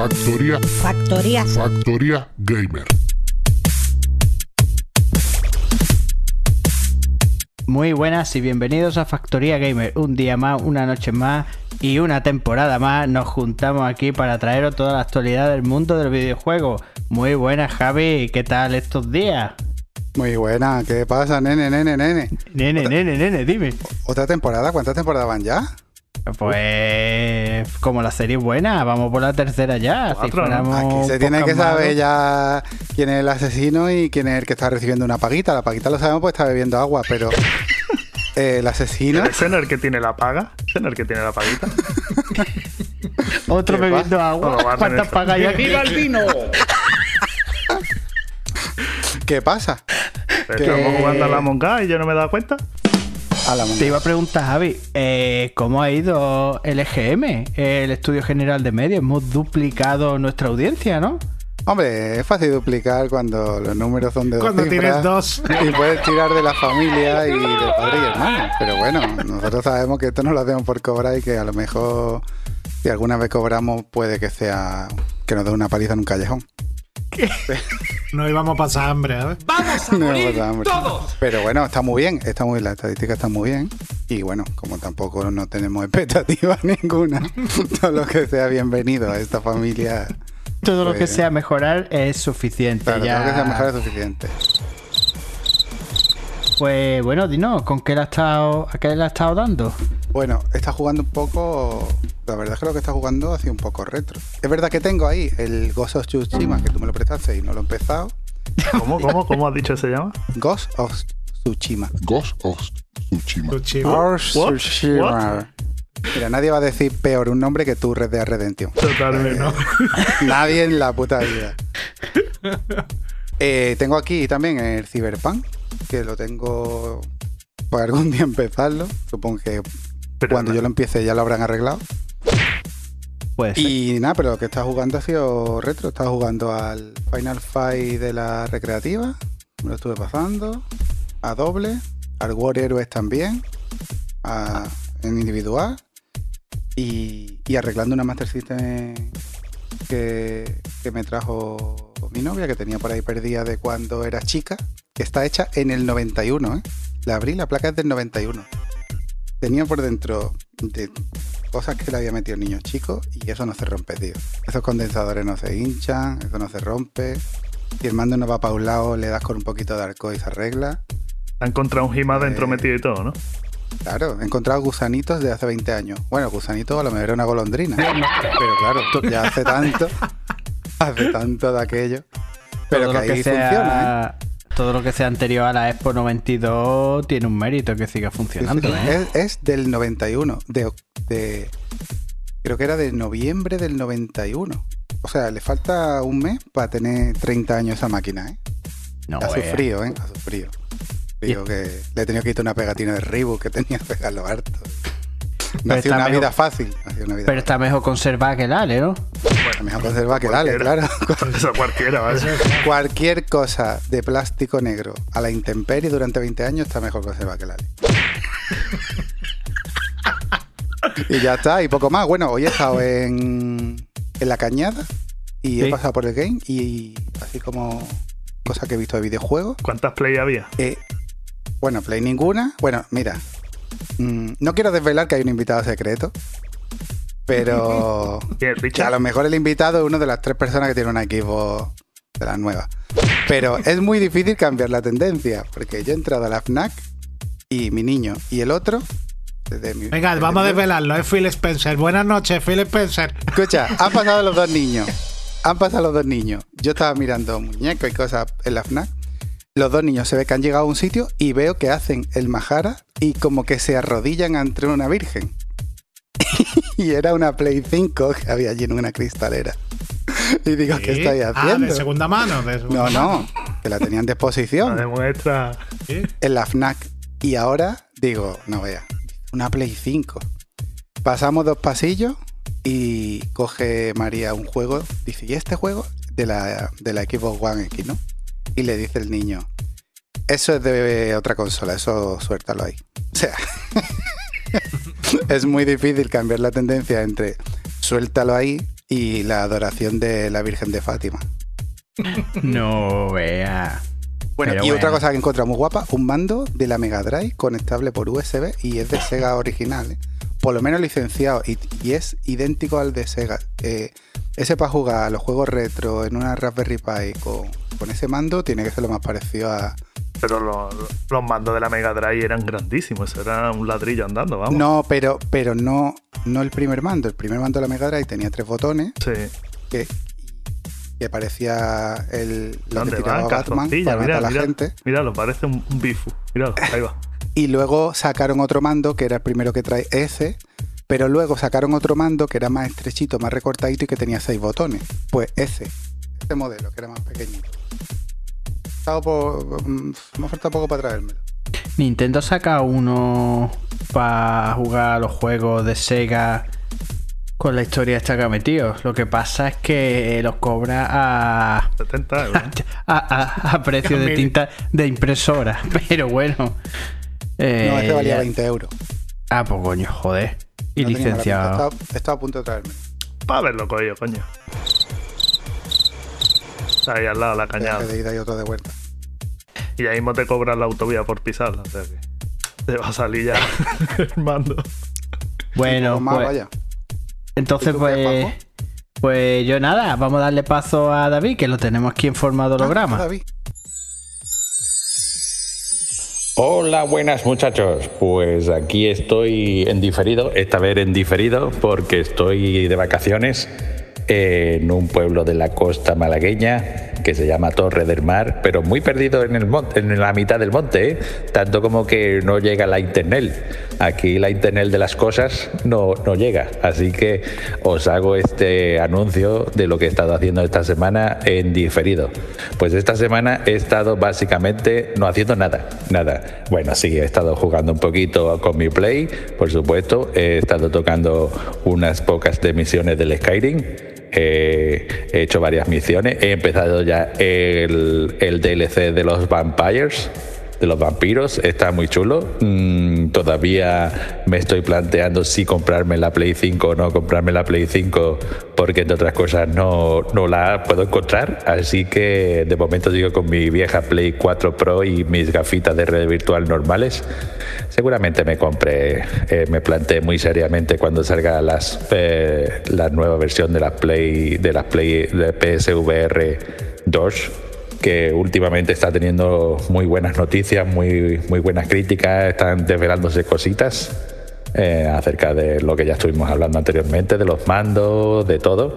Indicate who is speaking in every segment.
Speaker 1: Factoría.
Speaker 2: Factor,
Speaker 1: Factoría.
Speaker 2: factoría.
Speaker 1: Factoría Gamer.
Speaker 3: Muy buenas y bienvenidos a Factoría Gamer. Un día más, una noche más y una temporada más nos juntamos aquí para traeros toda la actualidad del mundo del videojuego. Muy buenas, Javi. ¿Qué tal estos días?
Speaker 4: Muy buena, ¿qué pasa, nene, nene, nene?
Speaker 3: Nene, nene, nene, dime.
Speaker 4: ¿Otra temporada? ¿Cuántas temporadas van ya?
Speaker 3: Pues como la serie es buena, vamos por la tercera ya. Si
Speaker 4: se tiene que saber ya quién es el asesino y quién es el que está recibiendo una paguita. La paguita lo sabemos porque está bebiendo agua, pero eh, el asesino...
Speaker 5: ¿Ese no es el que tiene la paga? ¿Ese no es el que tiene la paguita?
Speaker 3: Otro
Speaker 4: ¿Qué
Speaker 3: bebiendo agua. ¿Cuántas pagas hay aquí?
Speaker 6: ¡Viva el vino!
Speaker 4: ¿Qué pasa?
Speaker 5: Estamos jugando a la monga y yo no me he dado cuenta.
Speaker 4: A la
Speaker 3: Te iba a preguntar, Javi, eh, ¿cómo ha ido el EGM, el Estudio General de Medios? Hemos duplicado nuestra audiencia, ¿no?
Speaker 4: Hombre, es fácil duplicar cuando los números son de dos
Speaker 6: Cuando
Speaker 4: cifras
Speaker 6: tienes dos.
Speaker 4: Y puedes tirar de la familia y de padre y hermano. Pero bueno, nosotros sabemos que esto no lo hacemos por cobrar y que a lo mejor si alguna vez cobramos puede que sea que nos dé una paliza en un callejón.
Speaker 6: No íbamos a pasar hambre, ¿eh?
Speaker 4: No me pasa hambre. Pero bueno, está muy bien, está muy bien, la estadística está muy bien. Y bueno, como tampoco no tenemos expectativas ninguna, todo lo que sea bienvenido a esta familia,
Speaker 3: Todo lo que
Speaker 4: Pues-
Speaker 3: sea mejorar es suficiente.
Speaker 4: claro,
Speaker 3: ya.
Speaker 4: todo lo que sea mejor es suficiente.
Speaker 3: Pues bueno, dinos, ¿con qué le has estado, a qué le has estado dando?
Speaker 4: Bueno, está jugando un poco. La verdad es que lo que está jugando ha sido un poco retro. Es verdad que tengo ahí el Ghost of Tsushima, que tú me lo prestaste y no lo he empezado.
Speaker 5: ¿Cómo, cómo, cómo has dicho que se llama?
Speaker 4: Ghost of Tsushima.
Speaker 1: Ghost of Tsushima.
Speaker 6: Tu
Speaker 5: What?
Speaker 4: Tsushima. Mira, nadie va a decir peor un nombre que tú, Red Dead Redemption.
Speaker 5: Totalmente, ¿no?
Speaker 4: Nadie en la puta vida. Eh, tengo aquí también el Cyberpunk, que lo tengo por algún día empezarlo. Supongo que
Speaker 5: Pero
Speaker 4: cuando
Speaker 5: no.
Speaker 4: yo lo empiece ya lo habrán arreglado.
Speaker 3: Pues
Speaker 4: Y nada, pero lo que está jugando ha sido retro. Estaba jugando al Final Fight de la recreativa. Me lo estuve pasando. A doble. Al War Heroes también. a- en individual. Y, y arreglando una Master System que, que me trajo mi novia, que tenía por ahí perdida de cuando era chica. Que está hecha en el 91, ¿eh? La abrí, la placa es del 91. Tenía por dentro de cosas que le había metido el niño chico y eso no se rompe, tío. Esos condensadores no se hinchan, eso no se rompe. Si el mando no va para un lado, le das con un poquito de arco y se arregla.
Speaker 5: Ha encontrado un gima dentro
Speaker 4: Eh.
Speaker 5: metido y todo, ¿no?
Speaker 4: Claro, he encontrado gusanitos de hace 20 años. Bueno, gusanitos a lo mejor era una golondrina. Pero claro, ya hace tanto, hace tanto de aquello. Pero
Speaker 3: todo
Speaker 4: que
Speaker 3: lo que
Speaker 4: ahí
Speaker 3: sea,
Speaker 4: funciona, ¿eh?
Speaker 3: todo lo que sea anterior a la Expo 92 tiene un mérito que siga funcionando,
Speaker 4: sí,
Speaker 3: ¿eh?
Speaker 4: Es, es del 91, de, de- creo que era de noviembre del 91. O sea, le falta un mes para tener 30 años esa máquina, ¿eh?
Speaker 3: No,
Speaker 4: ha sufrido, ¿eh? Ha sufrido. Digo que le he tenido que quitar una pegatina de Reebok que tenía que pegarlo harto. No ha sido una
Speaker 3: mejor-
Speaker 4: vida fácil. no ha sido una vida
Speaker 3: Pero está mejor conservada que el Ale, ¿no?
Speaker 4: Fácil. mejor conserva que dale, claro.
Speaker 5: Eso cualquiera, ¿vale?
Speaker 4: Cualquier cosa de plástico negro a la intemperie durante 20 años está mejor conservada que el Ale. y ya está, y poco más. Bueno, hoy he estado en, en la cañada y he
Speaker 3: Sí.
Speaker 4: pasado por el game y así como cosas que he visto de videojuegos.
Speaker 5: ¿Cuántas play había?
Speaker 4: Eh, bueno, Play ninguna. Bueno, mira. mm, no quiero desvelar que hay un invitado secreto. Pero
Speaker 5: ¿Quién,
Speaker 4: que a lo mejor el invitado es una de las tres personas que tiene un equipo de las nuevas. Pero es muy difícil cambiar la tendencia. Porque yo he entrado a la FNAC y mi niño y el otro. desde mi-
Speaker 6: Venga,
Speaker 4: desde
Speaker 6: vamos a
Speaker 4: mi-
Speaker 6: desvelarlo. Es Phil Spencer. Buenas noches, Phil Spencer.
Speaker 4: Escucha, han pasado los dos niños. Han pasado los dos niños. Yo estaba mirando muñecos y cosas en la FNAC. Los dos niños se ve que han llegado a un sitio y veo que hacen el majara y como que se arrodillan ante una virgen. y era una Play 5 que había allí en una cristalera. Y digo, ¿qué
Speaker 6: Sí.
Speaker 4: estáis
Speaker 6: Ah,
Speaker 4: haciendo?
Speaker 6: de segunda mano. de segunda
Speaker 4: no,
Speaker 6: mano.
Speaker 4: no, que la tenían de
Speaker 5: La
Speaker 4: exposición
Speaker 5: demuestra.
Speaker 6: Sí.
Speaker 4: en la FNAC. Y ahora digo, no vea, una Play 5. Pasamos dos pasillos y coge María un juego. Dice, ¿y este juego? De la, de la Xbox One X, ¿no? Y le dice el niño, eso es de otra consola, eso suéltalo ahí. O sea, es muy difícil cambiar la tendencia entre suéltalo ahí y la adoración de la Virgen de Fátima.
Speaker 3: No vea.
Speaker 4: Bueno,
Speaker 3: Pero
Speaker 4: y otra cosa que encontré muy guapa, un mando de la Mega Drive conectable por USB y es de Sega original, ¿eh? por lo menos licenciado y, y es idéntico al de Sega. Eh, ese para jugar a los juegos retro en una Raspberry Pi con, con ese mando tiene que ser lo más parecido a...
Speaker 5: Pero los, los mandos de la Mega Drive eran grandísimos. Era un ladrillo andando, vamos.
Speaker 4: No, pero, pero no, no el primer mando. El primer mando de la Mega Drive tenía tres botones
Speaker 5: Sí.
Speaker 4: que, que parecía el, lo que
Speaker 5: ¿Dónde
Speaker 4: tiraba? Batman para
Speaker 5: mira,
Speaker 4: matar a la
Speaker 5: mira.
Speaker 4: gente.
Speaker 5: Míralo, parece un, un bifu. Míralo, ahí va.
Speaker 4: Y luego sacaron otro mando, que era el primero que trae ese, pero luego sacaron otro mando que era más estrechito, más recortadito y que tenía seis botones. Pues ese, este modelo, que era más pequeñito. Por- me ha faltado poco para traérmelo.
Speaker 3: Nintendo saca uno para jugar a los juegos de Sega con la historia esta que ha metido. Lo que pasa es que los cobra a,
Speaker 5: 70 euros.
Speaker 3: a, a- a precio de tinta de impresora. Pero bueno. Eh,
Speaker 4: No, ese valía
Speaker 3: ya-
Speaker 4: 20 euros.
Speaker 3: Ah, pues coño, joder. Y
Speaker 4: No
Speaker 3: licenciado.
Speaker 4: Estaba, estaba a punto de traérmelo.
Speaker 5: Para verlo, coño, coño. Ahí al lado la cañada.
Speaker 4: De ida y otro de vuelta.
Speaker 5: Y ahí mismo te cobran la autovía por pisarla. O sea que te va a salir ya el mando.
Speaker 3: Bueno,
Speaker 4: más,
Speaker 3: pues,
Speaker 4: vaya.
Speaker 3: entonces
Speaker 4: ¿Y tú qué,
Speaker 3: pues, pues yo nada, vamos a darle paso a David, que lo tenemos aquí en forma de holograma.
Speaker 4: Ah, David.
Speaker 2: Hola, buenas muchachos. Pues aquí estoy en diferido, esta vez en diferido porque estoy de vacaciones en un pueblo de la costa malagueña que se llama Torre del Mar, pero muy perdido en, el monte, en la mitad del monte, ¿eh? tanto como que no llega la internet. Aquí la internet de las cosas no, no llega, así que os hago este anuncio de lo que he estado haciendo esta semana en diferido. Pues esta semana he estado básicamente no haciendo nada, nada. Bueno, sí, he estado jugando un poquito con mi Play, por supuesto, he estado tocando unas pocas de misiones del Skyrim. He hecho varias misiones. He empezado ya el, el DLC de los Vampires, de los vampiros. Está muy chulo. Mm, todavía me estoy planteando si comprarme la Play 5 o no comprarme la Play 5, porque entre otras cosas no, no la puedo encontrar. Así que de momento sigo con mi vieja Play 4 Pro y mis gafitas de red virtual normales. Seguramente me compré, eh, me planteé muy seriamente cuando salga las, eh, la nueva versión de la Play, de la Play de PSVR 2 que últimamente está teniendo muy buenas noticias, muy, muy buenas críticas, están desvelándose cositas eh, acerca de lo que ya estuvimos hablando anteriormente, de los mandos, de todo.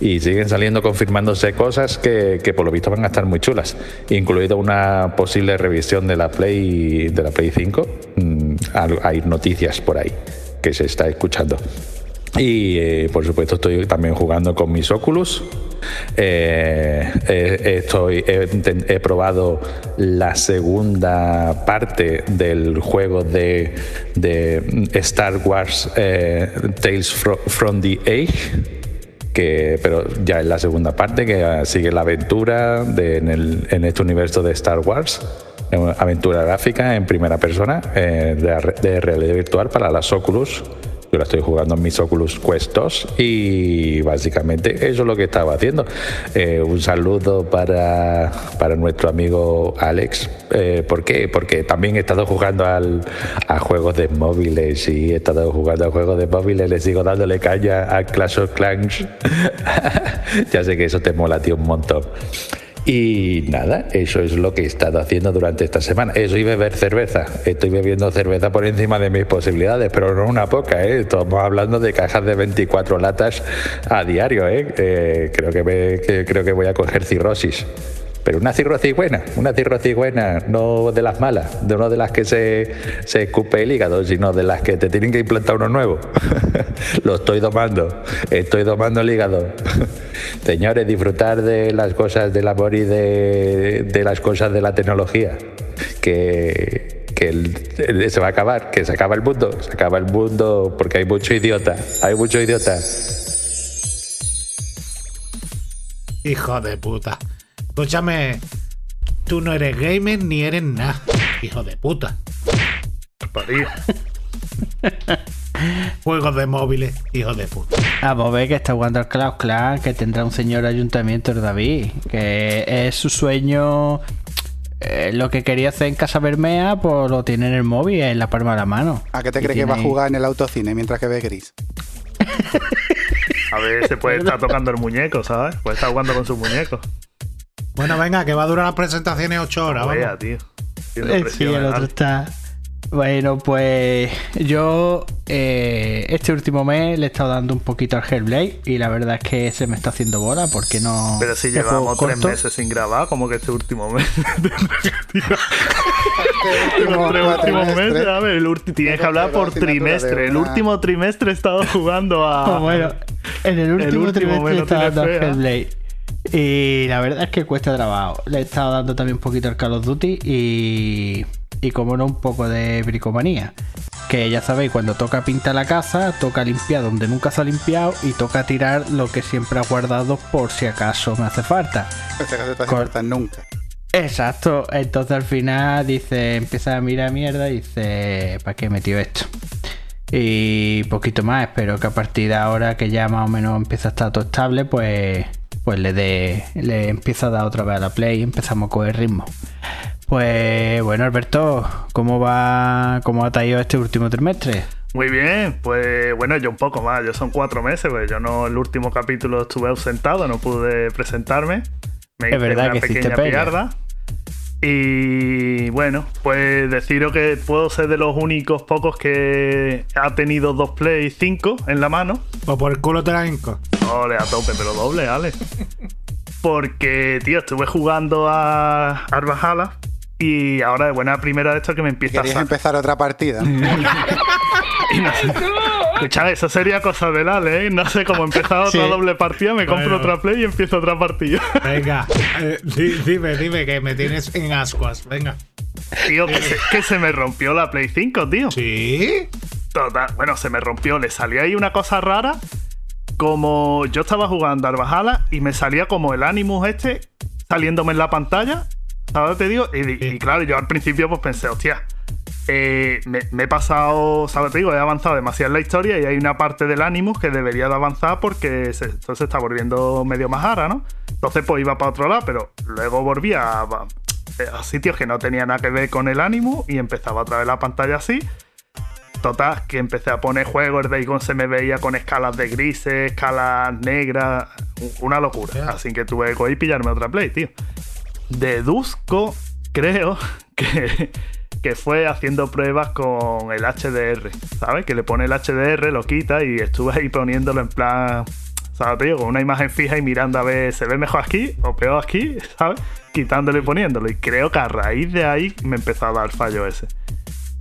Speaker 2: Y siguen saliendo, confirmándose cosas que, que por lo visto van a estar muy chulas, incluido una posible revisión de la Play, de la Play 5. Mm, hay noticias por ahí que se está escuchando. Y eh, por supuesto estoy también jugando con mis Oculus. Eh, eh, estoy, he, probado la segunda parte del juego de, Star Wars eh, Tales Fro- from the Age. Que, pero ya es la segunda parte que sigue la aventura en, este universo de Star Wars. Aventura gráfica en primera persona de, de realidad virtual para las Oculus. Yo la estoy jugando en mis Oculus Quest 2 y básicamente eso es lo que estaba haciendo. Eh, un saludo para, para nuestro amigo Alex. Eh, ¿Por qué? Porque también he estado jugando al, a juegos de móviles y he estado jugando a juegos de móviles. Le sigo dándole caña a Clash of Clans. ya sé que eso te mola, tío, un montón. Y nada, eso es lo que he estado haciendo durante esta semana. Eso y beber cerveza. Estoy bebiendo cerveza por encima de mis posibilidades, pero no una poca, ¿eh? Estamos hablando de cajas de 24 latas a diario, ¿eh? Eh, creo, que creo que voy a coger cirrosis. Pero una cirrosis buena, una cirrosis buena, no de las malas, de no de las que se, se escupe el hígado, sino de las que te tienen que implantar uno nuevo. Lo estoy domando, estoy domando el hígado. Señores, disfrutar de las cosas del amor y de, de las cosas de la tecnología. Que, que se va a acabar, que se acaba el mundo, se acaba el mundo porque hay mucho idiota, hay mucho idiota.
Speaker 6: Hijo de puta. Escúchame, tú no eres gamer ni eres nada. Hijo de puta. Juegos de móviles, hijo de puta.
Speaker 3: A Bobé que está jugando al Cloud Clan, que tendrá un señor ayuntamiento de David, que es su sueño. eh, lo que quería hacer en Casa Bermea, pues lo tiene en el móvil, en la palma de la mano.
Speaker 4: ¿A qué te crees que va a jugar en el autocine mientras que ve gris?
Speaker 5: A ver, se puede estar tocando el muñeco, ¿sabes? Puede estar jugando con sus muñecos.
Speaker 6: Bueno, venga, que va a durar las presentaciones 8 horas.
Speaker 5: Vea,
Speaker 6: Vamos.
Speaker 5: tío.
Speaker 3: Sí, el otro está. Bueno, pues yo eh, este último mes le he estado dando un poquito al Hellblade y la verdad es que se me está haciendo bola porque no.
Speaker 5: Pero si llevamos tres
Speaker 3: corto.
Speaker 5: meses sin grabar, como que este último mes.
Speaker 4: Último
Speaker 5: Los tres últimos
Speaker 4: cuatrimestre.
Speaker 5: meses, a ver, el ulti- tienes que hablar por trimestre. El último trimestre he estado jugando a.
Speaker 3: Bueno, en el último,
Speaker 5: último
Speaker 3: trimestre he estado dando al
Speaker 5: fe, ¿eh?
Speaker 3: Hellblade. Y la verdad es que cuesta trabajo. Le he estado dando también un poquito al Call of Duty y. Y como no, un poco de bricomanía. Que ya sabéis, cuando toca pintar la casa, toca limpiar donde nunca se ha limpiado y toca tirar lo que siempre ha guardado por si acaso me hace falta.
Speaker 4: Este caso
Speaker 3: Cor-
Speaker 4: faltar nunca.
Speaker 3: Exacto, entonces al final dice, empieza a mirar mierda y dice, ¿para qué he metido esto? Y poquito más, espero que a partir de ahora que ya más o menos empieza a estar todo estable, pues, pues le dé, le empieza a dar otra vez a la play y empezamos a coger ritmo. Pues bueno, Alberto, ¿cómo va, cómo ha traído este último trimestre?
Speaker 5: Muy bien, pues bueno, yo un poco más. Yo son cuatro meses, pues yo no, el último capítulo estuve ausentado, no pude presentarme. Me
Speaker 3: Es
Speaker 5: hice
Speaker 3: verdad
Speaker 5: una
Speaker 3: que hiciste
Speaker 5: pequeña piarda. Y bueno, pues deciros que puedo ser de los únicos pocos que ha tenido dos Play 5 en la mano.
Speaker 6: O por el culo te la hinco.
Speaker 5: Ole, a tope, pero doble, Ale. Porque, tío, estuve jugando a Arbajala y ahora de buena primera de esto que me empieza a
Speaker 4: empezar otra partida.
Speaker 5: Escucha, eso sería cosa del Ale, ¿eh? No sé cómo empezar otra
Speaker 3: Sí.
Speaker 5: doble partida, me compro
Speaker 6: Bueno.
Speaker 5: otra play y empiezo otra partida.
Speaker 6: Venga, eh, di- dime, dime que me tienes en ascuas. Venga.
Speaker 5: tío, que se, que se me rompió la Play 5, tío.
Speaker 6: ¿Sí?
Speaker 5: Total, bueno, se me rompió, le salió ahí una cosa rara. Como yo estaba jugando al Valhalla y me salía como el Animus este saliéndome en la pantalla. ¿Sabes? Te digo. Y, y claro, yo al principio pues pensé, hostia, eh, me, me he pasado, ¿sabes? Te digo, he avanzado demasiado en la historia y hay una parte del Animus que debería de avanzar porque se, esto se está volviendo medio más ara, ¿no? Entonces pues iba para otro lado, pero luego volví a, sitios que no tenían nada que ver con el Animus y empezaba otra vez la pantalla así. Total, que empecé a poner juegos, el Days Gone se me veía con escalas de grises, escalas negras, una locura.
Speaker 6: Ya.
Speaker 5: Así que tuve que coger y pillarme otra play, tío. Deduzco, creo, que, que fue haciendo pruebas con el HDR, ¿sabes? Que le pone el HDR, lo quita y estuve ahí poniéndolo en plan, ¿sabes? Te digo, con una imagen fija y mirando a ver, ¿se ve mejor aquí o peor aquí? ¿Sabes? Quitándolo y poniéndolo. Y creo que a raíz de ahí me empezó a dar fallo ese.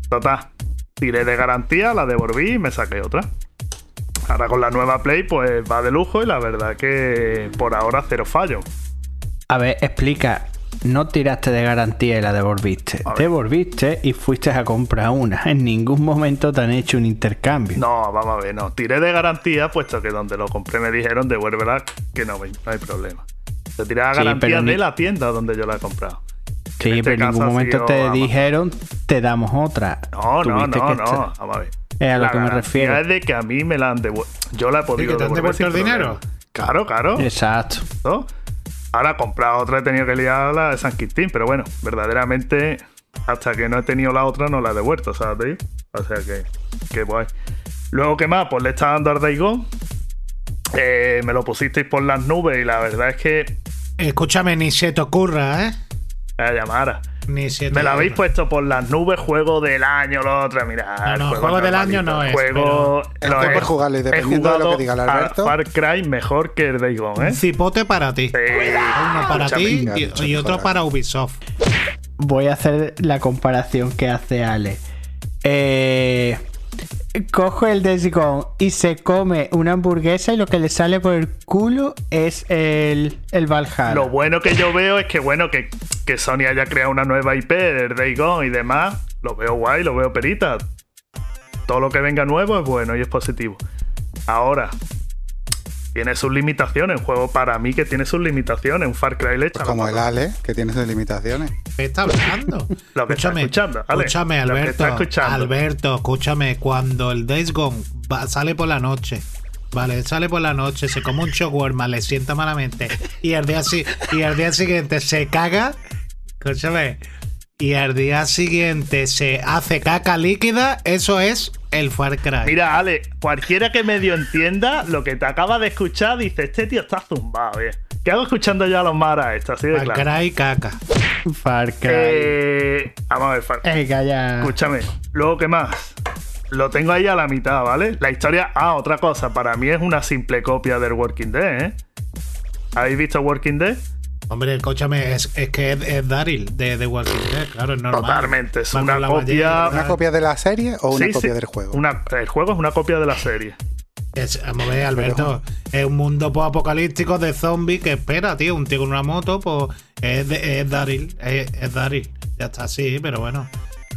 Speaker 5: Total, tiré de garantía, la devolví y me saqué otra. Ahora con la nueva Play, pues va de lujo y la verdad que por ahora cero fallo.
Speaker 3: A ver, explica. No tiraste de garantía y la devolviste. Devolviste y fuiste a comprar una. En ningún momento te han hecho un intercambio.
Speaker 5: No, vamos a ver, no. Tiré de garantía, puesto que donde lo compré me dijeron devuélvela, que no, hay- no hay problema. Te tiré a
Speaker 3: Sí,
Speaker 5: garantía
Speaker 3: ni-
Speaker 5: de la tienda donde yo la he comprado.
Speaker 3: Sí,
Speaker 5: en este
Speaker 3: pero en ningún momento te
Speaker 5: Amazon.
Speaker 3: dijeron, te damos otra.
Speaker 5: No, no,
Speaker 3: Tuviste
Speaker 5: no,
Speaker 3: que
Speaker 5: no. Vamos a ver.
Speaker 3: Es a lo
Speaker 5: La
Speaker 3: que me refiero.
Speaker 5: Es de que a mí me la han devuelto. Yo la he podido
Speaker 6: que te han devuelto el dinero?
Speaker 5: problema. Claro, claro.
Speaker 3: Exacto.
Speaker 5: ¿no? Ahora comprado otra, he tenido que liar la de San Quintín, pero bueno, verdaderamente hasta que no he tenido la otra no la he devuelto, ¿sabes? O sea que, que guay. Luego, ¿qué más? Pues le está dando al. Eh, me lo pusisteis por las nubes y la verdad es que
Speaker 6: Escúchame, ni se te ocurra, ¿eh?
Speaker 5: a llamar.
Speaker 6: Ni se te
Speaker 5: Me la habéis
Speaker 6: ocurra.
Speaker 5: puesto por las nubes, juego del año, lo otro, mira.
Speaker 6: No, no,
Speaker 5: el
Speaker 6: juego del año no es,
Speaker 5: Juego,
Speaker 4: pero-
Speaker 5: lo
Speaker 4: Es y
Speaker 5: he
Speaker 4: dependiendo de lo que diga el Alberto.
Speaker 5: Far Cry mejor que el Daigón, ¿eh?
Speaker 6: Un cipote para ti.
Speaker 5: Sí.
Speaker 6: Uno para ti y, y otro para Ubisoft.
Speaker 3: Voy a hacer la comparación que hace Ale. Eh, cojo el Desicon y se come una hamburguesa y lo que le sale por el culo es el, el Valhalla.
Speaker 5: Lo bueno que yo veo es que, bueno, que, que Sony haya creado una nueva IP del Day y demás. Lo veo guay, lo veo perita. Todo lo que venga nuevo es bueno y es positivo. Ahora, tiene sus limitaciones. Un juego para mí que tiene sus limitaciones. Un Far Cry le echa
Speaker 4: Pues como el. Ale, que tiene sus limitaciones.
Speaker 6: ¿Qué está hablando?
Speaker 5: Lo que está
Speaker 6: escúchame,
Speaker 5: escuchando, Ale.
Speaker 6: escúchame,
Speaker 5: Lo que
Speaker 6: Alberto.
Speaker 5: está escuchando.
Speaker 6: Alberto, escúchame. Cuando el Days Gone va- sale por la noche, vale, sale por la noche, se come un shawarma, le sienta malamente y al día, si- y al día siguiente se caga, escúchame, y al día siguiente se hace caca líquida, eso es el Far Cry.
Speaker 5: Mira, Ale, cualquiera que medio entienda lo que te acaba de escuchar dice: Este tío está zumbado, eh. ¿Qué hago escuchando yo a los maras esto? Así de
Speaker 6: Far
Speaker 5: claro.
Speaker 6: Cry caca.
Speaker 3: Far Cry.
Speaker 5: Eh, vamos a ver, Far
Speaker 3: Eh, calla.
Speaker 5: Escúchame, luego, ¿qué más? Lo tengo ahí a la mitad, ¿vale? La historia. Ah, otra cosa, para mí es una simple copia del Working Dead, ¿eh? ¿Habéis visto Working Dead?
Speaker 6: Hombre, escúchame, es, es que es, es Daryl de, de Walking Dead, claro, es normal.
Speaker 5: Totalmente, es una copia-
Speaker 4: ¿Una copia de la serie o una
Speaker 5: Sí,
Speaker 4: copia
Speaker 5: sí,
Speaker 4: del juego?
Speaker 5: Una- el juego es una copia de la serie.
Speaker 6: Es, vamos a ver, Alberto, es un mundo apocalíptico de zombies que espera, tío. Un tío con una moto, pues es, de- es Daryl, es, es Daryl. Ya está así, pero bueno.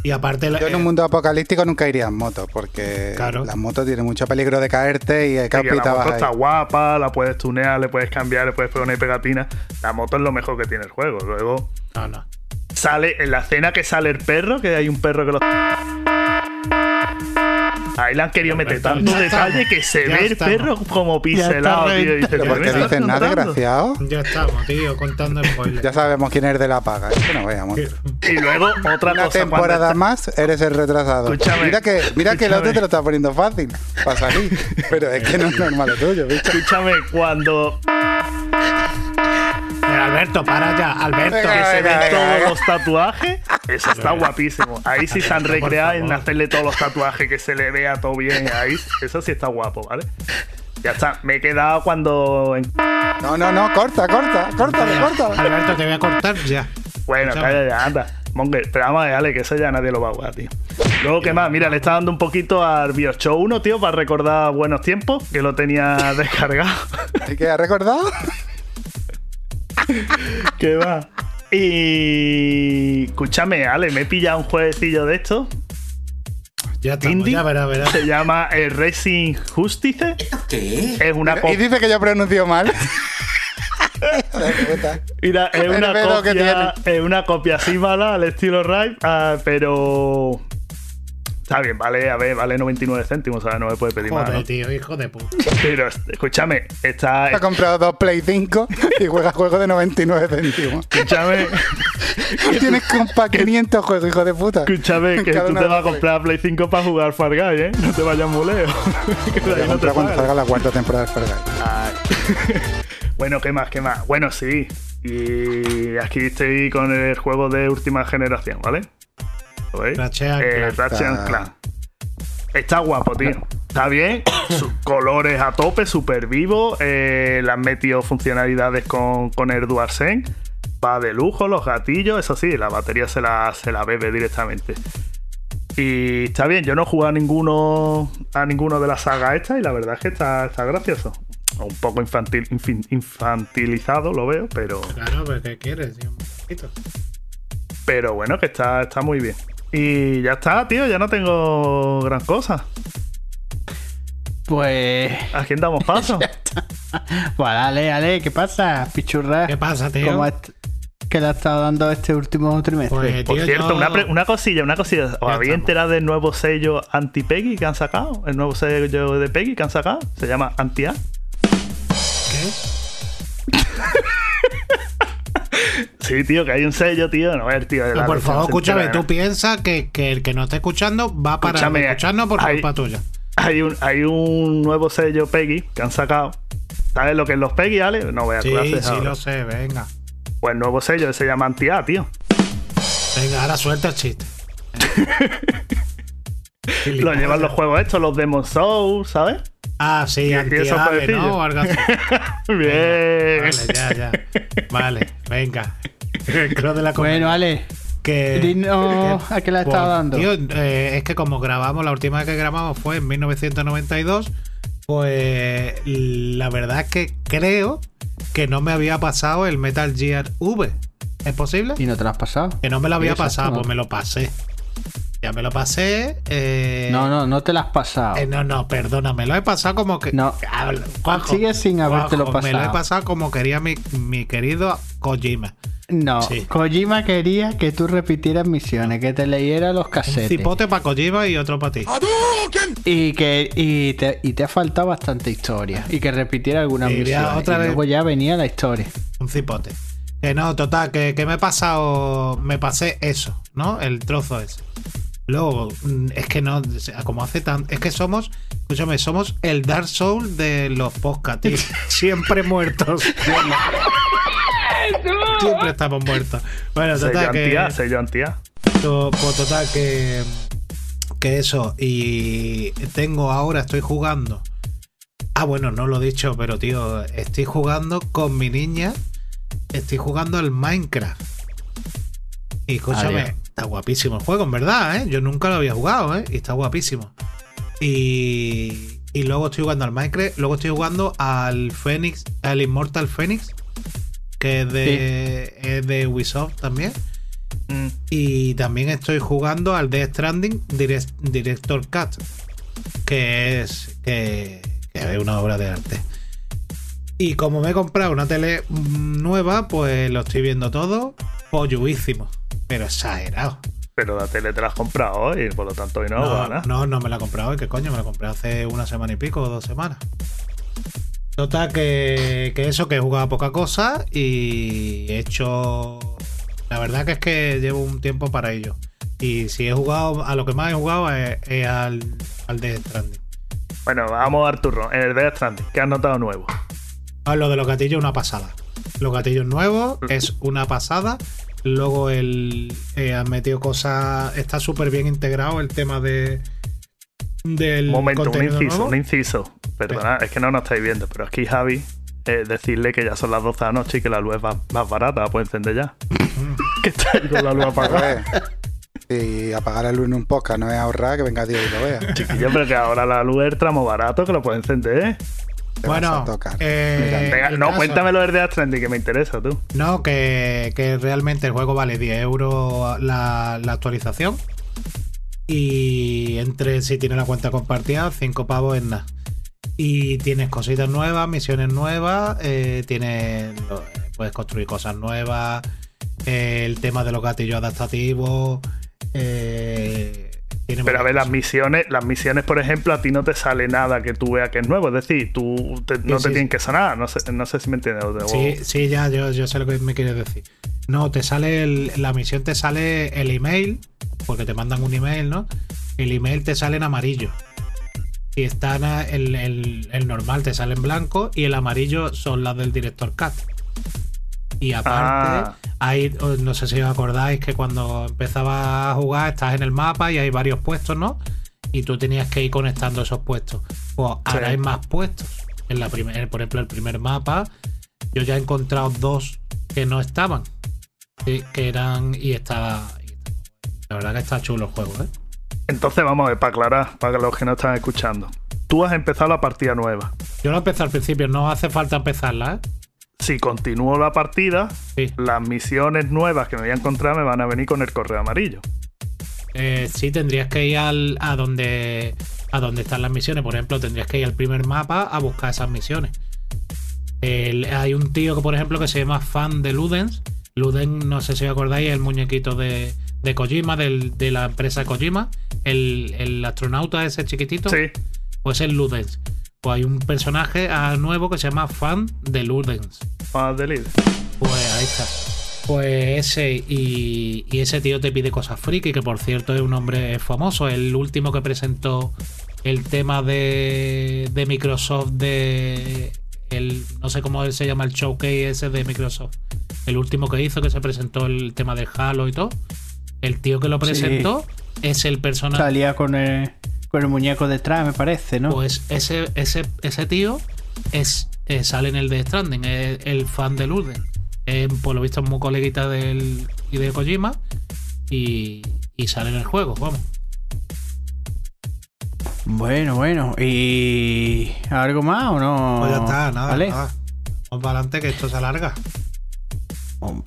Speaker 6: Y aparte,
Speaker 4: Yo en un
Speaker 6: eh,
Speaker 4: mundo apocalíptico nunca iría en moto, porque
Speaker 6: Claro.
Speaker 4: las motos tienen mucho peligro de caerte y hay que
Speaker 5: Sí, que la moto
Speaker 4: ahí.
Speaker 5: está guapa, la puedes tunear, le puedes cambiar, le puedes poner pegatina. La moto es lo mejor que tiene el juego. Luego
Speaker 6: no, no.
Speaker 5: sale en la escena que sale el perro, que hay un perro que lo. Ahí le han querido meter
Speaker 6: Ya
Speaker 5: tanto
Speaker 6: estamos.
Speaker 5: detalle que se
Speaker 6: Ya
Speaker 5: ve el perro como pincelado,
Speaker 3: está
Speaker 5: tío. Y dices,
Speaker 4: Pero
Speaker 5: "¿Qué
Speaker 4: ¿por
Speaker 5: me
Speaker 4: qué dicen nada,
Speaker 5: contando?".
Speaker 4: desgraciado?
Speaker 6: Ya estamos, tío, contando spoilers.
Speaker 4: Ya sabemos quién es de la paga. Es que no veamos.
Speaker 5: Y luego otra
Speaker 4: Una
Speaker 5: cosa.
Speaker 4: temporada
Speaker 5: está-
Speaker 4: más eres el retrasado.
Speaker 5: Escúchame,
Speaker 4: mira que, mira que el otro te lo está poniendo fácil para salir. Pero es que no es normal lo tuyo, bicho.
Speaker 5: Escúchame, cuando
Speaker 6: Pero Alberto, para ya, Alberto.
Speaker 4: Venga,
Speaker 5: que se
Speaker 4: venga,
Speaker 5: ven
Speaker 4: venga,
Speaker 5: todos
Speaker 4: venga.
Speaker 5: los tatuajes, eso está guapísimo. Ahí sí se han recreado en hacerle todos los tatuajes, que se le vea todo bien. Ahí, eso sí está guapo, ¿vale? Ya está, me he quedado cuando.
Speaker 4: No, no, no, corta, corta, córtale, córtale.
Speaker 6: Alberto, te voy a cortar ya.
Speaker 5: Bueno, calla ya, anda. Monger, pero vamos a ver, Ale, que eso ya nadie lo va a jugar, tío. Luego, ¿qué más? Mira, le está dando un poquito al Bioshock 1, tío, para recordar buenos tiempos, que lo tenía descargado.
Speaker 4: ¿Y qué has recordado?
Speaker 5: ¿Qué va? Y. Escúchame, Ale, me he pillado un jueguecillo de esto.
Speaker 6: Ya estamos,
Speaker 5: Indie.
Speaker 6: ya.
Speaker 5: Se llama el Racing Justice.
Speaker 7: ¿Qué?
Speaker 5: Es una
Speaker 4: Y dice que yo pronuncio mal.
Speaker 5: Mira, es una copia. Es una copia así mala al estilo Rive, ah, pero. Está bien, vale, a ver, vale 99 céntimos, ¿sabes? No me puede pedir más.
Speaker 6: Joder,
Speaker 5: ¿no?
Speaker 6: tío, hijo de puta.
Speaker 5: Pero escúchame, está.
Speaker 4: Ha comprado dos Play 5 y juega juegos de 99 céntimos.
Speaker 5: Escúchame,
Speaker 4: Tienes compa 500 juegos, hijo de puta.
Speaker 5: escúchame, que
Speaker 4: Cada
Speaker 5: tú te vas a comprar Play 5 para jugar Far Guy, ¿eh? No te vayas muy lejos. Que de
Speaker 4: Voy a
Speaker 5: ahí no te
Speaker 4: comprar cuando salga la cuarta temporada de Far.
Speaker 5: Ay. bueno, ¿qué más? ¿Qué más? Bueno, sí. Y aquí estoy con el juego de última generación, ¿vale? Eh,
Speaker 6: Clank.
Speaker 5: Ratchet and
Speaker 4: Está-
Speaker 5: Clank. Está guapo, tío. Está bien. Sus colores a tope, súper vivo. Eh, le han metido funcionalidades con, con el DualSense. Va de lujo, los gatillos. Eso sí, la batería se la, se la bebe directamente. Y está bien, yo no he jugado a ninguno, a ninguno de las sagas estas y la verdad es que está, está gracioso. Un poco infantil, infin- infantilizado, lo veo, pero,
Speaker 6: Claro, pero ¿qué quieres, tío? Un poquito.
Speaker 5: pero bueno, que está, está muy bien. Y ya está, tío, ya no tengo gran cosa.
Speaker 3: Pues.
Speaker 5: ¿A quién damos paso?
Speaker 3: Pues dale, dale, ¿qué pasa, pichurra?
Speaker 6: ¿Qué pasa, tío?
Speaker 3: ¿Cómo ¿Qué le ha estado dando este último trimestre?
Speaker 6: Pues,
Speaker 5: Por cierto,
Speaker 6: yo-
Speaker 5: una, una cosilla, una cosilla. ¿Os habéis enterado del nuevo sello anti-Peggy que han sacado? El nuevo sello de Peggy que han sacado. Se llama Anti-A.
Speaker 6: ¿Qué?
Speaker 5: Sí, tío, que hay un sello, tío. No, ver, tío.
Speaker 6: Pero
Speaker 5: la
Speaker 6: por favor, escúchame,
Speaker 5: de
Speaker 6: tú piensas que, que el que no está escuchando va a parar
Speaker 5: Escúchame,
Speaker 6: de escucharnos por
Speaker 5: hay-
Speaker 6: culpa tuya.
Speaker 5: Hay un, hay un nuevo sello Peggy que han sacado. ¿Sabes lo que es los Peggy, Ale? No voy a
Speaker 6: Sí,
Speaker 5: clases
Speaker 6: sí,
Speaker 5: ahora.
Speaker 6: lo sé, venga.
Speaker 5: Pues nuevo sello se llama Anti-A, tío.
Speaker 6: Venga, ahora suelta el chiste.
Speaker 5: Lo llevan los juegos estos, los Demon Souls, ¿sabes?
Speaker 6: Ah, sí,
Speaker 5: parecillo.
Speaker 6: ¿no? O algo así.
Speaker 5: Bien.
Speaker 6: Vale, ya, ya. Vale, venga. Creo de la
Speaker 3: Bueno, Ale,
Speaker 6: que,
Speaker 3: dinos
Speaker 6: que-
Speaker 3: a qué
Speaker 6: pues,
Speaker 3: estado dando.
Speaker 6: tío, eh, es que como grabamos, la última vez que grabamos fue en 1992, pues la verdad es que creo que no me había pasado el Metal Gear V. ¿Es posible?
Speaker 3: ¿Y no te lo has pasado?
Speaker 6: Que no me lo había
Speaker 3: Exacto,
Speaker 6: pasado,
Speaker 3: no.
Speaker 6: pues me lo pasé. Ya me lo pasé. eh,
Speaker 3: No, no, no te la has pasado.
Speaker 6: eh, no, no, perdona, me lo he pasado como que.
Speaker 3: No.
Speaker 6: Juanjo,
Speaker 3: Sigues sin habértelo
Speaker 6: Juanjo, Me lo he
Speaker 3: pasado.
Speaker 6: pasado como quería mi, mi querido Kojima.
Speaker 3: No,
Speaker 6: Sí.
Speaker 3: Kojima quería que tú repitieras misiones, que te leyera los
Speaker 6: Un
Speaker 3: cassettes.
Speaker 6: cipote para Kojima y otro para ti.
Speaker 3: Y que y te, y te ha faltado bastante historia. Y que repitiera algunas
Speaker 6: Y
Speaker 3: misiones.
Speaker 6: otra
Speaker 3: y
Speaker 6: vez-
Speaker 3: luego ya venía la historia.
Speaker 6: Un cipote. Que no, total, que, que me he pasado. Me pasé eso, ¿no? El trozo ese. Luego, mm, es que no. Como hace tan. Es que somos. Escúchame, somos el Dark Soul de los podcasts, tío. Siempre muertos. Siempre estamos muertos. Bueno, total, que. Pues total que. Que eso. Y tengo ahora, estoy jugando. Ah, bueno, no lo he dicho, pero tío, estoy jugando con mi niña. Estoy jugando al Minecraft. Y escúchame,
Speaker 3: Adiós.
Speaker 6: Está guapísimo el juego, en verdad, ¿eh? Yo nunca lo había jugado, ¿eh? Y está guapísimo. Y, y luego estoy jugando al Minecraft. Luego estoy jugando al Phoenix, al Immortal Phoenix, que es de, es de Ubisoft también.
Speaker 5: Mm.
Speaker 6: Y también estoy jugando al Death Stranding Direct- Director Cut, que es, que, que es una obra de arte. Y como me he comprado una tele nueva, pues lo estoy viendo todo polluísimo, pero exagerado.
Speaker 5: Pero la tele te la has comprado hoy, por lo tanto hoy no,
Speaker 6: No,
Speaker 5: ¿no?
Speaker 6: no, me la he comprado hoy, ¿qué coño? Me la compré hace una semana y pico o dos semanas. Total, que, que eso, que he jugado poca cosa y he hecho. La verdad que es que llevo un tiempo para ello. Y si he jugado, a lo que más he jugado es, es al, al Death Stranding.
Speaker 5: Bueno, vamos a dar turno. En el Death Stranding, ¿qué has notado nuevo?
Speaker 6: Ah, lo de los gatillos, una pasada. Los gatillos nuevos es una pasada. Luego el eh, han metido cosas. Está súper bien integrado el tema de. Del
Speaker 5: momento, un inciso,
Speaker 6: nuevo.
Speaker 5: un inciso. Perdona, es que no nos estáis viendo, pero aquí Javi, eh, decirle que ya son las 12 de la noche y que la luz es más, más barata, la puede encender ya. que está ahí con la luz apagada.
Speaker 4: ver, Si apagar la luz en un podcast no es ahorrar, que venga Dios y lo vea.
Speaker 5: Chiquillo, pero que ahora la luz es el tramo barato, que lo puede encender.
Speaker 6: Bueno,
Speaker 4: a tocar.
Speaker 6: eh, el
Speaker 5: no,
Speaker 6: caso-
Speaker 5: cuéntamelo del Death Stranding, que me interesa, tú.
Speaker 6: No, que, que realmente el juego vale 10 euros la, la actualización. Y entre si tienes la cuenta compartida, 5 pavos en nada. Y tienes cositas nuevas, misiones nuevas, eh, tienes, puedes construir cosas nuevas, eh, el tema de los gatillos adaptativos. eh,
Speaker 5: Pero a ver, las misiones, las misiones, por ejemplo, a ti no te sale nada que tú veas que es nuevo. Es decir, tú te- no
Speaker 6: Sí,
Speaker 5: te
Speaker 6: sí,
Speaker 5: tienen que sonar. No sé, no sé si me entiendes. o-
Speaker 6: Sí, sí, ya, yo, yo sé lo que me quieres decir. No, te sale el- la misión, te sale el email, porque te mandan un email, ¿no? El email te sale en amarillo. Si está na- el, el- el normal te sale en blanco y el amarillo son las del director Cut. Y aparte,
Speaker 5: Ah.
Speaker 6: hay, oh, no sé si os acordáis que cuando empezaba a jugar estás en el mapa y hay varios puestos, ¿no? Y tú tenías que ir conectando esos puestos. Pues ahora hay más puestos. En la primer, por ejemplo, el primer mapa, yo ya he encontrado dos que no estaban. Que eran. Y estaba. y- La verdad que está chulo el juego, ¿eh?
Speaker 5: Entonces, vamos a ver, para aclarar, para los que no están escuchando. Tú has empezado la partida nueva.
Speaker 6: Yo lo empecé al principio, no hace falta empezarla, ¿eh?
Speaker 5: Si continúo la partida,
Speaker 6: Sí.
Speaker 5: las misiones nuevas que me voy a encontrar me van a venir con el correo amarillo.
Speaker 6: Eh, sí, tendrías que ir al, a donde a donde están las misiones. Por ejemplo, tendrías que ir al primer mapa a buscar esas misiones. El- hay un tío que, por ejemplo, que se llama fan de Ludens. Ludens, no sé si os acordáis, es el muñequito de, de Kojima, del- de la empresa Kojima. El, el astronauta ese chiquitito.
Speaker 5: Sí.
Speaker 6: Pues es Ludens. Pues hay un personaje ah, nuevo que se llama fan de Ludens.
Speaker 5: Más de líder.
Speaker 6: Pues ahí está. Pues ese y, y ese tío te pide cosas friki, que por cierto es un hombre famoso, el último que presentó el tema de, de Microsoft de el no sé cómo se llama el showcase ese de Microsoft. El último que hizo que se presentó el tema de Halo y todo. El tío que lo presentó es el personaje
Speaker 3: Salía con el, con el muñeco detrás, me parece, ¿no?
Speaker 6: pues ese, ese, ese tío es, eh, sale en el de Stranding, es el fan de Luden. Eh, por lo visto es muy coleguita del Hideo Kojima y, y sale en el juego, vamos.
Speaker 3: Bueno, bueno. ¿Y algo más o no?
Speaker 6: Pues ya está, nada,
Speaker 3: ¿Vale?
Speaker 6: nada. Vamos para adelante que esto se alarga.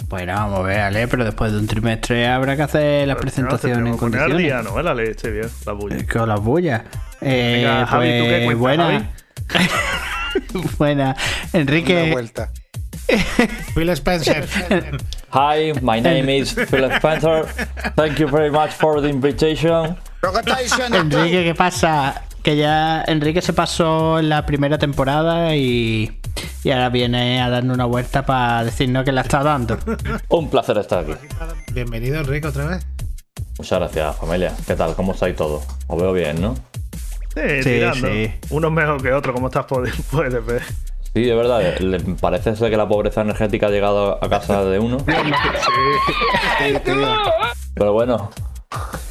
Speaker 3: Bueno, vamos a ver, Ale, pero después de un trimestre habrá que hacer las presentaciones en
Speaker 5: poner al
Speaker 3: condiciones.
Speaker 5: día, ¿no? La leche, bien, la bulla.
Speaker 3: Es que las bullas. Eh,
Speaker 5: Venga, Javi, ¿tú qué
Speaker 3: pues,
Speaker 5: cuentas,
Speaker 3: buena. buena.
Speaker 4: Una
Speaker 3: Enrique,
Speaker 4: vuelta.
Speaker 6: Phil Spencer.
Speaker 7: Hi, my name is Phil Spencer. Thank you very much for the invitation.
Speaker 3: Enrique, ¿qué pasa? Que ya Enrique se pasó en la primera temporada y, y ahora viene a darnos una vuelta para decirnos que la está dando.
Speaker 7: Un placer estar aquí.
Speaker 6: Bienvenido, Enrique, otra vez.
Speaker 7: Muchas gracias, familia. ¿Qué tal? ¿Cómo estáis todos? Os veo bien, ¿no?
Speaker 5: Sí,
Speaker 3: Sí,
Speaker 5: tirando.
Speaker 3: sí.
Speaker 5: Uno es mejor que otro, como estás puedes ver.
Speaker 7: Sí, de verdad. le- Parece ser que la pobreza energética ha llegado a casa de uno.
Speaker 4: Sí, tío.
Speaker 7: Pero bueno.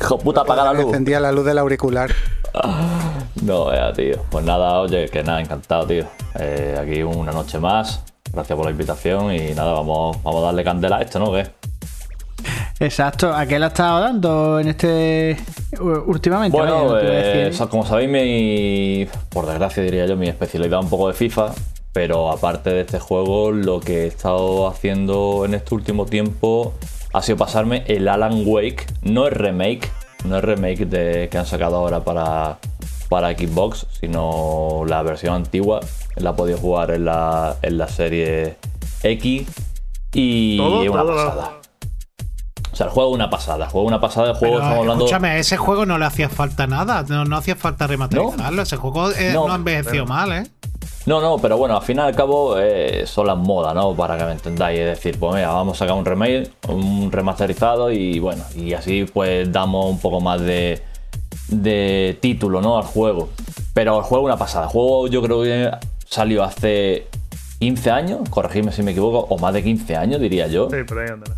Speaker 7: Hijo puta, apaga la
Speaker 4: Me
Speaker 7: luz.
Speaker 4: encendía la luz del auricular.
Speaker 7: No, vea, tío. Pues nada, oye, que nada, encantado, tío. Eh, aquí una noche más. Gracias por la invitación y nada, vamos, vamos a darle candela a esto, ¿no? ¿Qué?
Speaker 3: Exacto, ¿a qué le ha estado dando en este últimamente?
Speaker 7: Bueno, eh, como sabéis, mi, por desgracia diría yo, mi especialidad es un poco de FIFA, pero aparte de este juego, lo que he estado haciendo en este último tiempo ha sido pasarme el Alan Wake, no es remake, no es remake de, que han sacado ahora para, para Xbox, sino la versión antigua, la he podido jugar en la, en la serie X y
Speaker 5: Todo,
Speaker 7: es una
Speaker 5: todo.
Speaker 7: pasada. O sea, el juego es una pasada, el juego es una pasada, el juego
Speaker 6: Pero,
Speaker 7: estamos hablando...
Speaker 6: escúchame, a ese juego no le hacía falta nada. No, no hacía falta remasterizarlo. Ese juego eh,
Speaker 7: No.
Speaker 6: no, envejeció mal, ¿eh?
Speaker 7: No, no, pero bueno, al fin y al cabo eh, son las modas, ¿no? Para que me entendáis. Es decir, pues mira, vamos a sacar un remake, un remasterizado y bueno, y así pues damos un poco más de, de título, ¿no? Al juego. Pero el juego es una pasada. El juego yo creo que salió hace 15 años, corregidme si me equivoco, o más de 15 años, diría yo.
Speaker 5: Sí, por ahí andará.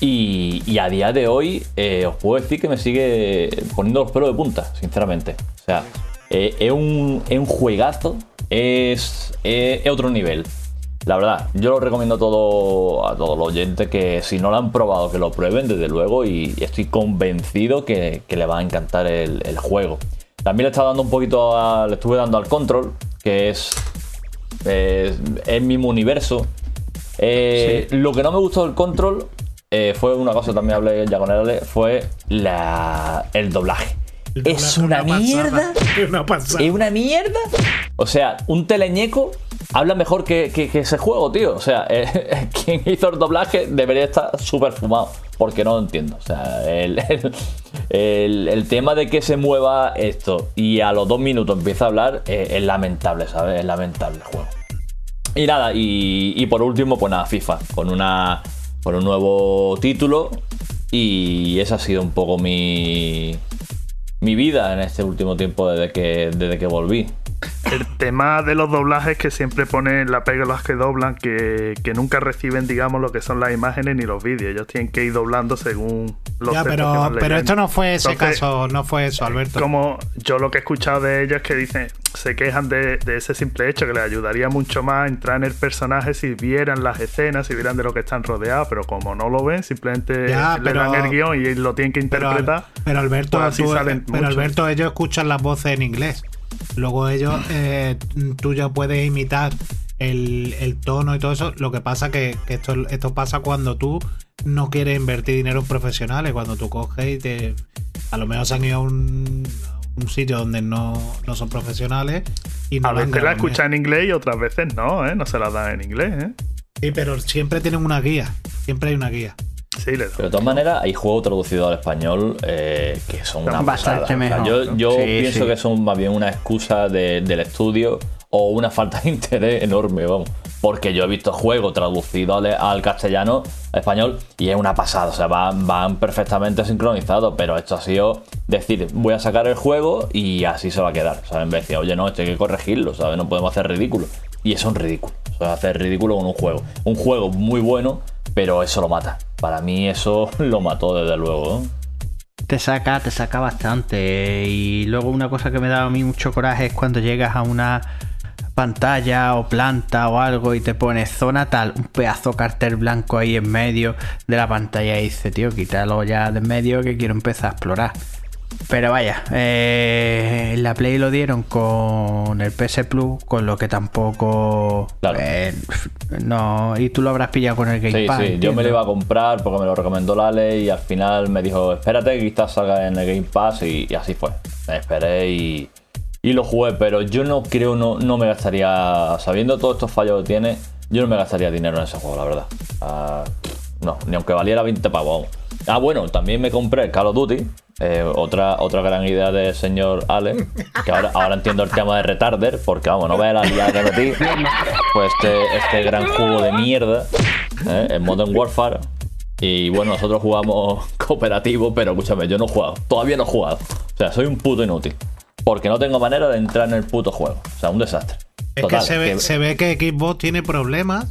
Speaker 7: Y, y a día de hoy eh, os puedo decir que me sigue poniendo los pelos de punta, sinceramente. O sea, eh, es, un, es un juegazo, es, es, es otro nivel. La verdad, yo lo recomiendo a, todo, a todos los oyentes que si no lo han probado, que lo prueben, desde luego, y estoy convencido que, que le va a encantar el, el juego. También le estaba dando un poquito, a- le estuve dando al control, que es, es, es el mismo universo. Eh, Lo que no me gustó del control eh, fue una cosa, también hablé ya con él, fue la, el doblaje.
Speaker 6: El
Speaker 7: Es una mierda.
Speaker 6: Es una pasada.
Speaker 7: Es una mierda. O sea, un teleñeco habla mejor que, que- que ese juego, tío. O sea, eh, quien hizo el doblaje debería estar súper fumado. Porque no lo entiendo. O sea, el, el- el- el tema de que se mueva esto y a los dos minutos empieza a hablar eh, es lamentable, ¿sabes? Es lamentable el juego. Y nada, y, y por último, pues nada, FIFA, con una con un nuevo título. Y esa ha sido un poco mi, mi vida en este último tiempo desde que, desde que volví.
Speaker 5: El tema de los doblajes que siempre ponen la pega los que doblan, que, que nunca reciben, digamos, lo que son las imágenes ni los vídeos. Ellos tienen que ir doblando según los
Speaker 6: Ya,
Speaker 5: textos que
Speaker 6: pero,
Speaker 5: van
Speaker 6: pero esto no fue ese
Speaker 5: Entonces,
Speaker 6: caso, no fue eso, Alberto.
Speaker 5: Como yo lo que he escuchado de ellos es que dicen, se quejan de, de ese simple hecho, que les ayudaría mucho más entrar en el personaje si vieran las escenas, si vieran de lo que están rodeados, pero como no lo ven, simplemente
Speaker 6: Ya,
Speaker 5: le
Speaker 6: pero-
Speaker 5: dan el guion y lo tienen que
Speaker 6: Pero,
Speaker 5: interpretar.
Speaker 6: pero Alberto,
Speaker 5: pues así
Speaker 6: tú-
Speaker 5: salen
Speaker 6: pero
Speaker 5: muchos.
Speaker 6: Alberto, ellos escuchan las voces en inglés. Luego ellos, eh, tú ya puedes imitar el, el tono y todo eso. Lo que pasa que, que esto, esto pasa cuando tú no quieres invertir dinero en profesionales. Cuando tú coges y te. A lo mejor se han ido a un, sitio donde no, no son profesionales y no
Speaker 5: A veces la escuchan en inglés y otras veces no, ¿eh? No se las dan en inglés, ¿eh?
Speaker 6: Sí, pero siempre tienen una guía. Siempre hay una guía.
Speaker 5: Sí, le dan.
Speaker 7: Pero de todas maneras, hay juegos traducidos al español eh, que son una
Speaker 3: Bastante
Speaker 7: pasada. O sea,
Speaker 3: mejor.
Speaker 7: yo yo
Speaker 3: Sí,
Speaker 7: pienso
Speaker 3: sí.
Speaker 7: que son más bien una excusa de- del estudio o una falta de interés enorme, vamos. Porque yo he visto juegos traducidos al, al castellano, al español, y es una pasada. O sea, van, van perfectamente sincronizados. Pero esto ha sido decir, voy a sacar el juego y así se va a quedar. ¿sabes? En vez de decir, oye, no, esto hay que corregirlo, ¿sabes? No podemos hacer ridículo. Y eso es un ridículo. O sea, hacer ridículo con un juego. Un juego muy bueno, pero eso lo mata. Para mí eso lo mató desde luego.
Speaker 3: Te saca, te saca bastante. Y luego una cosa que me da a mí mucho coraje es cuando llegas a una pantalla o planta o algo y te pones zona tal, un pedazo cartel blanco ahí en medio de la pantalla y dice, tío, quítalo ya de en medio que quiero empezar a explorar. Pero vaya, eh, la Play lo dieron con el PS Plus, con lo que tampoco.
Speaker 7: Claro.
Speaker 3: eh, no, y tú lo habrás pillado con el Game
Speaker 7: Sí,
Speaker 3: Pass.
Speaker 7: sí, yo me lo iba a comprar porque me lo recomendó Lale y al final me dijo, espérate que quizás salga en el Game Pass y, y así fue. Me esperé y, y lo jugué, pero yo no creo, no, no me gastaría, sabiendo todos estos fallos que tiene, yo no me gastaría dinero en ese juego, la verdad. Ah, no, ni aunque valiera 20 pavos. Ah, bueno, también me compré el Call of Duty, eh, otra, otra gran idea del señor Ale, que ahora, ahora entiendo el tema de Retarder, porque vamos, no veas la liada que metí. Pues este, este gran juego de mierda, ¿eh? en Modern Warfare. Y bueno, nosotros jugamos cooperativo, pero escúchame, yo no he jugado, todavía no he jugado. O sea, soy un puto inútil. Porque no tengo manera de entrar en el puto juego. O sea, un desastre.
Speaker 6: Es
Speaker 7: Total,
Speaker 6: que, se ve,
Speaker 7: que-
Speaker 6: se ve que Xbox tiene problemas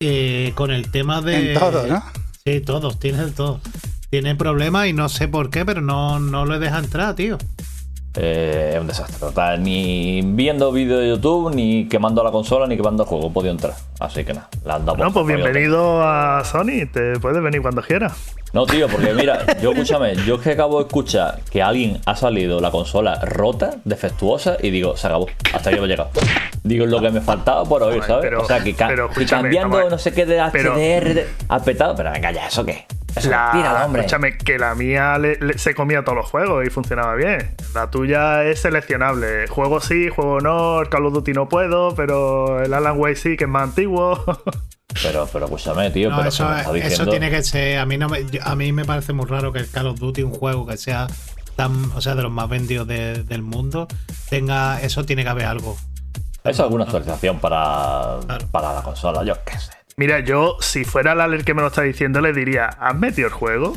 Speaker 6: eh, con el tema de.
Speaker 4: En todo, ¿no?
Speaker 6: Sí, todos, tiene todo. Tiene problemas y no sé por qué, pero no, no le deja entrar, tío.
Speaker 7: Eh, es un desastre. Total, ni viendo vídeos de YouTube, ni quemando la consola, ni quemando el juego. He podido entrar. Así que nada, la por
Speaker 5: No, pues bienvenido a Sony. Te puedes venir cuando quieras.
Speaker 7: No, tío, porque mira, yo escúchame, yo es que acabo de escuchar que alguien ha salido la consola rota, defectuosa, y digo, se acabó. Hasta aquí hemos llegado. Digo, lo que me faltaba por oír, ¿sabes?
Speaker 5: pero-
Speaker 7: o sea, que, ca-
Speaker 5: pero
Speaker 7: que cambiando no sé qué de
Speaker 5: pero-
Speaker 7: HDR ha petado. Pero venga, ya, ¿eso qué?
Speaker 5: La-
Speaker 7: hombre.
Speaker 5: Escúchame, que la mía le- le- se comía todos los juegos y funcionaba bien. La tuya es seleccionable. Juego sí, juego no. El Call of Duty no puedo, pero el Alan Wake sí, que es más antiguo.
Speaker 7: Pero, pero escúchame, tío,
Speaker 6: No,
Speaker 7: pero
Speaker 6: eso,
Speaker 7: me está
Speaker 6: eso
Speaker 7: diciendo-
Speaker 6: tiene que ser. A mí, no me, yo- a mí me parece muy raro que el Call of Duty, un juego que sea tan, o sea, de los más vendidos de- del mundo, tenga. Eso tiene que haber algo.
Speaker 7: Es alguna actualización para,
Speaker 6: Claro.
Speaker 7: para la consola, yo qué sé.
Speaker 5: Mira, yo, si fuera el Aler que me lo está diciendo, le diría, ¿has metido el juego?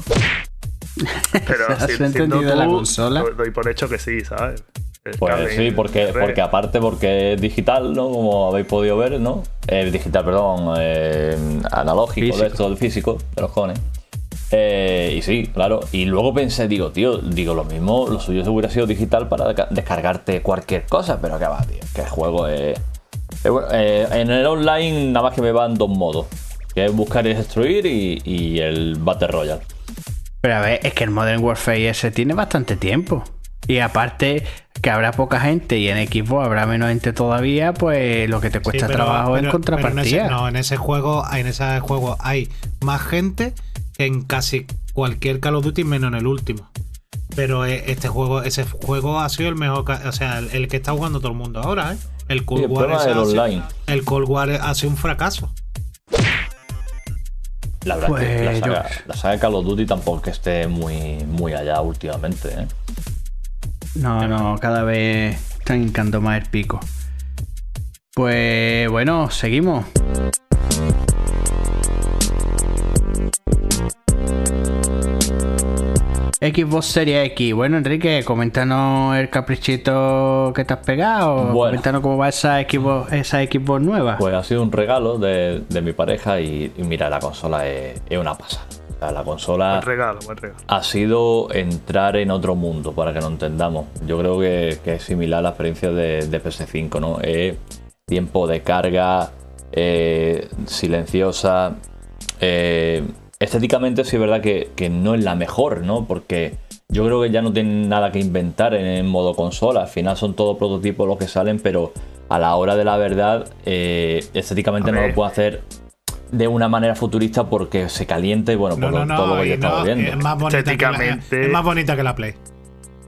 Speaker 5: Pero
Speaker 3: ¿Has
Speaker 5: si
Speaker 3: entendido la consola?
Speaker 5: doy- Doy por hecho que sí, ¿sabes? El
Speaker 7: Pues sí, porque, porque aparte porque es digital, ¿no? Como habéis podido ver, ¿no? Eh, digital, perdón, eh, analógico,
Speaker 3: Físico.
Speaker 7: de esto, de físico, de los cojones. Eh, y sí, claro. Y luego pensé, digo, tío, digo, lo mismo, lo suyo hubiera sido digital para descargarte cualquier cosa, pero que va, tío, que el juego es... eh, bueno, eh, en el online nada más que me van dos modos, que es buscar y destruir y, y el Battle Royale.
Speaker 3: Pero a ver, es que el Modern Warfare ese tiene bastante tiempo. Y aparte que habrá poca gente y en Xbox habrá menos gente todavía, pues lo que te cuesta
Speaker 6: Sí, pero-
Speaker 3: trabajo en
Speaker 6: pero-
Speaker 3: contrapartida.
Speaker 6: pero en ese, no, en ese juego, en ese juego hay más gente que en casi cualquier Call of Duty menos en el último. Pero eh, este juego, ese juego ha sido el mejor, o sea, el, el que está jugando todo el mundo ahora, ¿eh? El Cold
Speaker 7: Sí, el
Speaker 6: War
Speaker 7: problema
Speaker 6: ese
Speaker 7: del
Speaker 6: ha sido-
Speaker 7: online.
Speaker 6: el Cold War ha sido un fracaso.
Speaker 7: La verdad es que la
Speaker 3: Pues yo-
Speaker 7: saga, la saga de Call of Duty tampoco es que esté muy, muy allá últimamente, ¿eh?
Speaker 3: No, no, cada vez están hincando más el pico. Pues bueno, seguimos. Xbox Series X. Bueno, Enrique, coméntanos el caprichito que te has pegado.
Speaker 7: Bueno.
Speaker 3: Coméntanos cómo va esa Xbox, esa Xbox nueva.
Speaker 7: Pues ha sido un regalo de, de mi pareja y, y mira, la consola es, es una pasada. O sea, la consola
Speaker 5: Buen regalo, buen regalo.
Speaker 7: ha sido entrar en otro mundo, para que nos entendamos. Yo creo que, que es similar a la experiencia de, de PS5, ¿no? Tiempo de carga, eh, silenciosa. eh, estéticamente sí es verdad que, que no es la mejor, ¿no? Porque yo creo que ya no tienen nada que inventar en, el modo consola. Al final son todos prototipos los que salen, pero a la hora de la verdad, eh, estéticamente no lo puedo hacer de una manera futurista porque se calienta y bueno,
Speaker 6: No,
Speaker 7: por
Speaker 6: no,
Speaker 7: todo lo
Speaker 6: no,
Speaker 7: que
Speaker 6: no,
Speaker 7: viendo.
Speaker 6: es más bonita que la,
Speaker 5: Estéticamente-
Speaker 6: es más bonita que la Play.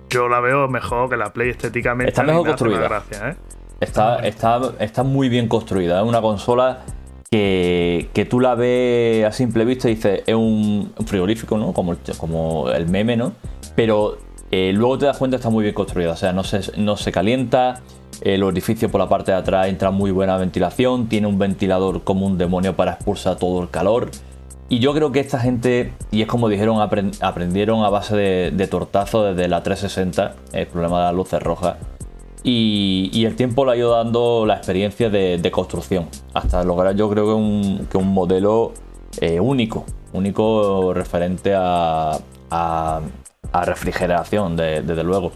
Speaker 5: Yo la veo mejor que la Play estéticamente.
Speaker 7: Está mejor construida.
Speaker 5: gracia, ¿eh?
Speaker 7: Está, está, está muy bien construida. Es una consola que, tú la ves a simple vista y dices, es un, frigorífico, ¿no? Como el, meme, ¿no? Pero eh, luego te das cuenta está muy bien construida. O sea, no se, no se calienta. El orificio por la parte de atrás entra muy buena ventilación. Tiene un ventilador como un demonio para expulsar todo el calor. Y yo creo que esta gente, y es como dijeron, apren- aprendieron a base de, de tortazo desde la 360, el problema de las luces rojas. Y, el tiempo le ha ido dando la experiencia de, construcción, hasta lograr yo creo que un, modelo eh, único, único referente a, refrigeración, de- desde luego.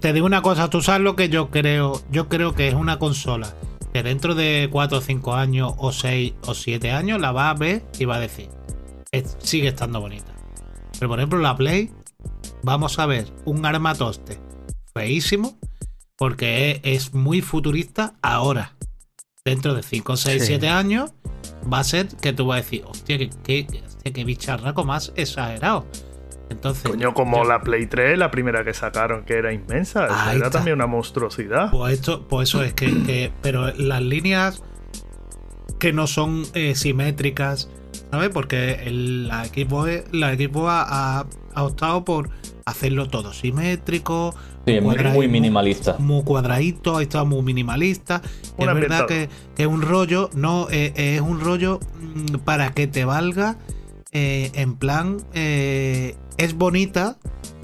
Speaker 6: Te digo una cosa, tú sabes lo que yo creo. Yo creo que es una consola que dentro de 4 o 5 años, o 6 o 7 años, la va a ver y va a decir, "Es- sigue estando bonita. Pero por ejemplo, la Play vamos a ver un armatoste feísimo, porque es, muy futurista ahora. Dentro de 5, 6,
Speaker 3: Sí.
Speaker 6: 7 años, va a ser que tú vas a decir, hostia, qué, qué, hostia, qué bicharraco más exagerado. Entonces,
Speaker 5: Coño, como
Speaker 6: yo-
Speaker 5: la Play 3, la primera que sacaron, que era inmensa.
Speaker 6: Ahí
Speaker 5: era
Speaker 6: está.
Speaker 5: también una monstruosidad.
Speaker 6: Pues esto, pues eso es que, que- pero las líneas que no son eh, simétricas, ¿sabes? Porque el- la equipo, la ha optado por hacerlo todo simétrico,
Speaker 7: Sí, muy, minimalista.
Speaker 6: muy cuadradito, ha estado muy minimalista.
Speaker 5: Un
Speaker 6: es verdad que, que es un rollo, no, eh, eh, es un rollo mm, para que te valga eh, en plan, eh, es bonita,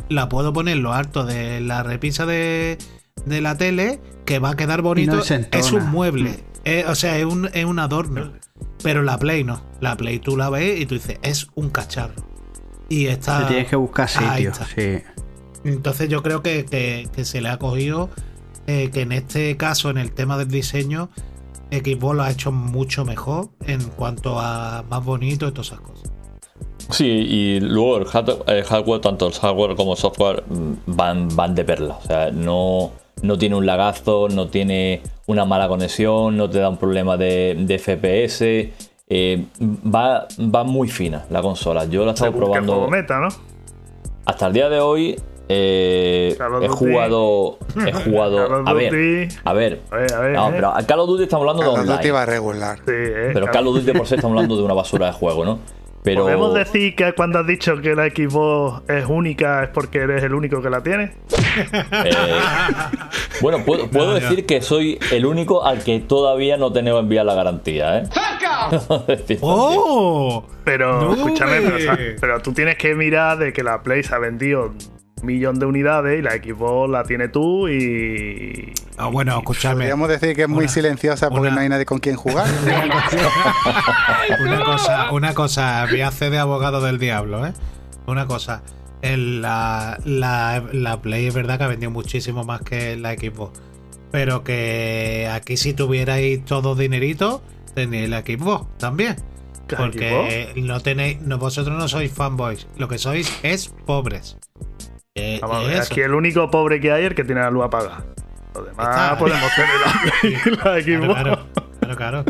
Speaker 6: la puedo poner en lo alto de la repisa de, de la tele, que va a quedar bonito, es un mueble, eh, o sea, es un, es un adorno. Pero la Play no, la Play tú la ves y tú dices, es un cacharro. Y está...
Speaker 3: Te tienes que buscar sitio. Sí.
Speaker 6: Entonces yo creo que, que- que se le ha cogido eh, que en este caso, en el tema del diseño, Xbox lo ha hecho mucho mejor en cuanto a más bonito y todas esas cosas.
Speaker 7: Sí, y luego el, hard- el hardware, tanto el hardware como el software, mm, van, van de perla. O sea, no, no tiene un lagazo, no tiene una mala conexión, no te da un problema de, de FPS. Eh, va, va muy fina la consola. Yo la he estado
Speaker 5: Según
Speaker 7: probando
Speaker 5: juego meta, ¿no?
Speaker 7: hasta el día de hoy. eh, he
Speaker 5: Duty.
Speaker 7: jugado. He jugado. A ver,
Speaker 5: Duty.
Speaker 7: a ver.
Speaker 5: A ver, a ver.
Speaker 7: No,
Speaker 5: eh.
Speaker 7: pero a Call of Duty estamos hablando de
Speaker 4: Call Duty
Speaker 7: online.
Speaker 4: va regular.
Speaker 5: Sí, eh,
Speaker 7: Pero. Call of Duty por sí estamos hablando de una basura de juego, ¿no? Pero.
Speaker 5: ¿Podemos decir que cuando has dicho que la Xbox es única es porque eres el único que la tiene?
Speaker 7: Eh, bueno, puedo, puedo
Speaker 6: No,
Speaker 7: decir que soy el único al que todavía no tengo enviar la garantía, ¿eh?
Speaker 6: ¡Oh!
Speaker 5: Pero
Speaker 6: No,
Speaker 5: escúchame, pero, o sea,
Speaker 6: güey.
Speaker 5: pero tú tienes que mirar de que la Play se ha vendido un millón de unidades y la Xbox la tiene tú y.
Speaker 6: Ah, bueno, escúchame.
Speaker 4: Podríamos decir que es muy
Speaker 6: Una-
Speaker 4: silenciosa porque
Speaker 6: una-
Speaker 4: no hay nadie con quien jugar.
Speaker 6: Una cosa, una cosa, voy a hacer de abogado del diablo, ¿eh? Una cosa. el- la, la, la Play es verdad que ha vendido muchísimo más que la Xbox. Pero que aquí si tuvierais todo dinerito, tendríais la Xbox también.
Speaker 5: ¿La
Speaker 6: Porque no tenéis, no, vosotros no sois fanboys, lo que sois es pobres. Eh,
Speaker 5: Vamos a ver,
Speaker 6: eso.
Speaker 5: aquí el único pobre que hay es el que tiene la luz apagada. Los demás
Speaker 6: Está.
Speaker 5: podemos tener la, la Xbox.
Speaker 6: Claro, claro, claro, claro.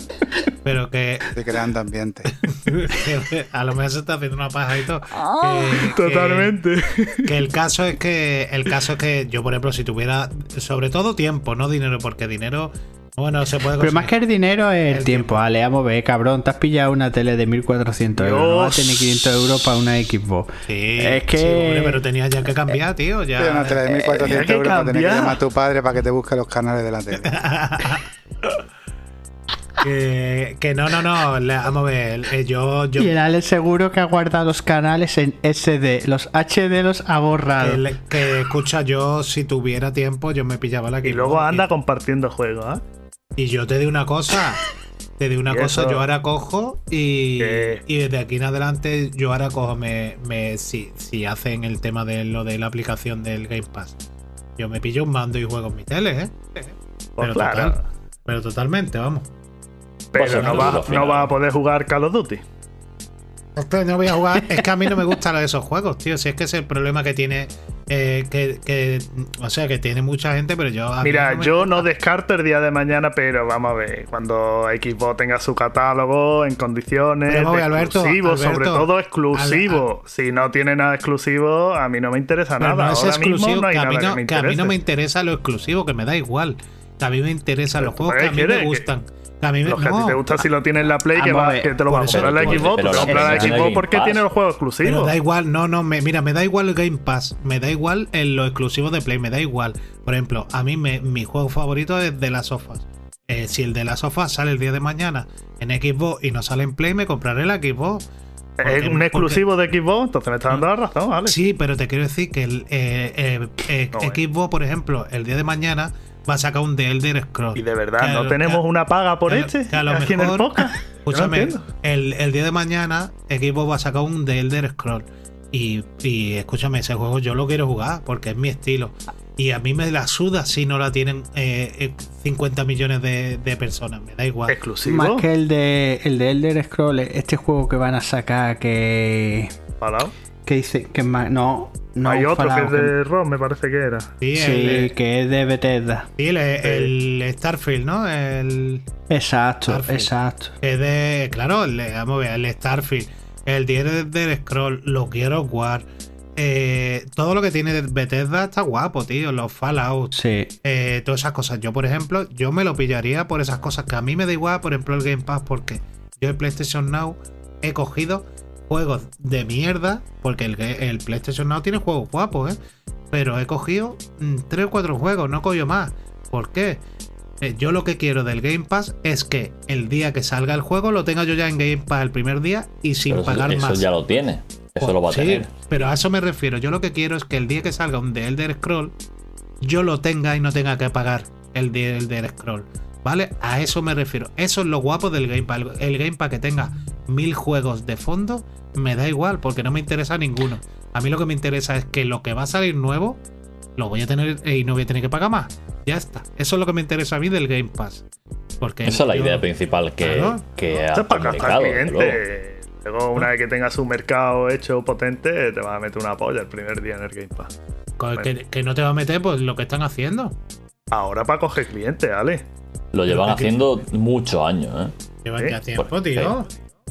Speaker 6: Pero que
Speaker 4: Se crean ambiente.
Speaker 6: a lo mejor se está haciendo una paja y todo.
Speaker 5: Ah,
Speaker 6: Que- que-
Speaker 5: Totalmente.
Speaker 6: Que el caso es que el caso es que yo por ejemplo si tuviera sobre todo tiempo no dinero porque dinero bueno se puede
Speaker 3: Pero más que el dinero es el,
Speaker 6: El
Speaker 3: tiempo. Ale, vamos a ver, cabrón. Te has pillado una tele de 1400 euros. No vas a tener 500 euros para una Xbox.
Speaker 6: sí,
Speaker 3: es que-
Speaker 6: sí, hombre, pero tenía ya que cambiar tío ya
Speaker 4: Tiene una tele de
Speaker 5: hay
Speaker 4: 1400
Speaker 5: que
Speaker 4: euros para tener que llamar a tu padre para que te busque los canales de la tele.
Speaker 6: que, que no no no le- vamos a ver eh, yo yo
Speaker 3: Y el Ale seguro que ha guardado los canales en SD. Los HD los ha borrado.
Speaker 6: que, que, escucha yo si tuviera tiempo yo me pillaba la
Speaker 5: Y
Speaker 6: Xbox
Speaker 5: luego anda compartiendo juegos, ¿eh?
Speaker 6: Y yo te digo una cosa. Te digo una
Speaker 5: ¿Y
Speaker 6: cosa,
Speaker 5: eso?
Speaker 6: yo ahora cojo y, y desde aquí en adelante yo ahora cojo, me, me si, si hacen el tema de lo de la aplicación del Game Pass, yo me pillo un mando y juego en mi tele, ¿eh?
Speaker 5: Pues
Speaker 6: Pero,
Speaker 5: claro.
Speaker 6: total, pero totalmente, vamos.
Speaker 5: Pero
Speaker 7: Pues
Speaker 5: no vas no vas a poder jugar Call of Duty.
Speaker 6: No voy a jugar. Es que a mí no me gustan esos juegos, tío. Si es que es el problema que tiene. eh, que, que- o sea, que tiene mucha gente, pero yo.
Speaker 5: Mira,
Speaker 6: me
Speaker 5: yo
Speaker 6: gusta.
Speaker 5: no descarto el día de mañana, pero vamos a ver, cuando Xbox tenga su catálogo en condiciones
Speaker 6: Pero
Speaker 5: de
Speaker 6: Alberto,
Speaker 5: exclusivo, sobre todo exclusivo. Si no tiene nada exclusivo, a mí no me interesa nada.
Speaker 6: no es
Speaker 5: Ahora mismo
Speaker 6: exclusivo,
Speaker 5: no hay
Speaker 6: que, a mí
Speaker 5: nada
Speaker 6: no,
Speaker 5: que me
Speaker 6: que a mí no me interesa lo exclusivo, que me da igual. Que a mí me interesan los juegos
Speaker 5: ¿Pero
Speaker 6: que a mí me gustan. Que a mí me,
Speaker 5: Los que a ti
Speaker 6: no,
Speaker 5: te gusta si lo tienes en la Play, que,
Speaker 3: a
Speaker 5: va- que te lo vas a comprar en la
Speaker 7: te-
Speaker 5: Xbox,
Speaker 7: pero
Speaker 5: pero
Speaker 7: la
Speaker 5: comprar la Xbox porque tiene los juegos
Speaker 6: Pero
Speaker 5: exclusivos.
Speaker 6: da igual, no, no, me, mira, me da igual el Game Pass, me da igual en lo exclusivo de Play, me da igual. Por ejemplo, a mí me, mi juego favorito es de las sofas. Eh, si el de las sofas sale el día de mañana en Xbox y no sale en Play, me compraré la Xbox.
Speaker 5: Es un exclusivo de Xbox, entonces me estás dando la razón, ¿vale?
Speaker 6: Sí, pero te quiero decir que el eh, eh, eh,
Speaker 5: No, eh.
Speaker 6: Xbox, por ejemplo, el día de mañana va a sacar un The Elder Scrolls.
Speaker 5: Y de verdad,
Speaker 6: Que
Speaker 5: ¿no
Speaker 6: lo-
Speaker 5: tenemos
Speaker 6: que
Speaker 5: una paga por
Speaker 6: que
Speaker 5: este?
Speaker 6: que a lo
Speaker 5: aquí en el
Speaker 6: mejor-
Speaker 5: podcast. Yo no
Speaker 6: Escúchame, el, el día de mañana Xbox va a sacar un The Elder Scroll. Y, y escúchame, ese juego yo lo quiero jugar porque es mi estilo. Y a mí me la suda si no la tienen eh, eh, 50 millones de, de personas. Me da igual.
Speaker 5: Exclusivo.
Speaker 3: Más que el de, el de Elder Scrolls, este juego que van a sacar que. Que dice que. No. no
Speaker 5: Hay otro que es de ROM, me parece que era.
Speaker 6: Sí,
Speaker 3: Sí,
Speaker 6: el,
Speaker 3: que es de Bethesda.
Speaker 6: sí, el- el Starfield, ¿no? El.
Speaker 3: Exacto,
Speaker 6: Starfield.
Speaker 3: exacto.
Speaker 6: Es de. Claro, el, de- vamos a ver, el Starfield. El 10 del Scroll, lo quiero jugar. Eh, todo lo que tiene de Bethesda está guapo, tío. Los Fallout,
Speaker 3: Sí.
Speaker 6: eh, todas esas cosas. Yo, por ejemplo, yo me lo pillaría por esas cosas que a mí me da igual, por ejemplo, el Game Pass, porque yo el PlayStation Now he cogido juegos de mierda, porque el, el PlayStation Now tiene juegos guapos, ¿eh? Pero he cogido 3 o 4 juegos, no cogido más. ¿Por qué? Eh, yo lo que quiero del Game Pass es que el día que salga el juego lo tenga yo ya en Game Pass el primer día y sin
Speaker 7: Pero eso,
Speaker 6: pagar
Speaker 7: eso
Speaker 6: más.
Speaker 7: ya lo tiene. Eso lo va a
Speaker 6: sí,
Speaker 7: tener.
Speaker 6: Pero a eso me refiero. Yo lo que quiero es que el día que salga un The Elder Scroll, yo lo tenga y no tenga que pagar el The Elder Scroll. ¿Vale? A eso me refiero. Eso es lo guapo del Game Pass. El Game Pass que tenga mil juegos de fondo, me da igual, porque no me interesa ninguno. A mí lo que me interesa es que lo que va a salir nuevo, lo voy a tener y no voy a tener que pagar más. Ya está. Eso es lo que me interesa a mí del Game Pass. Porque
Speaker 7: Esa es la idea principal que,
Speaker 6: Claro.
Speaker 7: que ha
Speaker 5: Esto es para
Speaker 7: luego.
Speaker 5: una vez que tengas un mercado hecho potente, te vas a meter una polla el primer día en el Game Pass.
Speaker 6: que, que no te va a meter, pues lo que están haciendo.
Speaker 5: Ahora para coger clientes, Ale.
Speaker 7: Lo llevan haciendo muchos años, ¿eh?
Speaker 6: Llevan
Speaker 5: ¿Eh?
Speaker 6: ya tiempo,
Speaker 7: Pues,
Speaker 6: tío.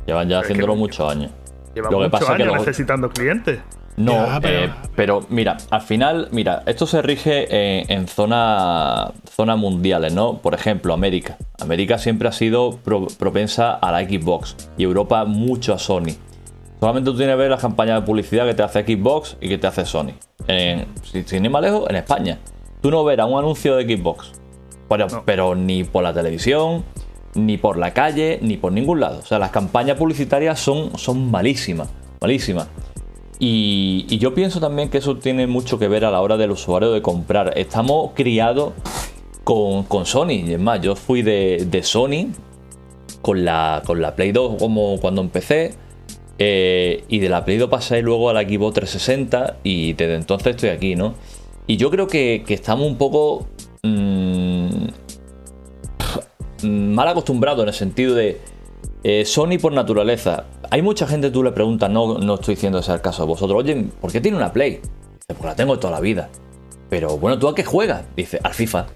Speaker 7: Llevan ya
Speaker 5: es que
Speaker 7: haciéndolo muchos años.
Speaker 5: Lleva
Speaker 7: Lo que
Speaker 5: muchos
Speaker 7: pasa es que
Speaker 5: años necesitando clientes.
Speaker 7: No,
Speaker 6: Ya, pero-
Speaker 7: eh, pero... mira, al final, mira, esto se rige en, en zona- zonas mundiales, ¿no? Por ejemplo, América. América siempre ha sido pro- propensa a la Xbox y Europa mucho a Sony. Solamente tú tienes que ver las campañas de publicidad que te hace Xbox y que te hace Sony. En, si- sin ir más lejos, en España. Tú no verás un anuncio de Xbox. Pero,
Speaker 5: No.
Speaker 7: pero ni por la televisión, ni por la calle, ni por ningún lado. O sea, las campañas publicitarias son, son malísimas. Malísimas. Y, yo pienso también que eso tiene mucho que ver a la hora del usuario de comprar. Estamos criados con, con Sony. Y es más, yo fui de, de Sony con la, con la Play 2 como cuando empecé. eh, y de la Play 2 pasé luego a la Xbox 360 y desde entonces estoy aquí, ¿no? Y yo creo que, que estamos un poco mm, mal acostumbrados en el sentido de eh, Sony por naturaleza. Hay mucha gente, tú le preguntas, no, no estoy diciendo ese es el caso de vosotros, oye, ¿por qué tiene una Play? Dice, Pues la tengo toda la vida. Pero bueno, ¿tú a qué juegas? Dice, al FIFA.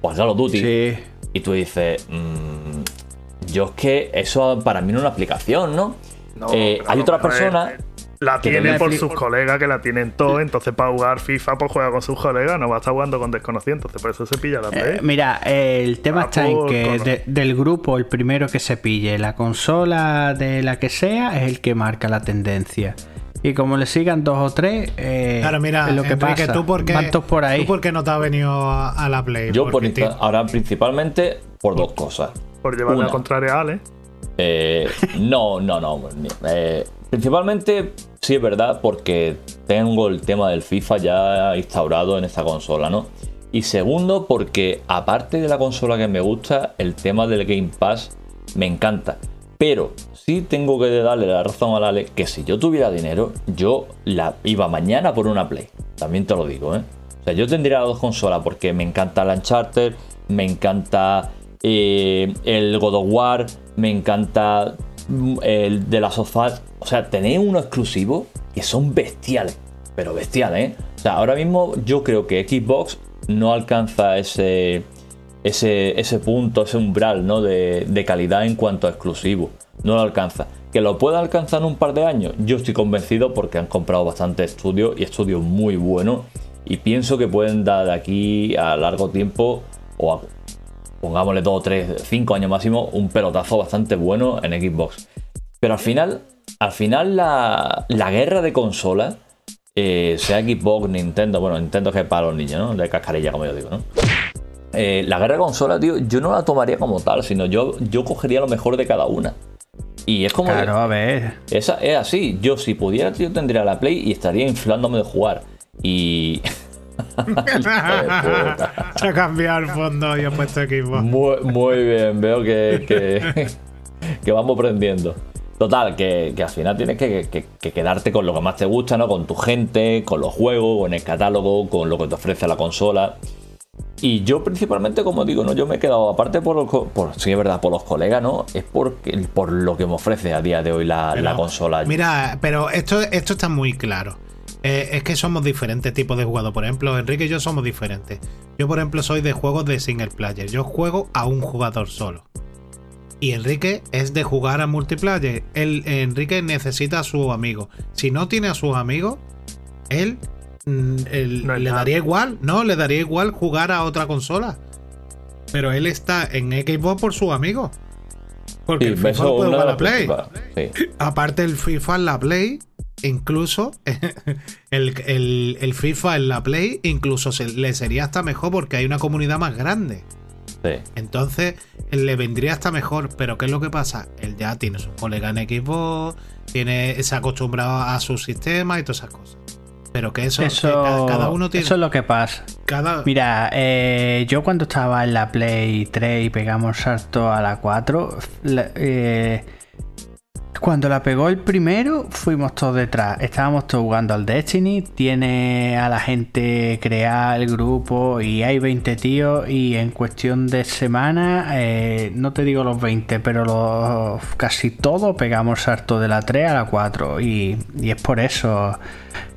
Speaker 7: O al Call of Duty.
Speaker 3: Sí.
Speaker 7: Y tú dices, mm, yo es que eso para mí no es una aplicación, ¿no?
Speaker 5: No,
Speaker 7: Eh,
Speaker 5: claro,
Speaker 7: hay otras personas
Speaker 5: eh, La tiene por sus colegas que la tienen todo, entonces para jugar FIFA pues juega con sus colegas, no va a estar jugando con desconocidos, entonces por eso se pilla la Play.
Speaker 3: Eh, mira, eh, el tema
Speaker 5: Ah,
Speaker 3: está en
Speaker 5: por-
Speaker 3: que de- del grupo, el primero que se pille la consola de la que sea es el que marca la tendencia. Y como le sigan dos o tres, eh,
Speaker 6: Claro, mira,
Speaker 3: es lo que
Speaker 6: Enrique,
Speaker 3: pasa.
Speaker 6: tú porque,
Speaker 3: todos por ahí.
Speaker 6: tú porque no te has venido a, a la Play.
Speaker 7: yo por ahora principalmente por dos cosas.
Speaker 5: por llevarle
Speaker 7: una.
Speaker 5: a contraria a Ale.
Speaker 7: Eh, no, no, no. eh, principalmente, sí es verdad, porque tengo el tema del FIFA ya instaurado en esta consola, ¿no? Y segundo, porque aparte de la consola que me gusta, el tema del Game Pass me encanta. Pero sí tengo que darle la razón a Ale que si yo tuviera dinero, yo la iba mañana por una Play. También te lo digo, ¿eh? O sea, yo tendría las dos consolas porque me encanta el Uncharted, me encanta eh, el God of War, me encanta mm, el de las sofás. O sea, tenéis unos exclusivos que son bestiales, pero bestiales, ¿eh? O sea, ahora mismo yo creo que Xbox no alcanza ese, ese, ese punto, ese umbral ¿no? de, de calidad en cuanto a exclusivo. No lo alcanza. Que lo pueda alcanzar en un par de años, yo estoy convencido porque han comprado bastantes estudios y estudios muy buenos. Y pienso que pueden dar de aquí a largo tiempo, o a- pongámosle 2, 3, 5 años máximo, un pelotazo bastante bueno en Xbox. Pero al final, al final la, la guerra de consolas, eh, sea Xbox, Nintendo, bueno, Nintendo es que es para los niños, ¿no? De cascarilla, como yo digo, ¿no? Eh, la guerra de consolas, tío, yo no la tomaría como tal, sino yo, yo cogería lo mejor de cada una. Y es como. de-
Speaker 3: Claro, a ver.
Speaker 7: esa, es así. Yo, si pudiera, tío, tendría la Play y estaría inflándome de jugar. Y.
Speaker 6: Se ha cambiado el fondo y ha puesto equipo.
Speaker 7: Muy, muy bien, veo que, que, que vamos aprendiendo. Total, que, que al final tienes que, que- que quedarte con lo que más te gusta, ¿no? Con tu gente, con los juegos, con el catálogo, con lo que te ofrece la consola. Y yo principalmente, como digo, ¿no? Yo me he quedado, aparte por, los por sí es verdad, por los colegas, ¿no? Es por, por lo que me ofrece a día de hoy la, consola.
Speaker 6: Mira, pero esto, esto está muy claro. Eh, es que somos diferentes tipos de jugadores. Por ejemplo, Enrique y yo somos diferentes. Yo, por ejemplo, soy de juegos de single player. Yo juego a un jugador solo. Y Enrique es de jugar a multiplayer. Él, Enrique necesita a sus amigos. Si no tiene a sus amigos, él, mm, él
Speaker 5: No
Speaker 6: le
Speaker 5: nada.
Speaker 6: daría igual. No, le daría igual jugar a otra consola. Pero él está en Xbox por sus amigos. Porque
Speaker 7: Sí,
Speaker 6: el FIFA lo puede jugar a la Play.
Speaker 7: Sí.
Speaker 6: Aparte el FIFA en la Play, incluso el, el- el FIFA en la Play, incluso se- le sería hasta mejor porque hay una comunidad más grande.
Speaker 7: Sí.
Speaker 6: Entonces le vendría hasta mejor. Pero ¿qué es lo que pasa? Él ya tiene sus colegas en Xbox, tiene, se ha acostumbrado a su sistema y todas esas cosas. Pero que eso, que
Speaker 3: Eso,
Speaker 6: ca- cada uno tiene.
Speaker 3: eso es lo que pasa.
Speaker 6: cada,
Speaker 3: Mira, eh, yo cuando estaba en la Play 3 y pegamos salto a la 4, la- eh, cuando la pegó el primero, fuimos todos detrás. Estábamos todos jugando al Destiny. Tiene a la gente crear el grupo y hay 20 tíos. Y en cuestión de semana, eh, no te digo los 20, pero los, casi todos pegamos salto de la 3 a la 4. Y, es por eso.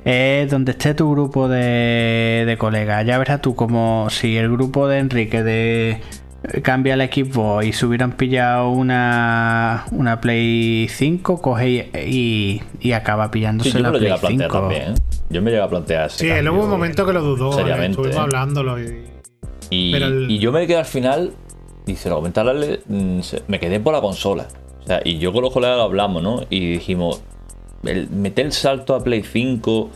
Speaker 3: Es donde esté tu grupo de, de colegas. Ya verás tú como si el grupo de Enrique de cambia el equipo y se hubieran pillado una, una Play 5, coge y, y, y acaba pillándose
Speaker 7: Sí, yo
Speaker 3: la
Speaker 7: me lo
Speaker 3: Play
Speaker 7: llegué a plantear
Speaker 3: 5.
Speaker 7: también. ¿eh? Yo me llegué a plantear ese
Speaker 6: sí, él
Speaker 7: cambio
Speaker 6: hubo un momento que lo dudó. eh,
Speaker 7: seriamente,
Speaker 6: Estuvimos
Speaker 7: ¿eh?
Speaker 6: hablándolo. Y,
Speaker 7: Y,
Speaker 6: Pero el-
Speaker 7: y yo me quedé al final, y se lo comenté mm, me quedé por la consola. O sea, y yo con los colegas lo hablamos, ¿no? Y dijimos, el meter el salto a Play 5,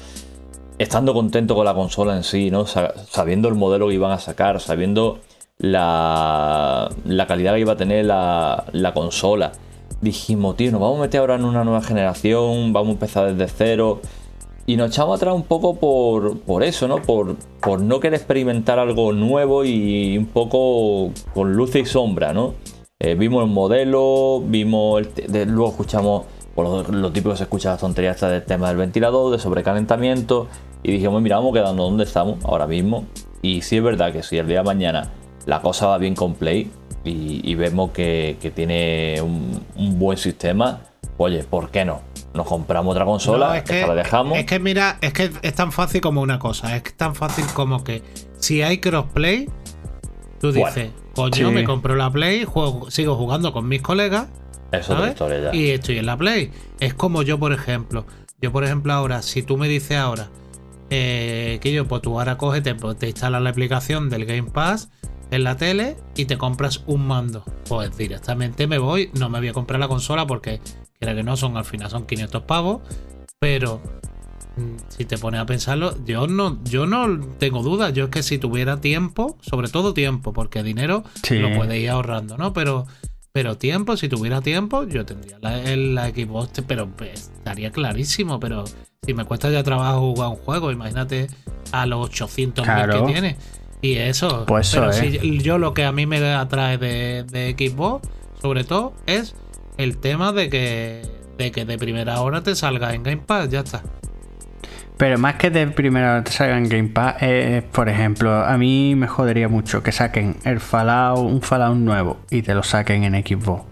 Speaker 7: estando contento con la consola en sí, ¿no? Sa- sabiendo el modelo que iban a sacar, sabiendo la, calidad que iba a tener la, la consola. Dijimos, tío, nos vamos a meter ahora en una nueva generación, vamos a empezar desde cero. Y nos echamos atrás un poco por, por eso, ¿no? Por, por no querer experimentar algo nuevo y un poco con luz y sombra, ¿no? Eh, vimos el modelo, vimos el de- luego escuchamos por lo, lo típico que se escucha las tonterías del tema del ventilador, de sobrecalentamiento, y dijimos, mira, vamos quedando donde estamos ahora mismo. Y sí es verdad que si el día de mañana la cosa va bien con Play y, y vemos que, que tiene un, un buen sistema, oye, ¿por qué no? Nos compramos otra consola,
Speaker 6: No, es que,
Speaker 7: la dejamos.
Speaker 6: Es que mira, es que es tan fácil como una cosa. Es tan fácil como que si hay crossplay, tú
Speaker 7: Bueno,
Speaker 6: dices, coño,
Speaker 3: sí.
Speaker 6: me compro la Play, juego, sigo jugando con mis colegas,
Speaker 7: es otra
Speaker 6: ¿sabes?
Speaker 7: historia ya.
Speaker 6: Y estoy en la Play. Es como yo, por ejemplo. Yo, por ejemplo, ahora, si tú me dices ahora, eh, que yo, pues tú ahora coges, te, te instalas la aplicación del Game Pass en la tele y te compras un mando. Pues directamente me voy, no me voy a comprar la consola porque, quiera que no, son al final son 500 pavos. Pero mm, si te pones a pensarlo, yo no, yo no tengo dudas. Yo es que si tuviera tiempo, sobre todo tiempo, porque dinero
Speaker 3: Sí.
Speaker 6: lo puedes ir ahorrando, ¿no? Pero, pero tiempo, si tuviera tiempo, yo tendría la, el- la Xbox, pero pues, estaría clarísimo. Pero si me cuesta ya trabajo jugar un juego, imagínate a los 800
Speaker 3: Claro.
Speaker 6: que tiene. Y eso,
Speaker 3: Pues eso,
Speaker 6: pero
Speaker 3: ¿eh?
Speaker 6: si yo lo que a mí me atrae de, de Xbox, sobre todo, es el tema de que, de que de primera hora te salga en Game Pass, ya está.
Speaker 3: Pero más que de primero te salgan Game Pass, eh, por ejemplo, a mí me jodería mucho que saquen el Fallout, un Fallout nuevo y te lo saquen en Xbox.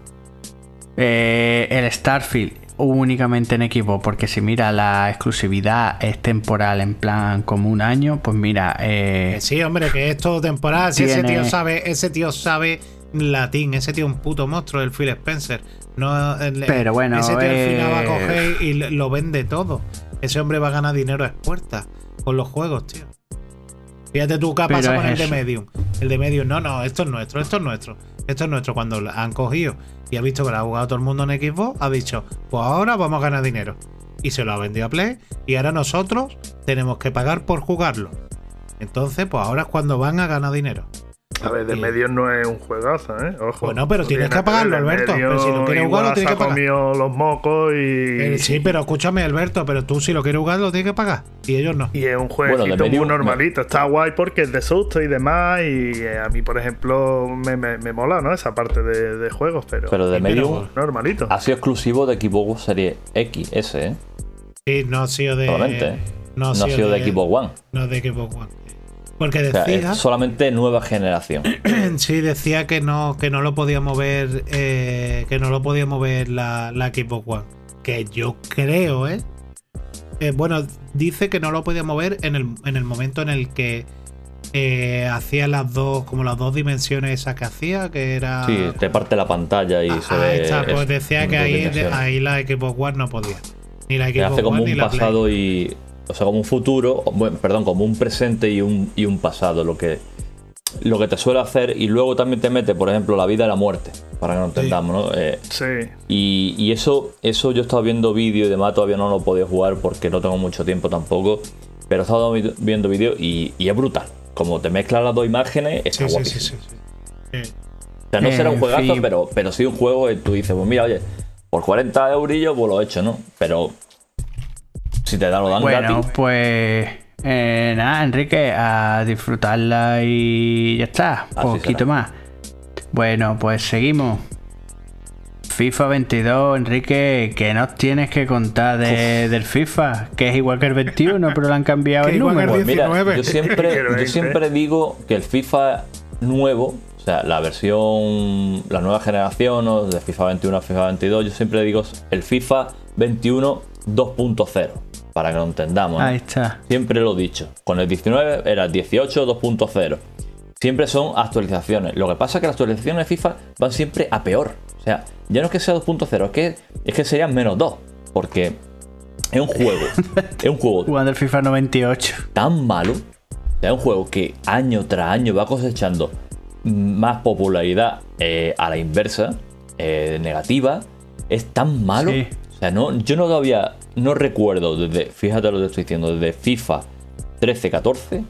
Speaker 3: Eh, el Starfield únicamente en Xbox, porque si mira la exclusividad es temporal, en plan como un año, pues mira, eh,
Speaker 6: sí, hombre, que es todo temporal. Si ese tío sabe, ese tío sabe latín, ese tío es un puto monstruo del Phil Spencer. No, el-
Speaker 3: Pero bueno,
Speaker 6: ese tío al final va a
Speaker 3: eh,
Speaker 6: coger y lo- lo vende todo. Ese hombre va a ganar dinero a expuertas con los juegos, tío. Fíjate tú qué ha pasado con el de. Medium. El de Medium, no, no, esto es nuestro, esto es nuestro. Esto es nuestro. Cuando han cogido y ha visto que lo ha jugado todo el mundo en Xbox, ha dicho, pues ahora vamos a ganar dinero. Y se lo ha vendido a Play. Y ahora nosotros tenemos que pagar por jugarlo. Entonces, pues ahora es cuando van a ganar dinero.
Speaker 5: A ver, de
Speaker 6: Sí.
Speaker 5: medio no es un juegazo, ¿eh? Ojo.
Speaker 6: Bueno, pero
Speaker 5: No
Speaker 6: tienes
Speaker 5: tiene
Speaker 6: que
Speaker 5: nada ver,
Speaker 6: pagarlo,
Speaker 5: de
Speaker 6: Alberto,
Speaker 5: medio
Speaker 6: pero si lo quieres jugar, lo tienes que
Speaker 5: ha
Speaker 6: pagar.
Speaker 5: comido los mocos y.
Speaker 6: Eh, sí, pero escúchame, Alberto, pero tú si lo quieres jugar lo tienes que pagar. Y ellos no.
Speaker 5: Y es un
Speaker 7: Bueno,
Speaker 5: jueguito
Speaker 7: de medio,
Speaker 5: muy normalito. Está guay porque es de susto y demás. Y eh, a mí, por ejemplo, me, me- me mola, ¿no? Esa parte de, de juegos, pero,
Speaker 7: Pero de medio
Speaker 6: pero-
Speaker 5: normalito.
Speaker 7: ha sido exclusivo de Xbox Serie XS, ¿eh?
Speaker 6: Sí, no ha sido de.
Speaker 7: Solamente, ¿eh?
Speaker 6: No
Speaker 7: No
Speaker 6: ha sido,
Speaker 7: de Xbox One.
Speaker 6: No de Xbox One. Porque
Speaker 7: O sea,
Speaker 6: decía.
Speaker 7: solamente nueva generación.
Speaker 6: Sí, decía que no, que no lo podía mover. eh, que no lo podía mover la, la Xbox One. Que yo creo, ¿eh? eh, bueno, dice que no lo podía mover en el, en el momento en el que eh, hacía las dos, como las dos dimensiones esas que hacía, que era.
Speaker 7: Sí, te parte la pantalla y
Speaker 6: Ah,
Speaker 7: se
Speaker 6: ahí
Speaker 7: ve.
Speaker 6: está, pues
Speaker 7: es-
Speaker 6: decía que ahí, ahí la Xbox One no podía. Ni la Xbox
Speaker 7: hace como
Speaker 6: One ni la Play.
Speaker 7: pasado y. O sea, como un futuro, bueno, perdón, como un presente y un, y un pasado, lo que, lo que te suele hacer. Y luego también te mete, por ejemplo, la vida y la muerte, para que no entendamos, ¿no? Eh,
Speaker 5: Sí.
Speaker 7: y, y eso, eso yo he estado viendo vídeos y demás, todavía no lo he podido jugar porque no tengo mucho tiempo tampoco. Pero he estado vi- viendo vídeos y, y es brutal. Como te mezclan las dos imágenes, está
Speaker 6: Sí, sí, sí,
Speaker 7: guapísimo.
Speaker 6: sí, sí. Sí.
Speaker 7: O sea, no será un juegazo, pero, pero sí un juego que tú dices, pues mira, oye, por 40 eurillos, pues lo he hecho, ¿no? Pero si te da lo dan
Speaker 3: Bueno,
Speaker 7: gratis.
Speaker 3: pues eh, nada, Enrique, a disfrutarla y ya está.
Speaker 7: Así
Speaker 3: Poquito
Speaker 7: será.
Speaker 3: más. Bueno, pues seguimos. FIFA 22, Enrique, ¿qué nos tienes que contar de- del FIFA? Que es igual que el 21, pero le han cambiado
Speaker 6: Que
Speaker 3: el
Speaker 6: que
Speaker 3: número.
Speaker 7: Pues mira,
Speaker 6: 19.
Speaker 7: yo siempre, yo siempre digo que el FIFA nuevo, o sea, la versión, la nueva generación ¿no? de FIFA 21 a FIFA 22, yo siempre digo el FIFA 21 2.0, para que lo entendamos. ¿no?
Speaker 3: Ahí está.
Speaker 7: Siempre lo he dicho. Con el 19 era el 18 2.0. Siempre son actualizaciones. Lo que pasa es que las actualizaciones de FIFA van siempre a peor. O sea, ya no es que sea 2.0, es que, es que serían menos 2. Porque es un juego. es un juego
Speaker 3: Jugando el FIFA 98.
Speaker 7: tan malo. Es un juego que año tras año va cosechando más popularidad eh, a la inversa, eh, negativa. Es tan malo.
Speaker 3: Sí.
Speaker 7: O sea, no, yo no todavía no recuerdo desde, fíjate lo que estoy diciendo, desde FIFA 13, 14,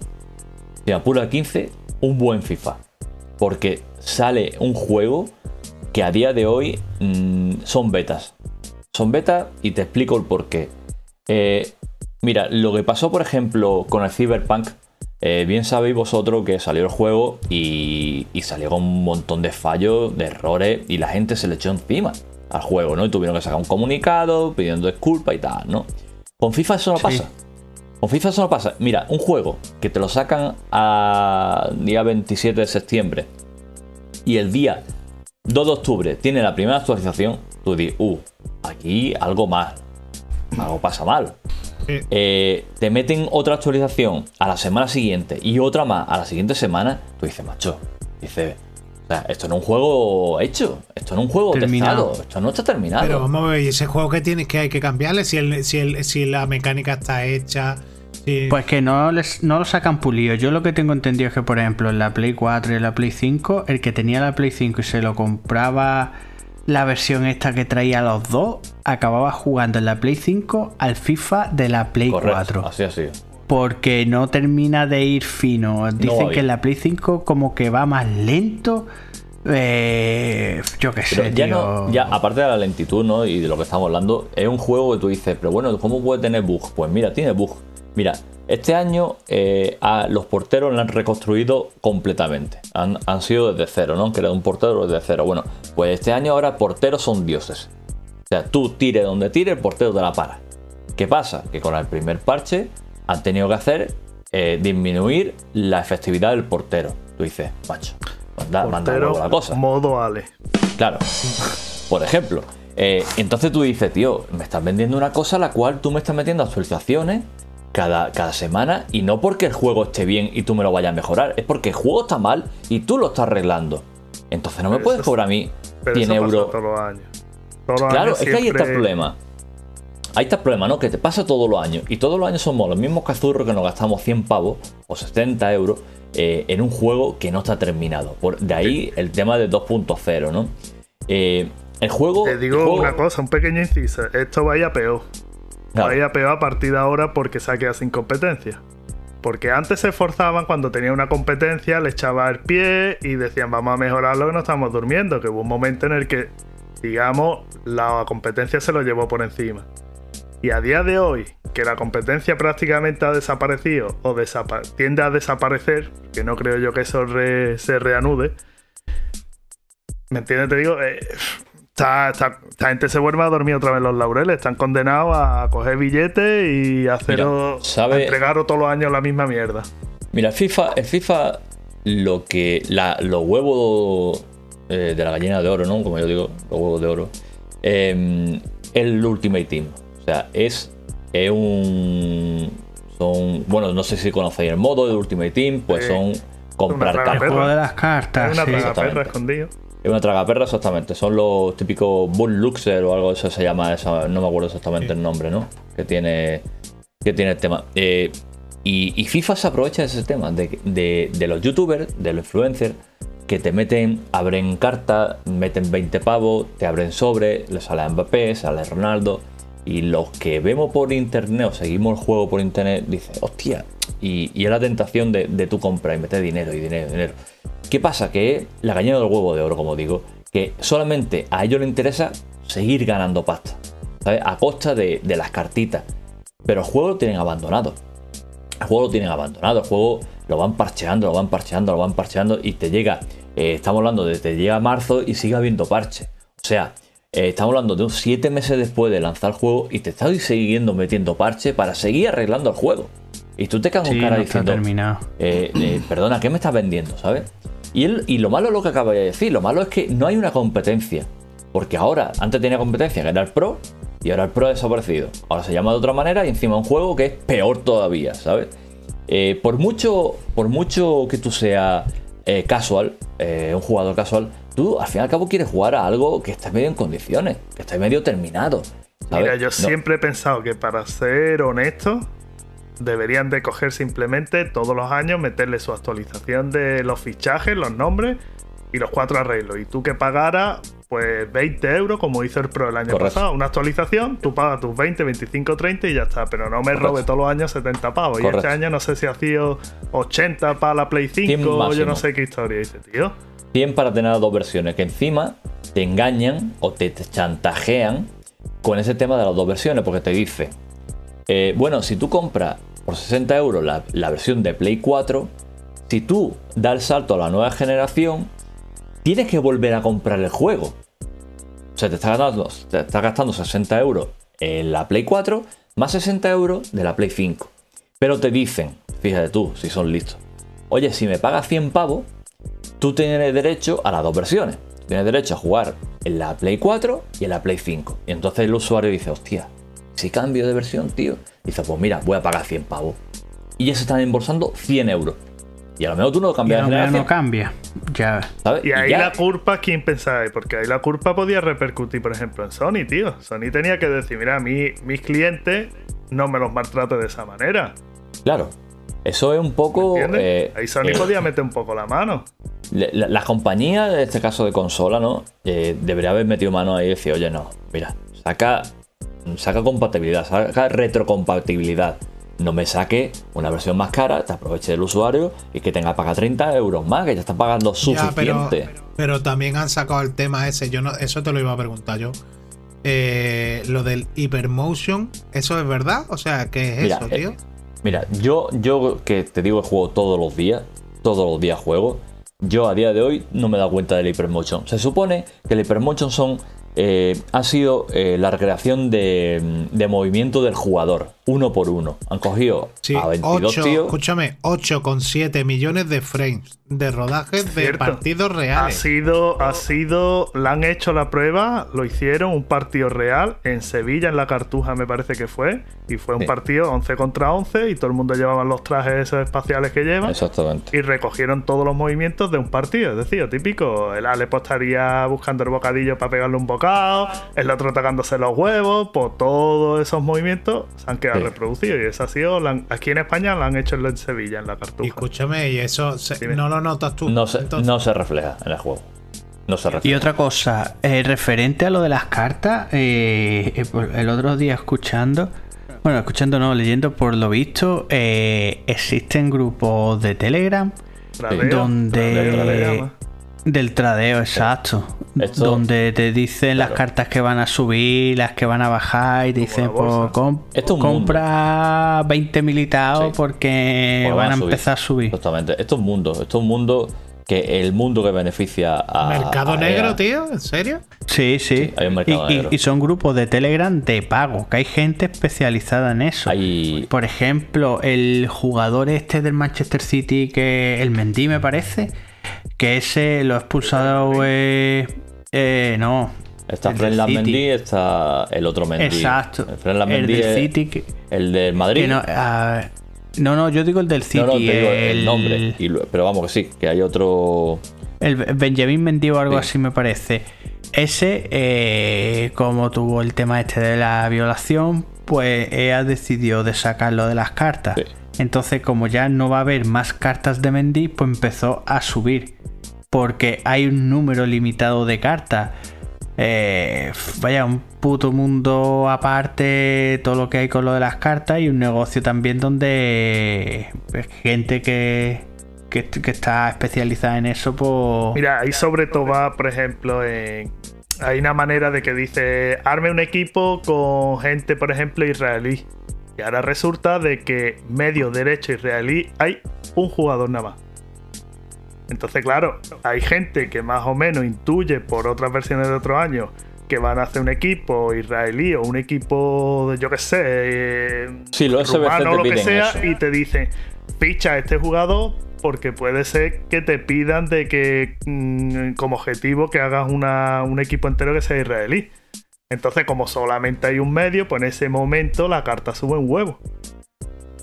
Speaker 7: si apura 15, un buen FIFA. Porque sale un juego que a día de hoy mm, son betas. Son betas y te explico el porqué. Eh, mira, lo que pasó, por ejemplo, con el Cyberpunk, eh, bien sabéis vosotros que salió el juego y, y salió con un montón de fallos, de errores, y la gente se le echó encima al juego, ¿no? Y tuvieron que sacar un comunicado pidiendo disculpas y tal, ¿no? Con FIFA eso no
Speaker 3: Sí.
Speaker 7: pasa. Con FIFA eso no pasa. Mira, un juego que te lo sacan a día 27 de septiembre y el día 2 de octubre tiene la primera actualización, tú dices, uh, aquí algo más. Algo pasa mal. Eh, te meten otra actualización a la semana siguiente y otra más a la siguiente semana, tú dices, macho, dices, sea, esto no es un juego hecho, esto no es un juego
Speaker 3: Terminado.
Speaker 7: testado, esto no está terminado.
Speaker 6: Pero vamos a ver, ¿y ese juego que tienes que hay que cambiarle? Si, el, si, el, si la mecánica está hecha.
Speaker 3: Pues que no, les, no lo sacan pulido. Yo lo que tengo entendido es que, por ejemplo, en la Play 4 y en la Play 5, el que tenía la Play 5 y se lo compraba la versión esta que traía los dos, acababa jugando en la Play 5 al FIFA de la Play
Speaker 7: Correcto,
Speaker 3: 4.
Speaker 7: así así.
Speaker 3: Porque no termina de ir fino. Dicen que
Speaker 7: bien.
Speaker 3: en la Play 5 como que va más lento. Eh, yo qué sé,
Speaker 7: ya
Speaker 3: tío.
Speaker 7: no, ya aparte de la lentitud, ¿no? Y de lo que estamos hablando, es un juego que tú dices, pero bueno, ¿cómo puede tener bug? Pues mira, tiene bug. Mira, este año eh, a los porteros lo han reconstruido completamente. Han, han sido desde cero, ¿no? Han creado un portero desde cero. Bueno, pues este año ahora porteros son dioses. O sea, tú tire donde tire, el portero te la para. ¿Qué pasa? Que con el primer parche han tenido que hacer eh, disminuir la efectividad del portero. Tú dices, macho, manda, manda
Speaker 5: Portero,
Speaker 7: huevo la cosa.
Speaker 5: modo Ale.
Speaker 7: Claro. Por ejemplo. eh, entonces tú dices, tío, me estás vendiendo una cosa a la cual tú me estás metiendo actualizaciones cada, cada semana y no porque el juego esté bien y tú me lo vayas a mejorar, es porque el juego está mal y tú lo estás arreglando. Entonces no me puedes cobrar a mí
Speaker 5: Pero
Speaker 7: 100
Speaker 5: eso pasa
Speaker 7: euros.
Speaker 5: todos los años. Todos los
Speaker 7: Claro,
Speaker 5: años
Speaker 7: es que ahí está el problema. Ahí está el problema, ¿no? Que te pasa todos los años. Y todos los años somos los mismos cazurros que nos gastamos 100 pavos o 70 euros eh, en un juego que no está terminado. Por, de ahí el tema de 2.0, ¿no? Eh, el juego.
Speaker 5: Te digo
Speaker 7: juego-
Speaker 5: una cosa, un pequeño inciso. Esto vaya peor.
Speaker 7: Claro.
Speaker 5: Vaya peor a partir de ahora porque se ha quedado sin competencia. Porque antes se esforzaban cuando tenía una competencia, le echaba el pie y decían vamos a mejorarlo que no estamos durmiendo. Que hubo un momento en el que, digamos, la competencia se lo llevó por encima. Y a día de hoy, que la competencia prácticamente ha desaparecido o desapa- tiende a desaparecer, que no creo yo que eso re- se reanude, ¿me entiendes? Te digo, eh, esta, esta- esta gente se vuelve a dormir otra vez los laureles, están condenados a coger billetes y a, haceros,
Speaker 7: Mira, ¿sabe-
Speaker 5: a entregaros todos los años la misma mierda.
Speaker 7: Mira, el FIFA, el FIFA, lo que. La, los huevos eh, de la gallina de oro, ¿no? Como yo digo, los huevos de oro. eh, el Ultimate Team. O sea, es es un. Son. Bueno, no sé si conocéis el modo de Ultimate Team, pues
Speaker 5: Sí.
Speaker 7: son comprar
Speaker 5: Una
Speaker 3: El
Speaker 7: cartas.
Speaker 3: juego de las cartas.
Speaker 5: Es una
Speaker 3: sí.
Speaker 5: tragaperra escondido.
Speaker 7: Es una tragaperra, exactamente. Son los típicos Bull Luxer o algo de eso se llama. esa- no me acuerdo exactamente el nombre, ¿no? Que tiene, que tiene el tema. Eh, y, y FIFA se aprovecha de ese tema, de, de- de los youtubers, de los influencers, que te meten, abren cartas, meten 20 pavos, te abren sobre, le sale a Mbappé, sale Ronaldo. Y los que vemos por internet o seguimos el juego por internet, dicen, hostia. Y, y es la tentación de, de tu compra y meter dinero y dinero y dinero. ¿Qué pasa? Que la gallina del huevo de oro, como digo, que solamente a ellos les interesa seguir ganando pasta, ¿sabes? A costa de, de las cartitas. Pero el juego lo tienen abandonado. El juego lo tienen abandonado, el juego lo van parcheando, lo van parcheando, lo van parcheando y te llega, eh, estamos hablando de te llega marzo y sigue habiendo parche. O sea, eh, estamos hablando de un 7 meses después de lanzar el juego y te estás siguiendo metiendo parche para seguir arreglando el juego. Y tú te cagas
Speaker 3: Sí,
Speaker 7: cara
Speaker 3: no
Speaker 7: diciendo, eh, eh, perdona, ¿qué me estás vendiendo? ¿Sabes? Y, él- y lo malo es lo que acaba de decir, lo malo es que no hay una competencia. Porque ahora, antes tenía competencia, que era el Pro, y ahora el Pro ha desaparecido. Ahora se llama de otra manera y encima un juego que es peor todavía, ¿sabes? Eh, por, mucho, por mucho que tú seas eh, casual, un jugador casual, tú al fin y al cabo quieres jugar a algo que esté medio en condiciones, que esté medio terminado. ¿sabes?
Speaker 5: Mira, yo
Speaker 7: No-
Speaker 5: siempre he pensado que para ser honesto, deberían de coger simplemente todos los años, meterle su actualización de los fichajes, los nombres y los cuatro arreglos. Y tú que pagaras, pues 20 euros, como hizo el Pro el año
Speaker 7: Correcto.
Speaker 5: pasado. Una actualización, tú pagas tus 20, 25, 30 y ya está. Pero no me
Speaker 7: Correcto.
Speaker 5: robe todos los años 70 pavos. Y este año no sé si ha sido 80 para la Play 5,
Speaker 7: 100
Speaker 5: yo no sé qué historia. Dice, tío.
Speaker 7: 100 para tener las dos versiones, que encima te engañan o te, te chantajean con ese tema de las dos versiones, porque te dice, eh, bueno, si tú compras por 60 euros la, la versión de Play 4, si tú das el salto a la nueva generación, tienes que volver a comprar el juego. O sea, te estás gastando, gastando 60 euros en la Play 4 más 60 euros de la Play 5. Pero te dicen, fíjate tú, si son listos, oye, si me pagas 100 pavos, tú tienes derecho a las dos versiones. Tienes derecho a jugar en la Play 4 y en la Play 5. Y entonces el usuario dice, hostia, si cambio de versión, tío. Dice, pues mira, voy a pagar 100 pavos. Y ya se están embolsando 100 euros. Y a lo mejor tú no
Speaker 3: Y
Speaker 7: cambias
Speaker 3: a
Speaker 7: de
Speaker 3: lo mejor no cambia. Ya.
Speaker 7: ¿sabes?
Speaker 5: Y ahí
Speaker 7: ya.
Speaker 5: la culpa, ¿quién pensáis? Porque ahí la culpa podía repercutir, por ejemplo, en Sony, tío. Sony tenía que decir, mira, a mí, mis clientes no me los maltrate de esa manera.
Speaker 7: Claro. Eso es un poco. Eh,
Speaker 5: ahí Sony
Speaker 7: eh,
Speaker 5: podía meter un poco la mano.
Speaker 7: la- Las compañías, en este caso de consola, ¿no? Eh, debería haber metido mano ahí y decir, oye, no, mira, saca, saca compatibilidad, saca retrocompatibilidad. No me saque una versión más cara, te aproveche del usuario y que tenga que pagar 30 euros más, que ya está pagando
Speaker 6: Ya, pero,
Speaker 7: suficiente.
Speaker 6: pero también han sacado el tema ese. Yo no, eso te lo iba a preguntar yo. Eh, lo del hypermotion, ¿eso es verdad? O sea, ¿qué es
Speaker 7: Mira,
Speaker 6: eso,
Speaker 7: eh,
Speaker 6: tío?
Speaker 7: Mira, yo, yo que te digo que juego todos los días, todos los días juego, yo a día de hoy no me he dado cuenta del hypermotion. Se supone que el hypermotion son, eh, ha sido la recreación de, de movimiento del jugador, uno por uno. Han cogido
Speaker 6: Sí,
Speaker 7: a 22
Speaker 6: 8,
Speaker 7: tíos.
Speaker 6: escúchame, 8,7 millones de frames de rodajes de partidos
Speaker 5: Ha
Speaker 6: reales.
Speaker 5: sido, ha sido, le han hecho la prueba, lo hicieron, un partido real en Sevilla, en la Cartuja me parece que fue, y fue un
Speaker 7: Sí.
Speaker 5: partido 11 contra 11 y todo el mundo llevaba los trajes esos espaciales que llevan.
Speaker 7: Exactamente.
Speaker 5: Y recogieron todos los movimientos de un partido. Es decir, típico. El Alepo estaría buscando el bocadillo para pegarle un bocado. El otro tacándose los huevos. Pues todos esos movimientos se han quedado
Speaker 7: Sí.
Speaker 5: reproducidos. Y eso ha sido. la aquí en España lo han hecho en Sevilla, en la
Speaker 6: Y
Speaker 5: Cartuja.
Speaker 6: escúchame, y eso se- no lo notas tú.
Speaker 7: No se,
Speaker 6: Entonces-
Speaker 7: no se refleja en el juego. No se refleja.
Speaker 3: Y otra cosa, eh, referente a lo de las cartas, eh, eh, el otro día escuchando, bueno, escuchando no, leyendo por lo visto, eh, existen grupos de Telegram
Speaker 5: Tradeo,
Speaker 3: donde-
Speaker 5: tradeo, tradeo,
Speaker 3: del tradeo, exacto,
Speaker 7: Esto-
Speaker 3: donde te dicen las cartas que van a subir, las que van a bajar y te dicen, pues
Speaker 7: Esto es
Speaker 3: compra 20 militados
Speaker 7: Sí.
Speaker 3: porque
Speaker 7: Pues
Speaker 3: van a empezar a subir.
Speaker 7: Exactamente. Esto es un mundo. Esto es un mundo que el mundo que beneficia a.
Speaker 6: ¿Mercado
Speaker 7: a
Speaker 6: negro,
Speaker 7: EA.
Speaker 6: tío? ¿En serio?
Speaker 3: Sí, sí.
Speaker 7: Sí, hay un mercado
Speaker 3: y, y-
Speaker 7: negro.
Speaker 3: y son grupos de Telegram de pago, que hay gente especializada en eso.
Speaker 7: Hay,
Speaker 3: Por ejemplo, el jugador este del Manchester City, que el Mendy me parece, que ese lo ha expulsado. eh, eh, no.
Speaker 7: Está
Speaker 3: City.
Speaker 7: Mendy, está el otro Mendy.
Speaker 3: Exacto.
Speaker 7: El
Speaker 3: del
Speaker 7: es
Speaker 3: City que-
Speaker 7: el del Madrid.
Speaker 3: No, no, no, yo digo el del City.
Speaker 7: No, no, te digo el,
Speaker 3: el,
Speaker 7: nombre. Y pero vamos que sí, que hay otro.
Speaker 3: el Benjamin Mendy o algo
Speaker 7: Sí.
Speaker 3: así me parece. Ese, eh, como tuvo el tema este de la violación, pues EA decidió de sacarlo de las cartas.
Speaker 7: Sí.
Speaker 3: Entonces, como ya no va a haber más cartas de Mendy, pues empezó a subir. Porque hay un número limitado de cartas. Eh, vaya, un puto mundo aparte, todo lo que hay con lo de las cartas y un negocio también donde eh, gente que, que, está especializada en eso, pues...
Speaker 5: Mira, ahí sobre todo va, por ejemplo, hay una manera de que dice, arme un equipo con gente, por ejemplo, israelí. Y ahora resulta de que medio derecho israelí hay un jugador nada más. Entonces, claro, hay gente que más o menos intuye por otras versiones de otros años que van a hacer un equipo israelí o un equipo, de, yo qué sé, eh,
Speaker 7: Sí, los
Speaker 5: rumano o lo que sea,
Speaker 7: eso.
Speaker 5: y te dicen, ficha a este jugador porque puede ser que te pidan de que mm, como objetivo que hagas una- un equipo entero que sea israelí. Entonces, como solamente hay un medio, pues en ese momento la carta sube un huevo.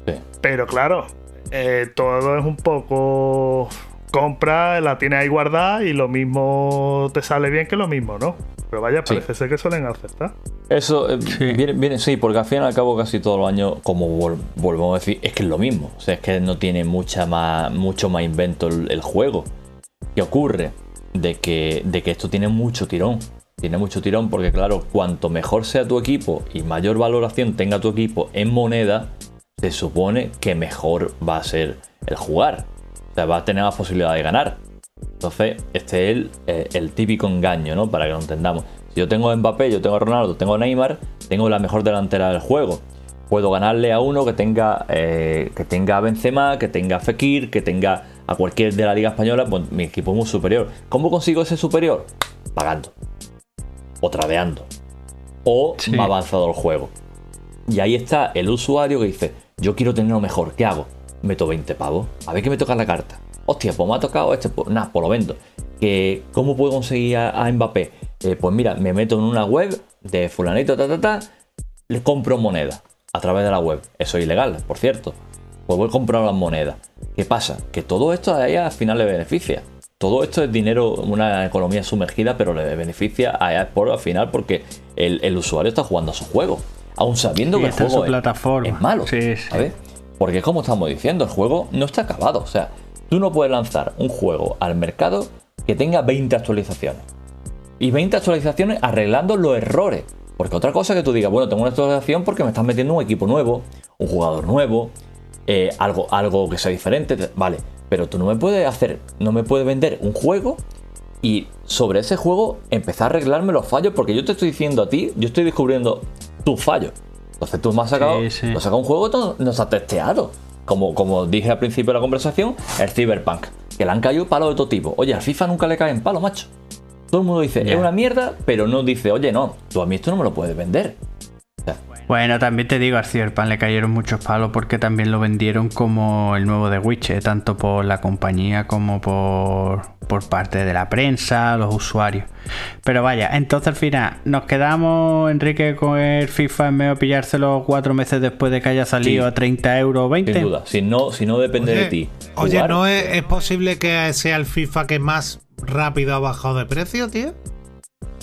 Speaker 7: Sí.
Speaker 5: Pero claro, eh, todo es un poco compra, la tienes ahí guardada y lo mismo te sale bien que lo mismo, ¿no? Pero vaya,
Speaker 7: Sí.
Speaker 5: parece ser que suelen aceptar.
Speaker 7: Eso eh,
Speaker 3: Sí.
Speaker 7: viene, viene- sí, porque al fin y al cabo casi todos los años, como vol- volvemos a decir, es que es lo mismo. O sea, es que no tiene mucha más, mucho más invento el, el juego. ¿Qué ocurre? De que, de que esto tiene mucho tirón. Tiene mucho tirón porque, claro, cuanto mejor sea tu equipo y mayor valoración tenga tu equipo en moneda, se supone que mejor va a ser el jugar. O sea, va a tener más posibilidad de ganar. Entonces, este es el, eh, típico engaño, ¿no? Para que lo entendamos. Si yo tengo Mbappé, yo tengo Ronaldo, tengo Neymar, tengo la mejor delantera del juego. Puedo ganarle a uno que tenga, eh, que tenga Benzema, que tenga Fekir, que tenga a cualquier de la Liga Española, pues mi equipo es muy superior. ¿Cómo consigo ese superior? Pagando. O tradeando. O
Speaker 3: Sí.
Speaker 7: más avanzado el juego. Y ahí está el usuario que dice, yo quiero tener lo mejor, ¿qué hago? Meto 20 pavos, a ver qué me toca la carta. Hostia, pues me ha tocado este, pues nada, pues lo vendo. Que, ¿Cómo puedo conseguir a, a Mbappé? Eh, pues mira, me meto en una web de fulanito, ta, ta, ta, le compro moneda a través de la web. Eso es ilegal, por cierto. Pues voy a comprar las monedas. ¿Qué pasa? Que todo esto a ella al final le beneficia. Todo esto es dinero, una economía sumergida, pero le beneficia a EA Sports al final porque el, el usuario está jugando a su juego. Aún sabiendo
Speaker 3: Sí,
Speaker 7: que el juego es,
Speaker 3: plataforma.
Speaker 7: es malo.
Speaker 3: Sí, sí.
Speaker 7: ¿sabes? Porque como estamos diciendo, el juego no está acabado. O sea, tú no puedes lanzar un juego al mercado que tenga 20 actualizaciones. Y 20 actualizaciones arreglando los errores. Porque otra cosa que tú digas, bueno, tengo una actualización porque me estás metiendo un equipo nuevo, un jugador nuevo, eh, algo, algo que sea diferente. te- Vale, pero tú no me puedes hacer, no me puedes vender un juego y sobre ese juego empezar a arreglarme los fallos porque yo te estoy diciendo a ti, yo estoy descubriendo tus fallos. Entonces tú me has sacado,
Speaker 3: Sí, sí.
Speaker 7: has un juego que no, no se ha testeado. Como, como dije al principio de la conversación, el Cyberpunk, que le han caído palos de todo tipo. Oye, al FIFA nunca le caen palos, macho. Todo el mundo dice, es una mierda, pero no dice, oye, no, tú a mí esto no me lo puedes vender.
Speaker 3: Bueno, también te digo, al Cyberpunk le cayeron muchos palos porque también lo vendieron como el nuevo de Witcher, tanto por la compañía como por, por parte de la prensa, los usuarios. Pero vaya, entonces al final, ¿nos quedamos, Enrique, con el FIFA en medio de pillárselo cuatro meses después de que haya salido
Speaker 7: Sí.
Speaker 3: a 30 euros o 20?
Speaker 7: Sin duda. Si no, si no depende de ti.
Speaker 6: oye,
Speaker 7: jugar,
Speaker 6: ¿no es, es posible que sea el FIFA que más rápido ha bajado de precio, tío?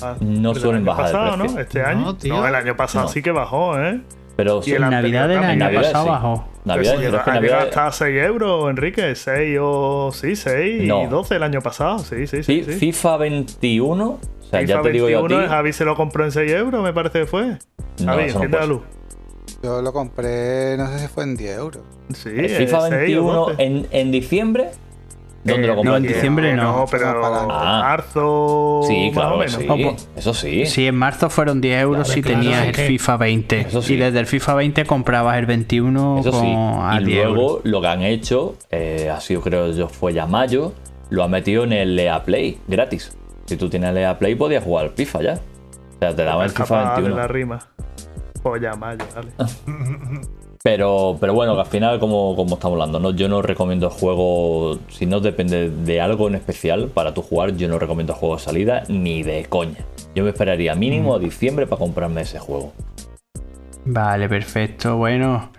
Speaker 5: Ah,
Speaker 7: No
Speaker 5: el
Speaker 7: suelen bajar de
Speaker 5: pasado,
Speaker 7: precio.
Speaker 5: ¿no? Este
Speaker 6: No,
Speaker 5: año.
Speaker 6: tío.
Speaker 5: No, el año pasado
Speaker 7: No.
Speaker 5: sí que bajó, ¿eh?
Speaker 7: Pero
Speaker 5: Y el
Speaker 3: En
Speaker 5: anterior
Speaker 3: Navidad del año
Speaker 7: Navidad,
Speaker 3: pasado
Speaker 7: sí.
Speaker 3: bajó.
Speaker 7: Navidad,
Speaker 5: pero
Speaker 7: es que Navidad-
Speaker 5: llegado hasta 6 euros, Enrique. 6 o. Sí, 6 y
Speaker 7: No.
Speaker 5: 12 el año pasado. Sí, sí, sí.
Speaker 7: Fi-
Speaker 5: sí.
Speaker 7: FIFA 21, o sea,
Speaker 5: FIFA
Speaker 7: ya te digo yo a
Speaker 5: 21,
Speaker 7: ti.
Speaker 5: Javi se lo compró en 6 euros, me parece que fue.
Speaker 7: No,
Speaker 5: Javi, enciende la luz.
Speaker 4: Yo lo compré, no sé si fue en 10 euros.
Speaker 5: Sí,
Speaker 7: El
Speaker 5: eh,
Speaker 7: FIFA
Speaker 5: 6 o
Speaker 7: 21
Speaker 5: 12.
Speaker 7: en, en diciembre, ¿dónde
Speaker 5: Eh,
Speaker 7: lo
Speaker 3: no, en diciembre
Speaker 5: eh,
Speaker 3: no.
Speaker 5: pero.
Speaker 7: Ah.
Speaker 5: marzo.
Speaker 7: Sí, claro,
Speaker 5: menos.
Speaker 7: sí. Eso sí.
Speaker 3: Sí, en marzo fueron 10 euros
Speaker 6: Claro,
Speaker 3: si
Speaker 6: claro,
Speaker 3: tenías el FIFA 20.
Speaker 7: Eso sí.
Speaker 3: Y desde el FIFA 20 comprabas el 21
Speaker 7: Eso
Speaker 3: con,
Speaker 7: sí.
Speaker 3: a
Speaker 7: Y
Speaker 3: 10
Speaker 7: luego
Speaker 3: euros.
Speaker 7: lo que han hecho, eh, ha sido creo yo fue ya mayo, lo han metido en el EA Play gratis. Si tú tienes el EA Play podías jugar al FIFA ya. O sea, te daban el FIFA
Speaker 5: Capaz de
Speaker 7: 21.
Speaker 5: la rima. Pues ya, mayo, vale.
Speaker 7: Pero, pero bueno, que al final, como, como estamos hablando, ¿no? yo no recomiendo juegos, si no depende de algo en especial para tu jugar, yo no recomiendo juegos de salida ni de coña. Yo me esperaría mínimo a diciembre para comprarme ese juego.
Speaker 3: Vale, perfecto. Bueno,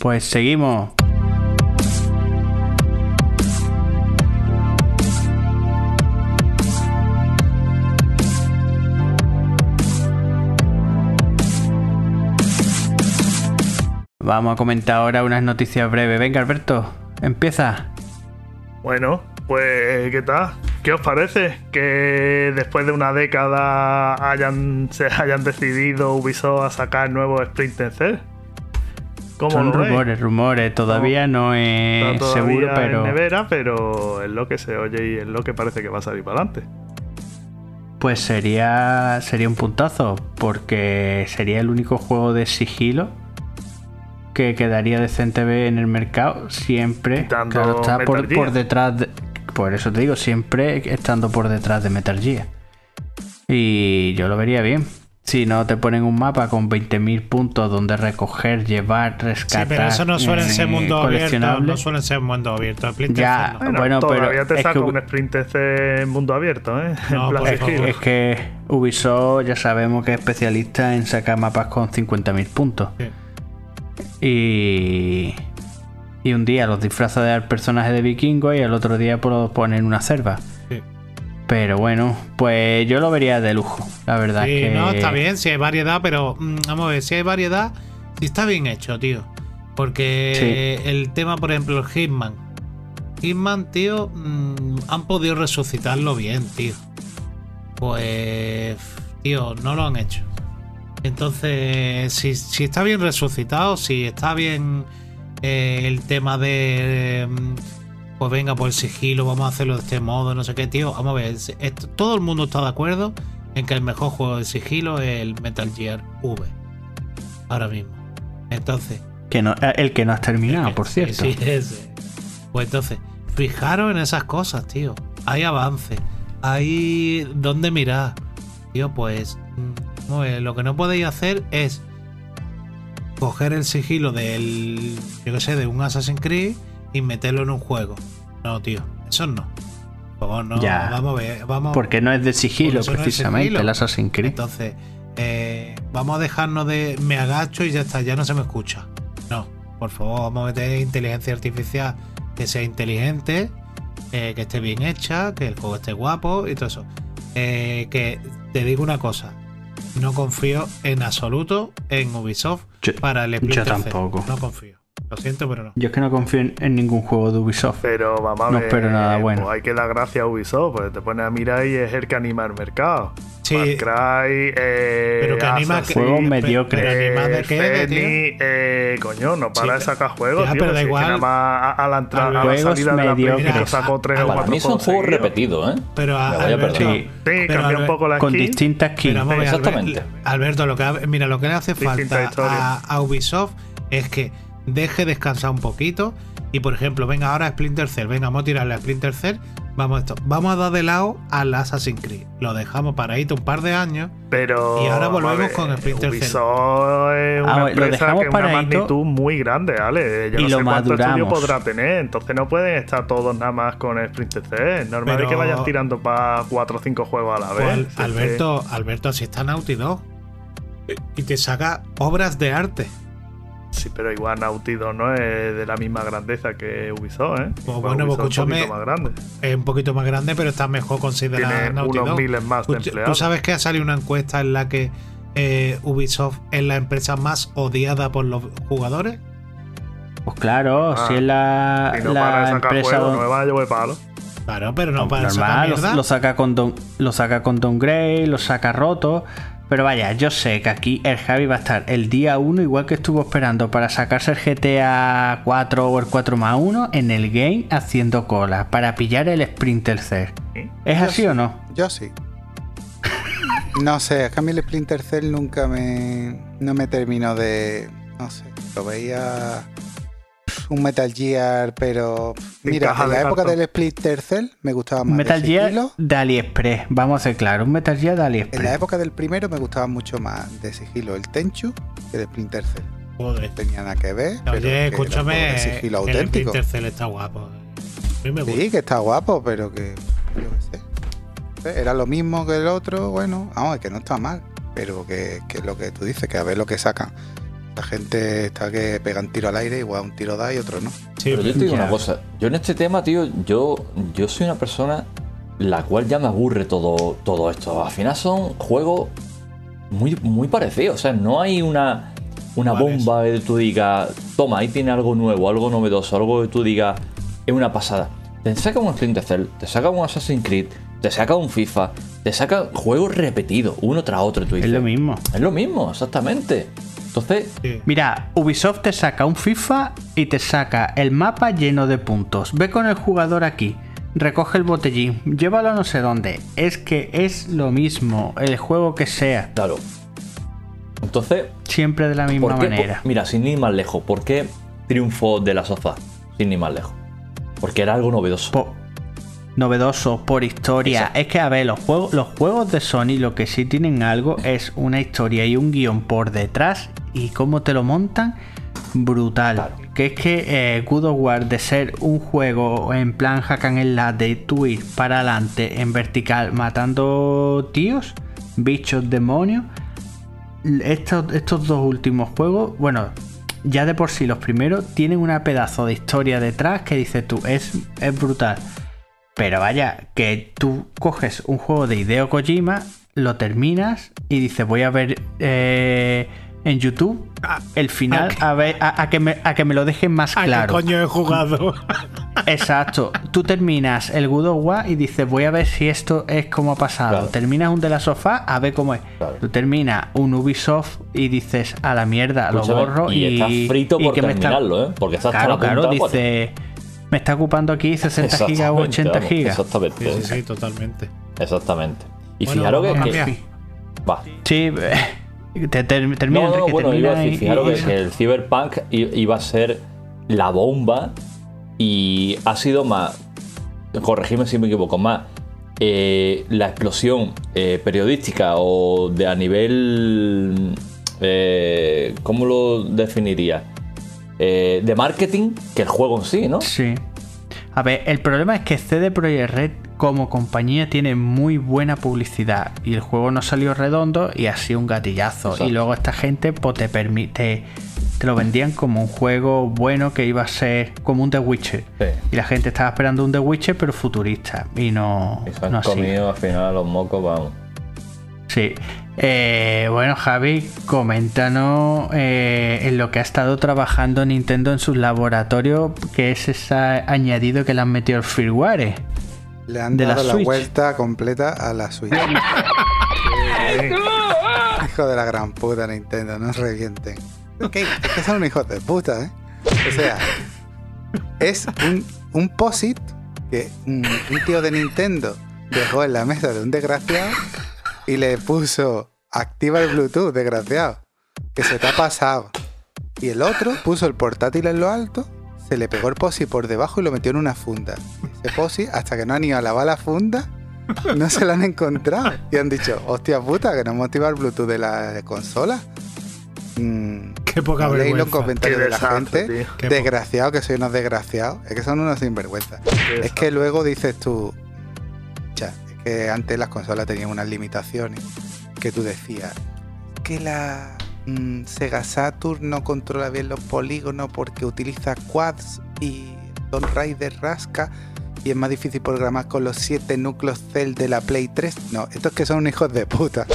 Speaker 3: pues seguimos. Vamos a comentar ahora unas noticias breves. Venga, Alberto, empieza.
Speaker 5: Bueno, pues ¿qué tal? ¿Qué os parece que después de una década hayan, se hayan decidido Ubisoft a sacar nuevo Splinter Cell? ¿Cómo
Speaker 3: Son rumores, rumores. Todavía no, es seguro, pero.
Speaker 5: en nevera, pero es lo que se oye y es lo que parece que va a salir para adelante.
Speaker 3: Pues sería, sería un puntazo, porque sería el único juego de sigilo que quedaría decente ver en el mercado, siempre. Claro, está por, detrás de. Por eso te digo, siempre estando por detrás de Metal Gear. Y yo lo vería bien. Si no te ponen un mapa con 20.000 puntos donde recoger, llevar,
Speaker 6: Sí,
Speaker 3: rescatar.
Speaker 6: pero eso no suelen
Speaker 3: eh,
Speaker 6: ser mundo abierto. No suelen ser mundo abierto. Splinter
Speaker 3: Ya,
Speaker 6: no.
Speaker 5: Bueno,
Speaker 3: Bueno, pero
Speaker 5: te
Speaker 3: es
Speaker 5: saca
Speaker 3: que-
Speaker 5: un Splinter en mundo abierto, ¿eh?
Speaker 6: No,
Speaker 3: Es es que Ubisoft ya sabemos que es especialista en sacar mapas con 50.000 puntos.
Speaker 6: Sí.
Speaker 3: Y. Y un día los disfrazas de personaje de vikingo y el otro día los ponen una cerva.
Speaker 6: Sí.
Speaker 3: Pero bueno, pues yo lo vería de lujo, la verdad.
Speaker 6: Sí,
Speaker 3: que...
Speaker 6: no, está bien, si hay variedad, pero mm, vamos a ver, si hay variedad, si está bien hecho, tío. Porque el tema, por ejemplo, el Hitman. Hitman, tío, mm, han podido resucitarlo bien, tío. Pues, tío, no lo han hecho. Entonces, si, si está bien resucitado, si está bien eh, el tema de... mm, pues venga, por el sigilo, vamos a hacerlo de este modo, no sé qué, tío. Vamos a ver, esto- todo el mundo está de acuerdo en que el mejor juego de sigilo es el Metal Gear V. Ahora mismo. Entonces,
Speaker 3: que no- eh, el que no has terminado, por cierto.
Speaker 6: sí, ese. Pues entonces, fijaros en esas cosas, tío. Hay avance, hay dónde mirar. Tío, pues, mm, vamos a ver, lo que no podéis hacer es coger el sigilo del, yo sé, de un Assassin's Creed y meterlo en un juego. No, tío, eso no. Por favor, no.
Speaker 3: Ya.
Speaker 6: Vamos a ver, vamos.
Speaker 3: Porque no es de sigilo,
Speaker 6: no
Speaker 3: precisamente,
Speaker 6: sigilo.
Speaker 3: el Assassin's Creed.
Speaker 6: Entonces, eh, vamos a dejarnos de me agacho y ya está, ya no se me escucha. No, por favor, vamos a meter inteligencia artificial que sea inteligente, eh, que esté bien hecha, que el juego esté guapo y todo eso. Eh, que te digo una cosa, no confío en absoluto en Ubisoft
Speaker 3: Yo-
Speaker 6: para el
Speaker 3: yo
Speaker 6: Splinter Cell.
Speaker 3: tampoco.
Speaker 6: No confío. Lo siento, pero no.
Speaker 3: Yo es que no confío en, en ningún juego de Ubisoft.
Speaker 5: Pero vamos a
Speaker 3: No
Speaker 5: ver.
Speaker 3: espero nada bueno.
Speaker 5: Pues hay que dar gracias a Ubisoft, porque te pones a mirar y es el que anima el mercado.
Speaker 6: Sí.
Speaker 5: Far Cry, eh,
Speaker 6: Pero que anima que-
Speaker 3: Juegos
Speaker 6: pero-
Speaker 3: mediocres.
Speaker 6: pero anima de
Speaker 5: eh,
Speaker 6: qué, de, tío?
Speaker 5: Fenix, eh, coño, no para
Speaker 6: Sí,
Speaker 5: de sacar juegos,
Speaker 6: Ya,
Speaker 5: tío.
Speaker 6: pero da
Speaker 5: si es que
Speaker 6: igual.
Speaker 5: nada más a, a la entrada, a la
Speaker 3: Juegos
Speaker 5: salida de la
Speaker 3: mediocres.
Speaker 5: sacó tres o
Speaker 6: Para
Speaker 5: cuatro
Speaker 7: Para mí son
Speaker 5: juegos
Speaker 7: repetidos, ¿eh?
Speaker 6: Pero a-
Speaker 7: a
Speaker 6: Alberto.
Speaker 3: Sí.
Speaker 5: Sí,
Speaker 6: Pero
Speaker 5: cambia un poco la
Speaker 3: Con
Speaker 5: skin.
Speaker 3: distintas skins.
Speaker 6: Pero vamos a ver,
Speaker 7: Exactamente.
Speaker 6: Albert- Alberto, lo que, mira, lo que le hace falta a, a Ubisoft es que deje descansar un poquito y, por ejemplo, venga ahora a Splinter Cell, venga, vamos a tirarle a Splinter Cell, vamos a esto, vamos a dar de lado al Assassin's Creed, lo dejamos paradito un par de años
Speaker 5: Pero,
Speaker 6: Y ahora volvemos
Speaker 5: ver,
Speaker 6: con Splinter Cell.
Speaker 5: Es una
Speaker 3: Ah,
Speaker 5: empresa
Speaker 3: dejamos
Speaker 5: que es una magnitud muy grande, ¿vale? Yo
Speaker 3: y
Speaker 5: no
Speaker 3: lo
Speaker 5: sé cuánto estudio
Speaker 3: maduramos.
Speaker 5: podrá tener, entonces no pueden estar todos nada más con el Splinter Cell. Normal
Speaker 6: Pero-
Speaker 5: es que vayan tirando para 4 o 5 juegos a la
Speaker 6: Pues,
Speaker 5: vez.
Speaker 6: Alberto, Alberto, así está Naughty Dog. Y te saca obras de arte.
Speaker 5: Sí, pero igual Naughty Dog no es de la misma grandeza que Ubisoft, ¿eh?
Speaker 6: Pues
Speaker 5: Igual
Speaker 6: bueno, pues
Speaker 5: Ubisoft es un
Speaker 6: escúchame,
Speaker 5: poquito más grande.
Speaker 6: Es un poquito más grande, pero está mejor considerada
Speaker 5: Tiene
Speaker 6: Naughty
Speaker 5: unos
Speaker 6: Dog.
Speaker 5: miles más de
Speaker 6: ¿Tú- ¿Tú
Speaker 5: empleados.
Speaker 6: sabes que ha salido una encuesta en la que eh, Ubisoft es la empresa más odiada por los jugadores?
Speaker 3: Pues claro,
Speaker 5: Ah,
Speaker 3: si es la,
Speaker 5: Si no
Speaker 3: la
Speaker 5: para sacar
Speaker 3: empresa
Speaker 5: juegos,
Speaker 3: don-
Speaker 5: no me van a llevar palo.
Speaker 6: Claro, pero no para sacar
Speaker 3: normal,
Speaker 6: mierda.
Speaker 3: lo, lo saca con Don, lo saca con Don Gray, lo saca roto. Pero vaya, yo sé que aquí el Javi va a estar el día 1, igual que estuvo esperando para sacarse el GTA 4 o el 4 más 1, en el game haciendo cola para pillar el Sprinter Cell. ¿Es
Speaker 4: Yo
Speaker 3: así
Speaker 4: sí.
Speaker 3: o no?
Speaker 4: Yo sí. No sé, es que a mí el Splinter Cell nunca me. No me terminó de. No sé, lo veía. Un Metal Gear, pero. Mira, en la
Speaker 5: de
Speaker 4: época
Speaker 5: cartón.
Speaker 4: del Splinter Cell me gustaba más.
Speaker 3: Metal Gear
Speaker 4: sigilo.
Speaker 3: de AliExpress, vamos a ser claros, un Metal Gear de
Speaker 4: En la
Speaker 3: AliExpress.
Speaker 4: época del primero me gustaba mucho más de sigilo el Tenchu que el Splinter Cell.
Speaker 6: Joder.
Speaker 4: No tenía nada que ver. pero
Speaker 6: Oye, escúchame.
Speaker 4: sigilo
Speaker 6: El
Speaker 4: auténtico.
Speaker 6: Splinter Cell está guapo. A mí me gusta.
Speaker 4: Sí, que está guapo, pero que. Yo qué sé. Era lo mismo que el otro, bueno, vamos, que no está mal. Pero que, que es lo que tú dices, que a ver lo que sacan. La gente está que pegan tiro al aire, igual un tiro da y otro no.
Speaker 6: Sí,
Speaker 7: Pero yo te digo una cosa. Yo en este tema, tío, yo, yo soy una persona la cual ya me aburre todo, todo esto. Al final son juegos muy, muy parecidos. O sea, no hay una, una bomba que tú digas, toma, ahí tiene algo nuevo, algo novedoso, algo que tú digas, es una pasada. Te saca un Splinter Cell, te saca un Assassin's Creed, te saca un FIFA, te saca juegos repetidos, uno tras otro. y Tú
Speaker 3: Es
Speaker 7: dices,
Speaker 3: lo mismo.
Speaker 7: Es lo mismo, exactamente. Entonces,
Speaker 6: sí.
Speaker 3: Mira, Ubisoft te saca un FIFA y te saca el mapa lleno de puntos. Ve con el jugador aquí, recoge el botellín, llévalo a no sé dónde. Es que es lo mismo, el juego que sea,
Speaker 7: claro. Entonces,
Speaker 3: siempre de la misma
Speaker 7: ¿Por qué?
Speaker 3: manera.
Speaker 7: Por- mira, sin ir más lejos, ¿por qué triunfó de la sofá? Sin ir más lejos. Porque era algo novedoso.
Speaker 3: Po- novedoso por historia. Es que a ver, los juegos, los juegos de Sony lo que sí tienen algo es una historia y un guion por detrás y cómo te lo montan brutal.
Speaker 7: Claro.
Speaker 3: Que es que eh, God of War de ser un juego en plan hack and slash de tú ir para adelante en vertical matando tíos, bichos, demonios. Estos, estos dos últimos juegos, bueno, ya de por sí los primeros tienen una pedazo de historia detrás que dices tú, es, es brutal. Pero vaya, que tú coges un juego de Hideo Kojima, lo terminas y dices, voy a ver eh, en YouTube el final a, ver, a, a que me, a que me lo dejen más
Speaker 6: ¿A
Speaker 3: claro.
Speaker 6: qué coño he jugado?
Speaker 3: Exacto. Tú terminas el of War y dices, voy a ver si esto es como ha pasado.
Speaker 7: Claro.
Speaker 3: Terminas un de la sofá a ver cómo es.
Speaker 7: Claro.
Speaker 3: Tú terminas un Ubisoft y dices, a la mierda, lo borro y,
Speaker 7: y, estás frito
Speaker 3: y
Speaker 7: por
Speaker 3: que me está-
Speaker 7: terminarlo, ¿eh? Porque estás
Speaker 3: Claro,
Speaker 7: hasta la
Speaker 3: claro,
Speaker 7: pues.
Speaker 3: Me está ocupando aquí 60 gigas o 80
Speaker 7: vamos,
Speaker 3: gigas.
Speaker 7: Exactamente.
Speaker 6: Sí, sí, sí, totalmente.
Speaker 7: Exactamente. Y
Speaker 6: Bueno,
Speaker 7: fijaros que, que-. Va.
Speaker 3: Sí, te, ter- termina,
Speaker 7: No, no,
Speaker 3: Enrique,
Speaker 7: bueno,
Speaker 3: termina
Speaker 7: iba a decir,
Speaker 3: y-
Speaker 7: fijaros
Speaker 3: y-
Speaker 7: que, que el Cyberpunk iba a ser la bomba y ha sido más, corregidme si me equivoco, más eh, la explosión eh, periodística o de a nivel, eh, ¿cómo lo definiría? Eh, de marketing que el juego en sí, ¿no?
Speaker 3: Sí. A ver, el problema es que CD Projekt Red como compañía tiene muy buena publicidad y el juego no salió redondo y sido un gatillazo.
Speaker 7: Exacto.
Speaker 3: Y luego esta gente pues, te permite, te lo vendían como un juego bueno que iba a ser como un The Witcher.
Speaker 7: Sí.
Speaker 3: Y la gente estaba esperando un The Witcher pero futurista y no,
Speaker 7: Y se han
Speaker 3: no así.
Speaker 7: comido al final los mocos, vamos.
Speaker 3: Sí. Eh, bueno, Javi, coméntanos eh, en lo que ha estado trabajando Nintendo en sus laboratorios, que es ese añadido que le han metido el firmware.
Speaker 4: Le han
Speaker 3: De la
Speaker 4: dado la,
Speaker 3: Switch.
Speaker 4: vuelta completa a la Switch. Hijo de la gran puta Nintendo, no revienten. Que, es que son unos hijos de puta, ¿eh? O sea, es un, un POSIT que un, un tío de Nintendo dejó en la mesa de un desgraciado y le puso activa el Bluetooth, desgraciado. Que se te ha pasado. Y el otro puso el portátil en lo alto, se le pegó el POSI por debajo y lo metió en una funda. Ese POSI, hasta que no han ido a lavar la funda, no se lo han encontrado. Y han dicho, hostia puta, que no hemos activado el Bluetooth de la consola. Mm,
Speaker 6: Qué poca
Speaker 4: no leí los
Speaker 6: vergüenza.
Speaker 4: comentarios
Speaker 5: Qué
Speaker 4: de la
Speaker 5: desastre,
Speaker 4: gente.
Speaker 5: tío.
Speaker 4: Desgraciados, que soy unos desgraciados. Es que son unos sinvergüenza. Es que luego dices tú, ya, es que antes las consolas tenían unas limitaciones que tú decías que la mm, Sega Saturn no controla bien los polígonos porque utiliza quads y Tomb Raider rasca y es más difícil programar con los 7 núcleos Cell de la Play 3. No, estos que son hijos de puta.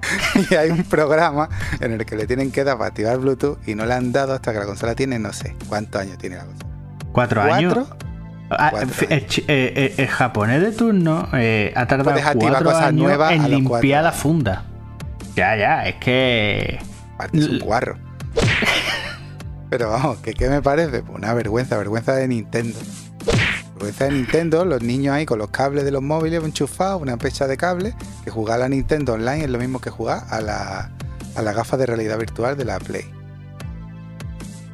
Speaker 4: y hay un programa en el que le tienen que dar para activar Bluetooth y no le han dado hasta que la consola tiene, no sé, cuántos años tiene la consola.
Speaker 3: ¿Cuatro, años? Ah, eh, eh, el japonés de turno eh, ha tardado cuatro años en limpiar la funda. Ya, ya, es que...
Speaker 4: Es un guarro. Pero vamos, que qué me parece? Pues una vergüenza, vergüenza de Nintendo. Vergüenza de Nintendo, los niños ahí con los cables de los móviles enchufados, una pecha de cable, que jugar a la Nintendo Online es lo mismo que jugar a la, a la gafa de realidad virtual de la Play.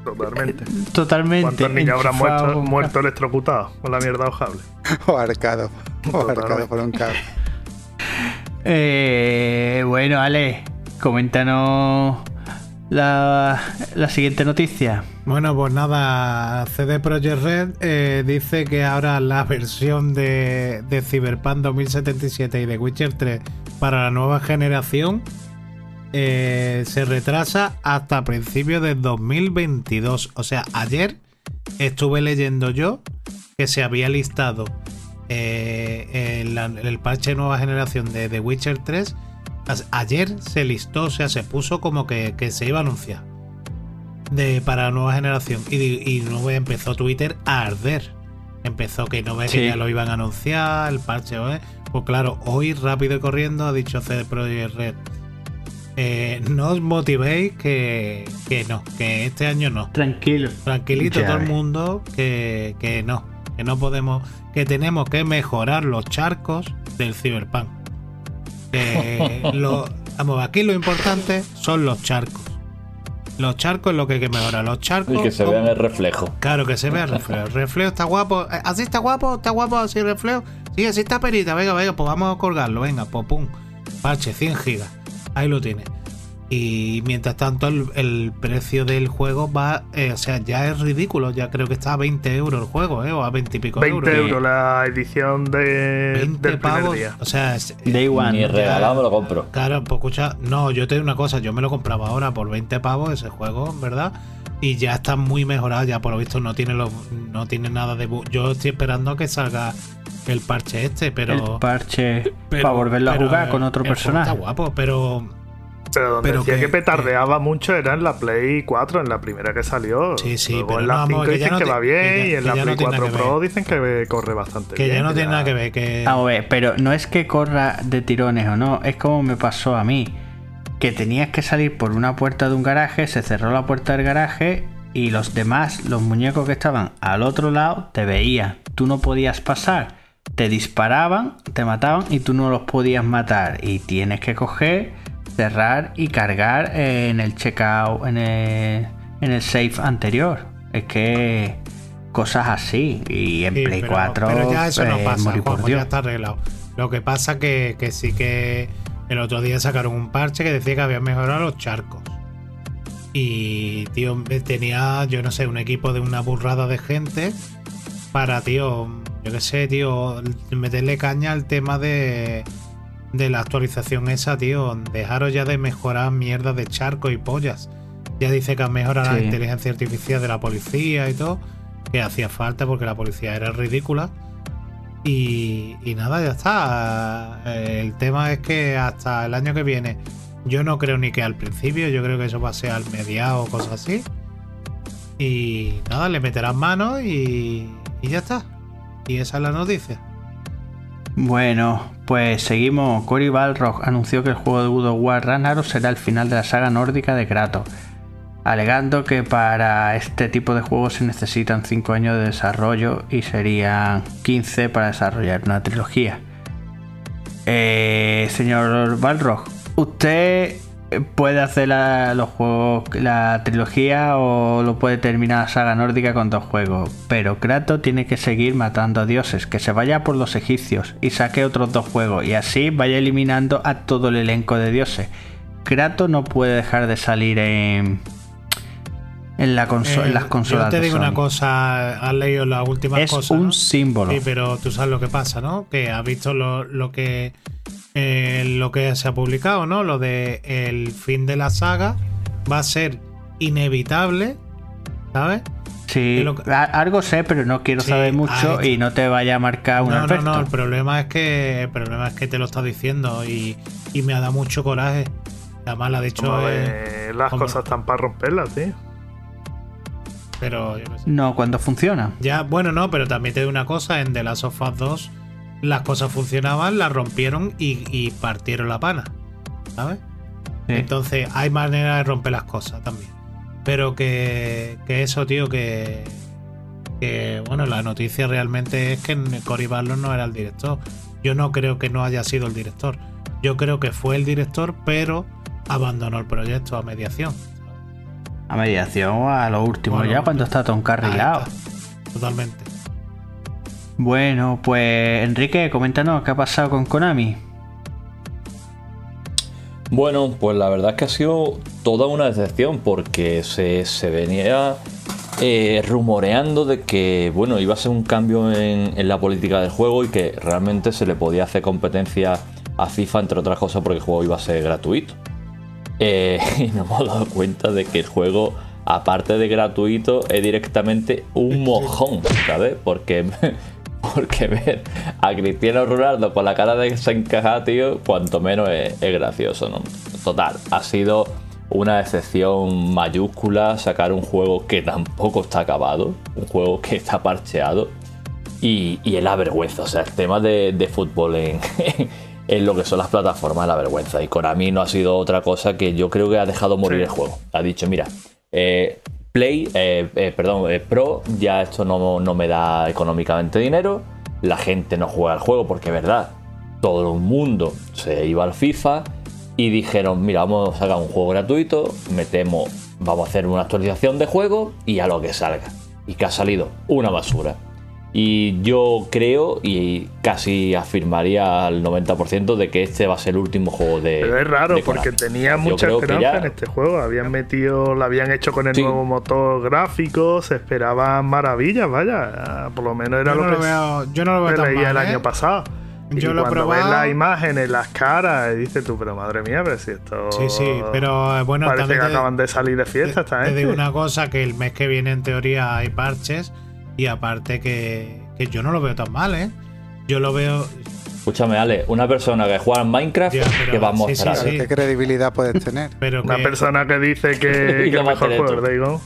Speaker 5: Totalmente.
Speaker 3: Totalmente.
Speaker 5: ¿Cuántos niños habrán muerto, muerto electrocutados con la mierda ojable?
Speaker 4: o arcado. O
Speaker 5: Totalmente.
Speaker 4: arcado por un cable.
Speaker 3: Eh, bueno, Ale, coméntanos la, la siguiente noticia.
Speaker 6: Bueno, pues nada, CD Projekt Red eh, dice que ahora la versión de, de Cyberpunk 2077 y de Witcher 3 para la nueva generación eh, se retrasa hasta principios de 2022. O sea, ayer estuve leyendo yo que se había listado eh, el, el parche nueva generación de The Witcher 3. As- Ayer se listó, o sea, se puso como que, que se iba a anunciar de, para la nueva generación. Y, y luego empezó Twitter a arder. Empezó que no ve que ya lo iban a anunciar, el parche. ¿eh? Pues claro, hoy rápido y corriendo ha dicho CD Projekt Red. eh, no os motivéis que, que no, que este año no.
Speaker 3: Tranquilo.
Speaker 6: Tranquilito
Speaker 3: Ya
Speaker 6: todo el mundo que, que no, que no podemos, que tenemos que mejorar los charcos del Cyberpunk. Lo- vamos, aquí lo importante son los charcos. Los charcos es lo que hay que mejorar. Los charcos.
Speaker 7: Y que se vean el reflejo.
Speaker 6: Claro, que se vea el reflejo. El reflejo está guapo. Eh, Así está guapo, está guapo así reflejo. Sí, así está perita. Venga, venga, pues vamos a colgarlo. Venga, pues pum. Parche, 100 gigas. Ahí lo tiene. Y mientras tanto, el, el precio del juego va. eh, o sea, ya es ridículo. Ya creo que está a 20 euros el juego, ¿eh? O a 20 y pico
Speaker 5: 20
Speaker 6: euros.
Speaker 5: euros la edición de,
Speaker 6: 20
Speaker 5: del primer
Speaker 6: pavos.
Speaker 5: día.
Speaker 6: O sea, es-
Speaker 3: Day one.
Speaker 7: Ni regalado me lo compro.
Speaker 6: Claro, pues escucha, no, yo te digo una cosa, yo me lo compraba ahora por 20 pavos ese juego, ¿verdad? Y ya está muy mejorado, ya por lo visto no tiene los, no tiene nada de Yo estoy esperando a que salga el parche este, pero.
Speaker 3: el parche
Speaker 6: pero-
Speaker 3: para volverlo a jugar con otro personaje.
Speaker 6: Está guapo, pero.
Speaker 5: Pero donde
Speaker 6: Pero
Speaker 5: decía
Speaker 6: que-
Speaker 5: que, petardeaba mucho era en la Play 4, en la primera que salió.
Speaker 6: Sí, sí,
Speaker 5: Luego
Speaker 6: pero
Speaker 5: en la
Speaker 6: no, vamos,
Speaker 5: 5
Speaker 6: que
Speaker 5: dicen
Speaker 6: no
Speaker 5: que va bien
Speaker 6: que ya-
Speaker 5: y en la Play
Speaker 6: no tiene
Speaker 5: 4
Speaker 6: nada que
Speaker 5: Pro dicen que corre bastante
Speaker 6: Que
Speaker 5: bien.
Speaker 6: ya no tiene
Speaker 5: ya-
Speaker 6: nada que ver, que.
Speaker 3: Vamos a ver, pero no es que corra de tirones o no, es como me pasó a mí. Que tenías que salir por una puerta de un garaje, se cerró la puerta del garaje y los demás, los muñecos que estaban al otro lado, te veían. Tú no podías pasar. Te disparaban, te mataban y tú no los podías matar. Y tienes que coger, cerrar y cargar eh, en el checkout, en el, en el save anterior. Es que cosas así. Y en
Speaker 6: Sí,
Speaker 3: Play
Speaker 6: pero,
Speaker 3: 4.
Speaker 6: pero ya eso no
Speaker 3: eh,
Speaker 6: pasa, Juanjo, ya está arreglado. Lo que pasa que, que sí que el otro día sacaron un parche que decía que había mejorado los charcos. Y, tío, tenía, yo no sé, un equipo de una burrada de gente para, tío, yo qué sé, tío, meterle caña al tema de, de la actualización esa, tío. Dejaros ya de mejorar mierda de charcos y pollas. Ya dice que han mejorado la inteligencia artificial de la policía y todo, que hacía falta porque la policía era ridícula. Y, y nada, ya está. El tema es que hasta el año que viene, yo no creo ni que al principio, yo creo que eso va a ser al mediado o cosas así. Y nada, le meterán mano y, y ya está. Y esa es la noticia.
Speaker 3: Bueno, pues seguimos. Cory Balrog anunció que el juego de God of War Ragnarok será el final de la saga nórdica de Kratos, alegando que para este tipo de juegos se necesitan 5 años de desarrollo y serían 15 para desarrollar una trilogía. Eh, señor Balrog, ¿usted puede hacer la, los juegos, la trilogía o lo puede terminar la saga nórdica con dos juegos? Pero Kratos tiene que seguir matando a dioses, que se vaya por los egipcios y saque otros dos juegos y así vaya eliminando a todo el elenco de dioses. Kratos no puede dejar de salir en, en, la conso-
Speaker 6: Eh,
Speaker 3: en las consolas.
Speaker 6: Yo te digo una cosa, has leído las últimas
Speaker 3: Es
Speaker 6: cosas.
Speaker 3: un
Speaker 6: ¿no?
Speaker 3: símbolo.
Speaker 6: Sí, pero tú sabes lo que pasa, ¿no? Que has visto lo, lo que eh, lo que se ha publicado, ¿no? Lo de el fin de la saga va a ser inevitable, ¿sabes?
Speaker 3: Sí,
Speaker 6: es lo que-
Speaker 3: a- algo sé, pero no quiero
Speaker 6: Sí,
Speaker 3: saber mucho y no te vaya a marcar un
Speaker 6: No, no,
Speaker 3: efecto.
Speaker 6: no, el problema es que el problema es que te lo está diciendo y, y me ha dado mucho coraje. Además la ha dicho
Speaker 5: Como
Speaker 6: eh,
Speaker 5: de las
Speaker 6: como-
Speaker 5: cosas están para romperlas, tío.
Speaker 6: Pero yo qué sé.
Speaker 3: No, cuando funciona.
Speaker 6: Ya, bueno, no, pero también te digo una cosa, en The Last of Us 2 las cosas funcionaban, las rompieron y, y partieron la pana. ¿Sabes?
Speaker 3: Sí.
Speaker 6: Entonces hay manera de romper las cosas también. Pero que, que eso, tío, que, que, bueno, la noticia realmente es que Cory Barlow no era el director. Yo no creo que no haya sido el director. Yo creo que fue el director, pero abandonó el proyecto a mediación.
Speaker 3: A mediación o a lo último,
Speaker 6: Bueno,
Speaker 3: ya cuando está todo encarrilado.
Speaker 6: está. Totalmente.
Speaker 3: Bueno, pues Enrique, coméntanos qué ha pasado con Konami.
Speaker 7: Bueno, pues la verdad es que ha sido toda una decepción porque se, se venía eh, rumoreando de que bueno iba a ser un cambio en, en la política del juego y que realmente se le podía hacer competencia a FIFA, entre otras cosas, porque el juego iba a ser gratuito. Eh, y nos hemos dado cuenta de que el juego, aparte de gratuito, es directamente un mojón, ¿sabes? Porque, porque ver a Cristiano Ronaldo con la cara de desencajada, tío, cuanto menos es, es gracioso, ¿no? Total, ha sido una decepción mayúscula sacar un juego que tampoco está acabado, un juego que está parcheado. Y, y es la vergüenza, o sea, el tema de, de fútbol en, en lo que son las plataformas la vergüenza. Y Konami no ha sido otra cosa que yo creo que ha dejado morir
Speaker 5: Sí.
Speaker 7: el juego. Ha dicho, mira, eh, Play, eh, eh, perdón, eh, Pro, ya esto no, no me da económicamente dinero. La gente no juega al juego porque es verdad, todo el mundo se iba al FIFA y dijeron, mira, vamos a sacar un juego gratuito, metemos, vamos a hacer una actualización de juego y a lo que salga. Y que ha salido una basura. Y yo creo y casi afirmaría al 90% de que este va a ser el último juego de.
Speaker 5: Pero es raro porque tenía mucha esperanza
Speaker 7: ya-
Speaker 5: en este juego. Habían metido, lo habían hecho con el
Speaker 7: Sí.
Speaker 5: nuevo motor gráfico, se esperaban maravillas, vaya. Por lo menos era
Speaker 6: Yo
Speaker 5: lo
Speaker 6: no
Speaker 5: que
Speaker 6: lo veo, yo no lo veo tan
Speaker 5: leía
Speaker 6: mal,
Speaker 5: el
Speaker 6: ¿eh?
Speaker 5: año pasado.
Speaker 6: Yo
Speaker 5: y
Speaker 6: lo
Speaker 5: cuando ves las imágenes, las caras, y dices tú, pero madre mía, pero si esto.
Speaker 6: Sí, sí, pero eh, bueno,
Speaker 5: Parece que
Speaker 6: te-
Speaker 5: acaban de salir de fiesta esta
Speaker 6: Te
Speaker 5: gente.
Speaker 6: digo una cosa, que el mes que viene en teoría hay parches y aparte que, que yo no lo veo tan mal, ¿eh? Yo lo veo...
Speaker 7: Escúchame, Ale, una persona que juega en Minecraft,
Speaker 6: Ya, pero-
Speaker 7: que
Speaker 6: sí,
Speaker 7: a
Speaker 6: sí, sí.
Speaker 4: ¿Qué credibilidad puedes tener?
Speaker 6: Pero
Speaker 5: Una
Speaker 6: que-
Speaker 5: persona que dice que, que el
Speaker 7: va
Speaker 5: mejor juego es Days Gone.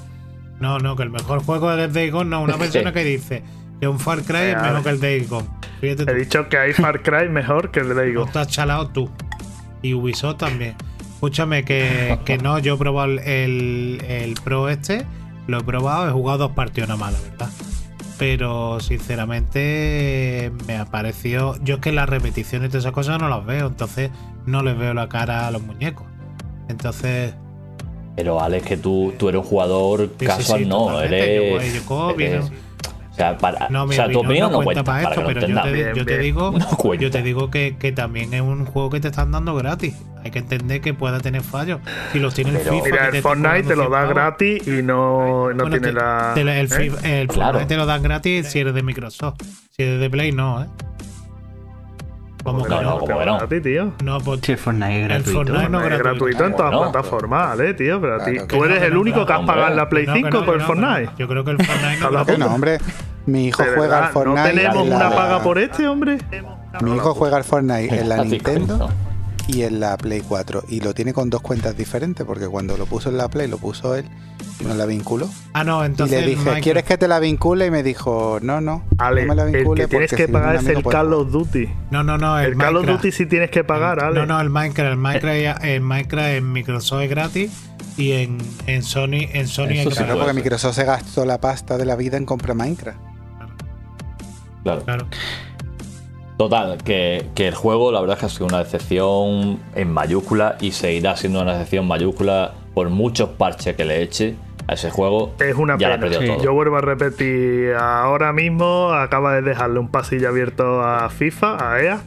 Speaker 6: No, no, que el mejor juego es Gone, no, una persona que dice que un Far Cry es
Speaker 5: Eh,
Speaker 6: mejor que el tú,
Speaker 5: He dicho que hay Far Cry mejor que el de Days
Speaker 6: no estás chalado tú. Y Ubisoft también. Escúchame, que, que no, yo he probado el, el, el Pro este, lo he probado, he jugado dos partidos nada más, la verdad. Pero sinceramente me ha parecido. Yo es que las repeticiones de esas cosas no las veo, entonces no les veo la cara a los muñecos. Entonces,
Speaker 7: Pero Ale, es que tú, tú eres un jugador
Speaker 6: sí,
Speaker 7: casual,
Speaker 6: sí, sí,
Speaker 7: no, eres.
Speaker 6: Yo, yo
Speaker 7: eres- o sea, para,
Speaker 6: No,
Speaker 7: o sea, tu opinión no
Speaker 6: cuenta
Speaker 7: cuenta, para,
Speaker 6: esto,
Speaker 7: que lo
Speaker 6: pero yo te,
Speaker 5: Bien,
Speaker 6: yo digo,
Speaker 7: No
Speaker 6: yo te digo que, que también es un juego que te están dando gratis. Hay que entender que pueda tener fallos. Si los tiene el FIFA,
Speaker 5: Mira, el
Speaker 6: te
Speaker 5: Fortnite te lo
Speaker 6: 100
Speaker 5: da
Speaker 6: pavos.
Speaker 5: gratis y no, no
Speaker 6: Bueno,
Speaker 5: tiene
Speaker 6: te-
Speaker 5: la.
Speaker 6: el,
Speaker 5: ¿eh?
Speaker 6: FIFA- el
Speaker 7: Claro.
Speaker 6: Fortnite te lo dan gratis si eres de Microsoft. Si eres de Play, no, ¿eh? Como
Speaker 5: Joder,
Speaker 6: que
Speaker 7: no,
Speaker 6: no.
Speaker 7: no, que
Speaker 5: a ti, tío.
Speaker 6: No, pues
Speaker 3: Si el Fortnite es
Speaker 6: el
Speaker 3: gratuito.
Speaker 6: Fortnite no
Speaker 5: Es
Speaker 6: gratuito.
Speaker 5: gratuito en todas
Speaker 7: No.
Speaker 5: plataformas, ¿vale, tío? Pero a ti, tú
Speaker 6: que
Speaker 5: eres el único
Speaker 7: que
Speaker 5: que has pagado en la. Play
Speaker 6: No, que
Speaker 5: 5
Speaker 6: no,
Speaker 5: por el. Fortnite.
Speaker 6: Yo creo que el Fortnite no.
Speaker 4: Hombre. Mi hijo juega al Fortnite.
Speaker 5: ¿No tenemos
Speaker 4: en la-
Speaker 5: una paga por este, hombre?
Speaker 4: Mi hijo juega al Fortnite en la Nintendo. Y en la Play 4. Y lo tiene con dos cuentas diferentes porque cuando lo puso en la Play lo puso él y no la vinculó.
Speaker 6: Ah, no,
Speaker 4: Y
Speaker 6: entonces.
Speaker 4: le dije,
Speaker 6: Minecraft.
Speaker 4: ¿quieres que te la vincule? Y me dijo, no, no.
Speaker 5: Ale,
Speaker 4: no me la
Speaker 5: el
Speaker 4: vincule
Speaker 5: que tienes
Speaker 4: porque
Speaker 5: que
Speaker 4: si
Speaker 5: pagar es el
Speaker 4: puede
Speaker 5: Call
Speaker 4: jugar".
Speaker 5: of Duty.
Speaker 6: No, no, no. El,
Speaker 5: El Call of. Duty sí tienes que pagar, Ale.
Speaker 6: No, no, el Minecraft, el Minecraft, el Minecraft en Microsoft es gratis y en, en Sony, en Sony
Speaker 7: Eso
Speaker 6: es
Speaker 7: sí
Speaker 4: Claro, porque. Microsoft se gastó la pasta de la vida en comprar Minecraft.
Speaker 7: Claro.
Speaker 6: Claro.
Speaker 7: Total, que, que el juego la verdad es que ha sido una decepción en mayúscula y seguirá siendo una decepción mayúscula por muchos parches que le eche a ese juego.
Speaker 5: Es una
Speaker 7: ya
Speaker 5: pena.
Speaker 7: todo.
Speaker 5: Yo vuelvo a repetir, ahora mismo acaba de dejarle un pasillo abierto a FIFA, a EA,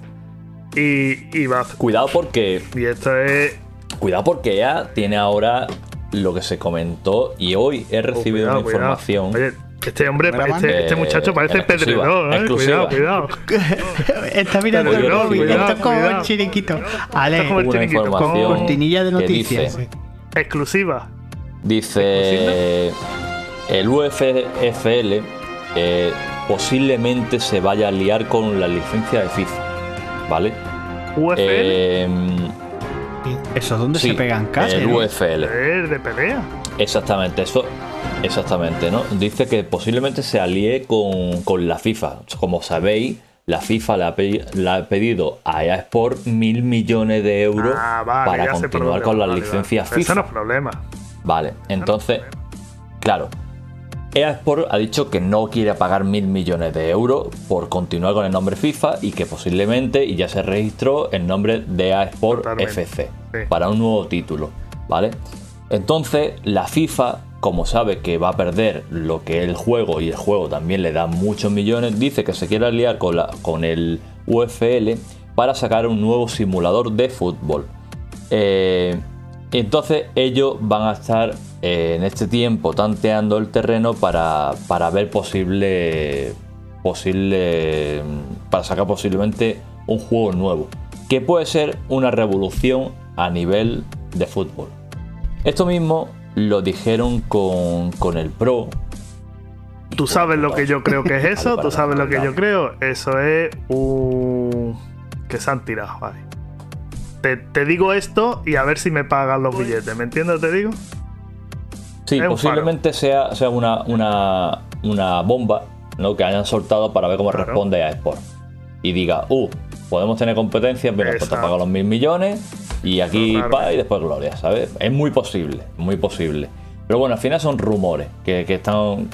Speaker 5: y, y va.
Speaker 7: Cuidado porque
Speaker 5: Y esto es.
Speaker 7: Cuidado porque EA tiene ahora lo que se comentó y hoy he recibido
Speaker 5: Cuidado,
Speaker 7: una información.
Speaker 5: Oye, este hombre, este, este muchacho parece
Speaker 7: Eh,
Speaker 5: pedredor, ¿eh?
Speaker 7: exclusiva.
Speaker 5: Cuidado, cuidado.
Speaker 3: Está mirando el móvil. Esto es como el chiriquito.
Speaker 5: Esto es
Speaker 3: Ale,
Speaker 5: como el con
Speaker 3: cortinilla de noticias.
Speaker 7: dice,
Speaker 5: exclusiva.
Speaker 7: dice el UFL eh, posiblemente se vaya a liar con la licencia de FIFA, ¿vale?
Speaker 5: UFL,
Speaker 7: Eh,
Speaker 3: ¿eso es donde
Speaker 7: sí,
Speaker 3: se pegan casi?
Speaker 7: el? UFL.
Speaker 5: es de pelea.
Speaker 7: Exactamente, eso. Exactamente, ¿no? Dice que posiblemente se alíe con, con la FIFA. Como sabéis, la FIFA le ha, pe- le ha pedido a EA Sport mil millones de euros
Speaker 5: Ah, vale,
Speaker 7: para continuar con las
Speaker 5: vale,
Speaker 7: licencias
Speaker 5: vale. Eso no
Speaker 7: FIFA.
Speaker 5: es problema.
Speaker 7: Vale, entonces, claro, EA Sport ha dicho que no quiere pagar mil millones de euros por continuar con el nombre FIFA y que posiblemente, y ya se registró, el nombre de EA Sport
Speaker 5: Totalmente,
Speaker 7: FC
Speaker 5: sí.
Speaker 7: para un nuevo título, ¿vale? Entonces, la FIFA, como sabe que va a perder lo que el juego y el juego también le da muchos millones, dice que se quiere aliar con, la, con el UFL para sacar un nuevo simulador de fútbol. Eh, entonces ellos van a estar eh, en este tiempo tanteando el terreno para, para ver posible, posible, para sacar posiblemente un juego nuevo, que puede ser una revolución a nivel de fútbol. Esto mismo lo dijeron con, con el Pro.
Speaker 5: Tú sabes lo que yo creo que es eso, tú sabes lo que yo creo. Eso es un. que se han tirado, vale. Te, te digo esto y a ver si me pagan los billetes, ¿me entiendes? Te digo.
Speaker 7: Sí, posiblemente sea, sea una, una, una bomba ¿no? que hayan soltado para ver cómo
Speaker 5: Claro.
Speaker 7: responde a Sport. Y diga, uh, podemos tener competencia, pero pues te
Speaker 5: Exacto.
Speaker 7: pago los mil millones y aquí pa y después gloria, ¿sabes? Es muy posible, muy posible. Pero bueno, al final son rumores que, que están,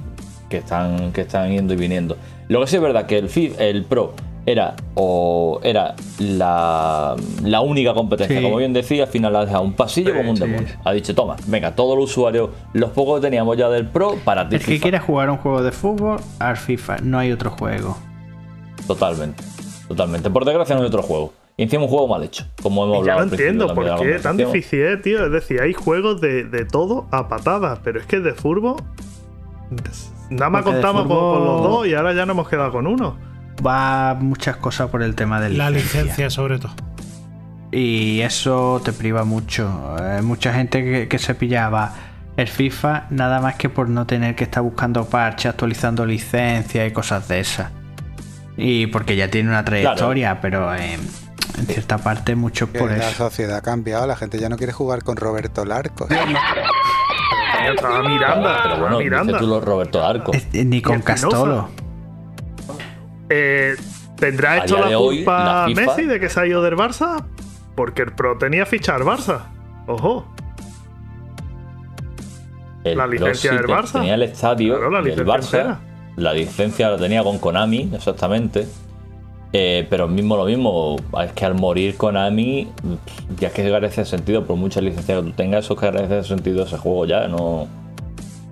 Speaker 7: que, están, que están yendo y viniendo. Lo que sí es verdad que el, FIF, el Pro era, o era la, la única competencia,
Speaker 3: Sí.
Speaker 7: como bien decía, al final ha dejado un pasillo
Speaker 5: Sí,
Speaker 7: como un
Speaker 5: sí.
Speaker 7: demonio. Ha dicho, toma, venga, todos los usuarios, los pocos que teníamos ya del Pro, para ti.
Speaker 3: El que
Speaker 7: FIFA".
Speaker 3: quiera jugar un juego de fútbol, al FIFA, no hay otro juego.
Speaker 7: Totalmente, totalmente. Por desgracia no hay otro juego. Y encima un juego mal hecho, como hemos
Speaker 5: Y ya
Speaker 7: hablado.
Speaker 5: no entiendo por qué tan difícil es, tío. Es decir, hay juegos de, de todo a patadas, pero es que de fútbol. Nada más contamos con- con, los dos y ahora ya nos hemos quedado con uno.
Speaker 3: Va muchas cosas por el tema de
Speaker 6: La
Speaker 3: licencia.
Speaker 6: licencia, sobre todo.
Speaker 3: Y eso te priva mucho. Eh, mucha gente que, que se pillaba el FIFA nada más que por no tener que estar buscando parches, actualizando licencias y cosas de esas. Y porque ya tiene una trayectoria, pero eh, en cierta parte mucho
Speaker 4: Que
Speaker 3: por
Speaker 4: la
Speaker 3: eso.
Speaker 4: sociedad ha cambiado, la gente ya no quiere jugar con Roberto Larcos.
Speaker 5: Estaba Miranda,
Speaker 7: Pero bueno,
Speaker 5: Miranda.
Speaker 7: dice tú Roberto Arco.
Speaker 3: Eh, eh, Ni con. Castolo.
Speaker 5: Eh, ¿Tendrá
Speaker 7: día
Speaker 5: la
Speaker 7: hoy,
Speaker 5: culpa
Speaker 7: la FIFA-
Speaker 5: Messi de que se ha ido del Barça? Porque el Pro tenía ficha al Barça. Ojo.
Speaker 7: El
Speaker 5: la licencia del Barça.
Speaker 7: Tenía el estadio
Speaker 5: Claro, la
Speaker 7: del Barça.
Speaker 5: entera.
Speaker 7: La licencia la tenía con Konami, exactamente. Eh, pero mismo lo mismo, es que al morir Konami, ya es que carece de sentido, por mucha licencia que tú tengas, eso carece de sentido ese juego ya, no.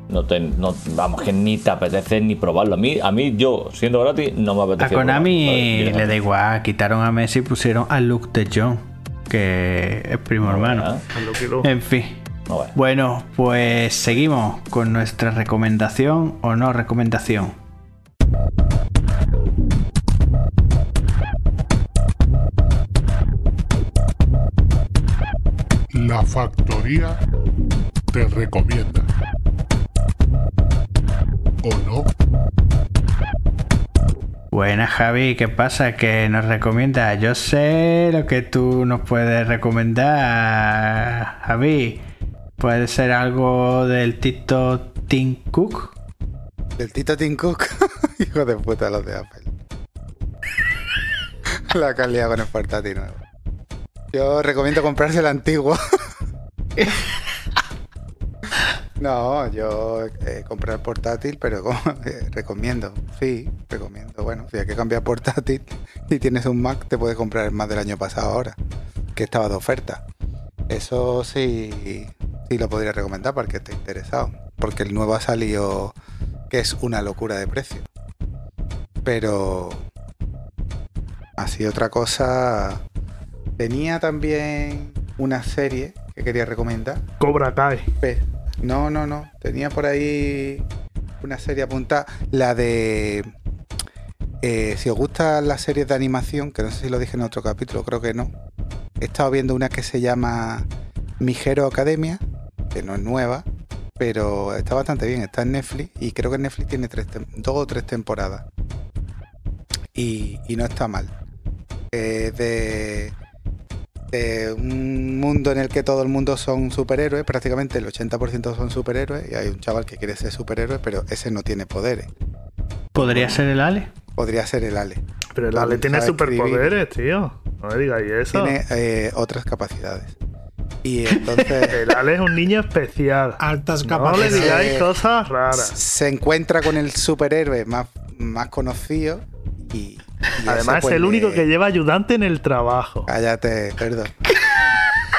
Speaker 7: No te, no- vamos, que ni te apetece ni probarlo. A mí, a mí yo, siendo gratis, no me
Speaker 3: A
Speaker 7: apetece.
Speaker 3: Konami le da igual. Quitaron a Messi y pusieron a Luke de Jong, que es primo hermano.
Speaker 5: Lucky Luke.
Speaker 3: En fin.
Speaker 7: No, vaya.
Speaker 3: Bueno, pues seguimos con nuestra recomendación o no recomendación.
Speaker 1: La factoría te recomienda. ¿O no?
Speaker 3: Buenas Javi, ¿qué pasa? ¿Qué nos recomiendas? Yo sé lo que tú nos puedes recomendar, Javi. Puede ser algo del Tito Tim Cook.
Speaker 4: Del Tito Tim Cook. Hijo de puta los de Apple. La liado con el portátil nuevo. Yo recomiendo comprarse el antiguo. No, yo eh, compré el portátil, pero eh, recomiendo, sí, recomiendo. Bueno, si hay que cambiar portátil y tienes un Mac, te puedes comprar el más del año pasado ahora, que estaba de oferta. Eso sí, sí lo podría recomendar para el que esté interesado, porque el nuevo ha salido, que es una locura de precio. Pero así otra cosa, tenía también una serie que quería recomendar.
Speaker 5: Cobra Kai.
Speaker 4: No, no, no. Tenía por ahí una serie apuntada. La de. eh, si os gustan las series de animación, que no sé si lo dije en otro capítulo, creo que no. He estado viendo una que se llama Mi Hero Academia, que no es nueva, pero está bastante bien. Está en Netflix y creo que Netflix tiene tres dos o tres temporadas. Y, y no está mal. Eh, de, de un mundo en el que todo el mundo son superhéroes, prácticamente el 80% son superhéroes, y hay un chaval que quiere ser superhéroe, pero ese no tiene poderes.
Speaker 3: ¿Podría ser el Ale?
Speaker 4: Podría ser el Ale.
Speaker 5: Pero el Ale tiene superpoderes, tío. No me digáis eso.
Speaker 4: Tiene eh, otras capacidades. Y entonces
Speaker 5: El Ale es un niño especial.
Speaker 6: Altas
Speaker 5: No le
Speaker 6: capacidades.
Speaker 5: digáis
Speaker 4: Eh,
Speaker 5: cosas raras.
Speaker 4: se encuentra con el superhéroe más, más conocido y... y
Speaker 5: Además,
Speaker 4: ese, pues,
Speaker 5: es el único
Speaker 4: le-
Speaker 5: que lleva ayudante en el trabajo.
Speaker 4: Cállate, perdón.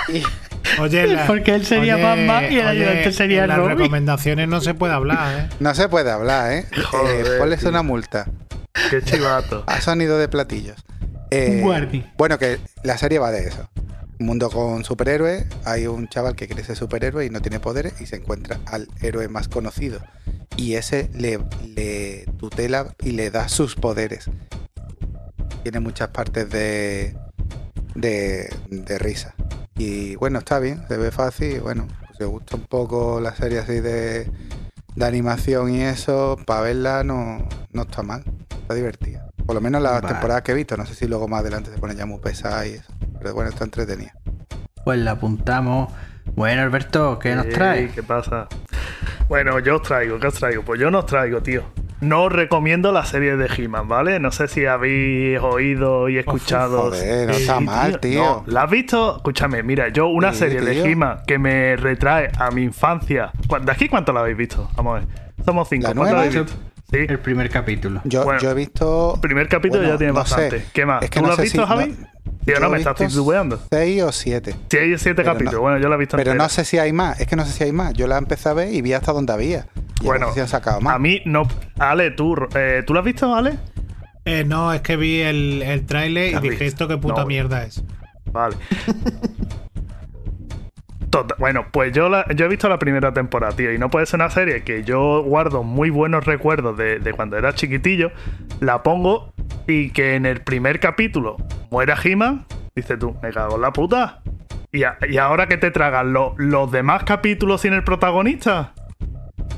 Speaker 6: Oye, la-
Speaker 3: Porque él sería Batman y el ayudante sería
Speaker 6: las
Speaker 3: Robin.
Speaker 6: recomendaciones no se puede hablar, ¿eh?
Speaker 4: no se puede hablar, ¿eh?
Speaker 5: Joder,
Speaker 4: eh ponles
Speaker 5: tío.
Speaker 4: una multa.
Speaker 5: Qué chivato.
Speaker 4: A sonido de platillos. Eh,
Speaker 3: Un guardi.
Speaker 4: Bueno, que la serie va de eso. Un mundo con superhéroes, hay un chaval que quiere ser superhéroe y no tiene poderes y se encuentra al héroe más conocido. Y ese le, le tutela y le da sus poderes. Tiene muchas partes de, de, de risa. Y bueno, está bien, se ve fácil. Bueno, si os gusta un poco la serie así de, de animación y eso, para verla no, no está mal. Está divertida. Por lo menos las
Speaker 3: Vale.
Speaker 4: temporadas que he visto. No sé si luego más adelante se pone ya muy pesada y eso. Pero bueno, está entretenida.
Speaker 3: Pues la apuntamos. Bueno, Alberto, ¿qué nos
Speaker 5: Ey,
Speaker 3: trae?
Speaker 5: ¿Qué pasa? Bueno, yo os traigo, ¿qué os traigo? Pues yo no os traigo, tío. No os recomiendo la serie de He-Man, ¿vale? No sé si habéis oído y escuchado.
Speaker 4: Joder, no está mal, tío.
Speaker 5: No, ¿La has visto? Escúchame, mira, yo una
Speaker 4: Sí,
Speaker 5: serie de. He-Man que me retrae a mi infancia. ¿Cu- ¿De aquí cuánto la habéis visto? Vamos a ver. Somos cinco.
Speaker 4: ¿La
Speaker 5: ¿Cuánto
Speaker 4: nueva?
Speaker 5: la habéis visto? Sí.
Speaker 3: El primer capítulo.
Speaker 4: Yo,
Speaker 5: Bueno,
Speaker 4: yo he visto.
Speaker 5: El primer capítulo
Speaker 4: bueno,
Speaker 5: ya tiene
Speaker 4: no sé.
Speaker 5: bastante. ¿Qué más?
Speaker 4: Es que
Speaker 5: ¿Tú
Speaker 4: no
Speaker 5: lo has visto,
Speaker 4: si-
Speaker 5: Javi?
Speaker 4: no-
Speaker 5: Tío,
Speaker 4: yo
Speaker 5: no me estás titubeando.
Speaker 4: Seis o siete.
Speaker 5: Sí, hay siete
Speaker 4: Pero
Speaker 5: capítulos.
Speaker 4: no-
Speaker 5: bueno, yo la he visto
Speaker 4: Pero
Speaker 5: entera.
Speaker 4: no sé si hay más. Es que no sé si hay más. Yo la empecé a ver y vi hasta donde había. Y
Speaker 5: Bueno,
Speaker 4: no sé si han sacado más.
Speaker 5: a mí no. Ale, ¿tú, eh, ¿tú lo has visto, Ale?
Speaker 6: Eh, no, es que vi el, el tráiler y
Speaker 5: ¿Has
Speaker 6: dije,
Speaker 5: visto?
Speaker 6: ¿esto qué puta
Speaker 5: No.
Speaker 6: mierda es?
Speaker 5: Vale. Tota- bueno, pues yo, he visto la primera temporada, tío, y no puede ser una serie que yo guardo muy buenos recuerdos de, cuando era chiquitillo. La pongo y que en el primer capítulo muera He-Man. Dices tú, me cago en la puta. Y, ahora que te tragan lo- los demás capítulos sin el protagonista.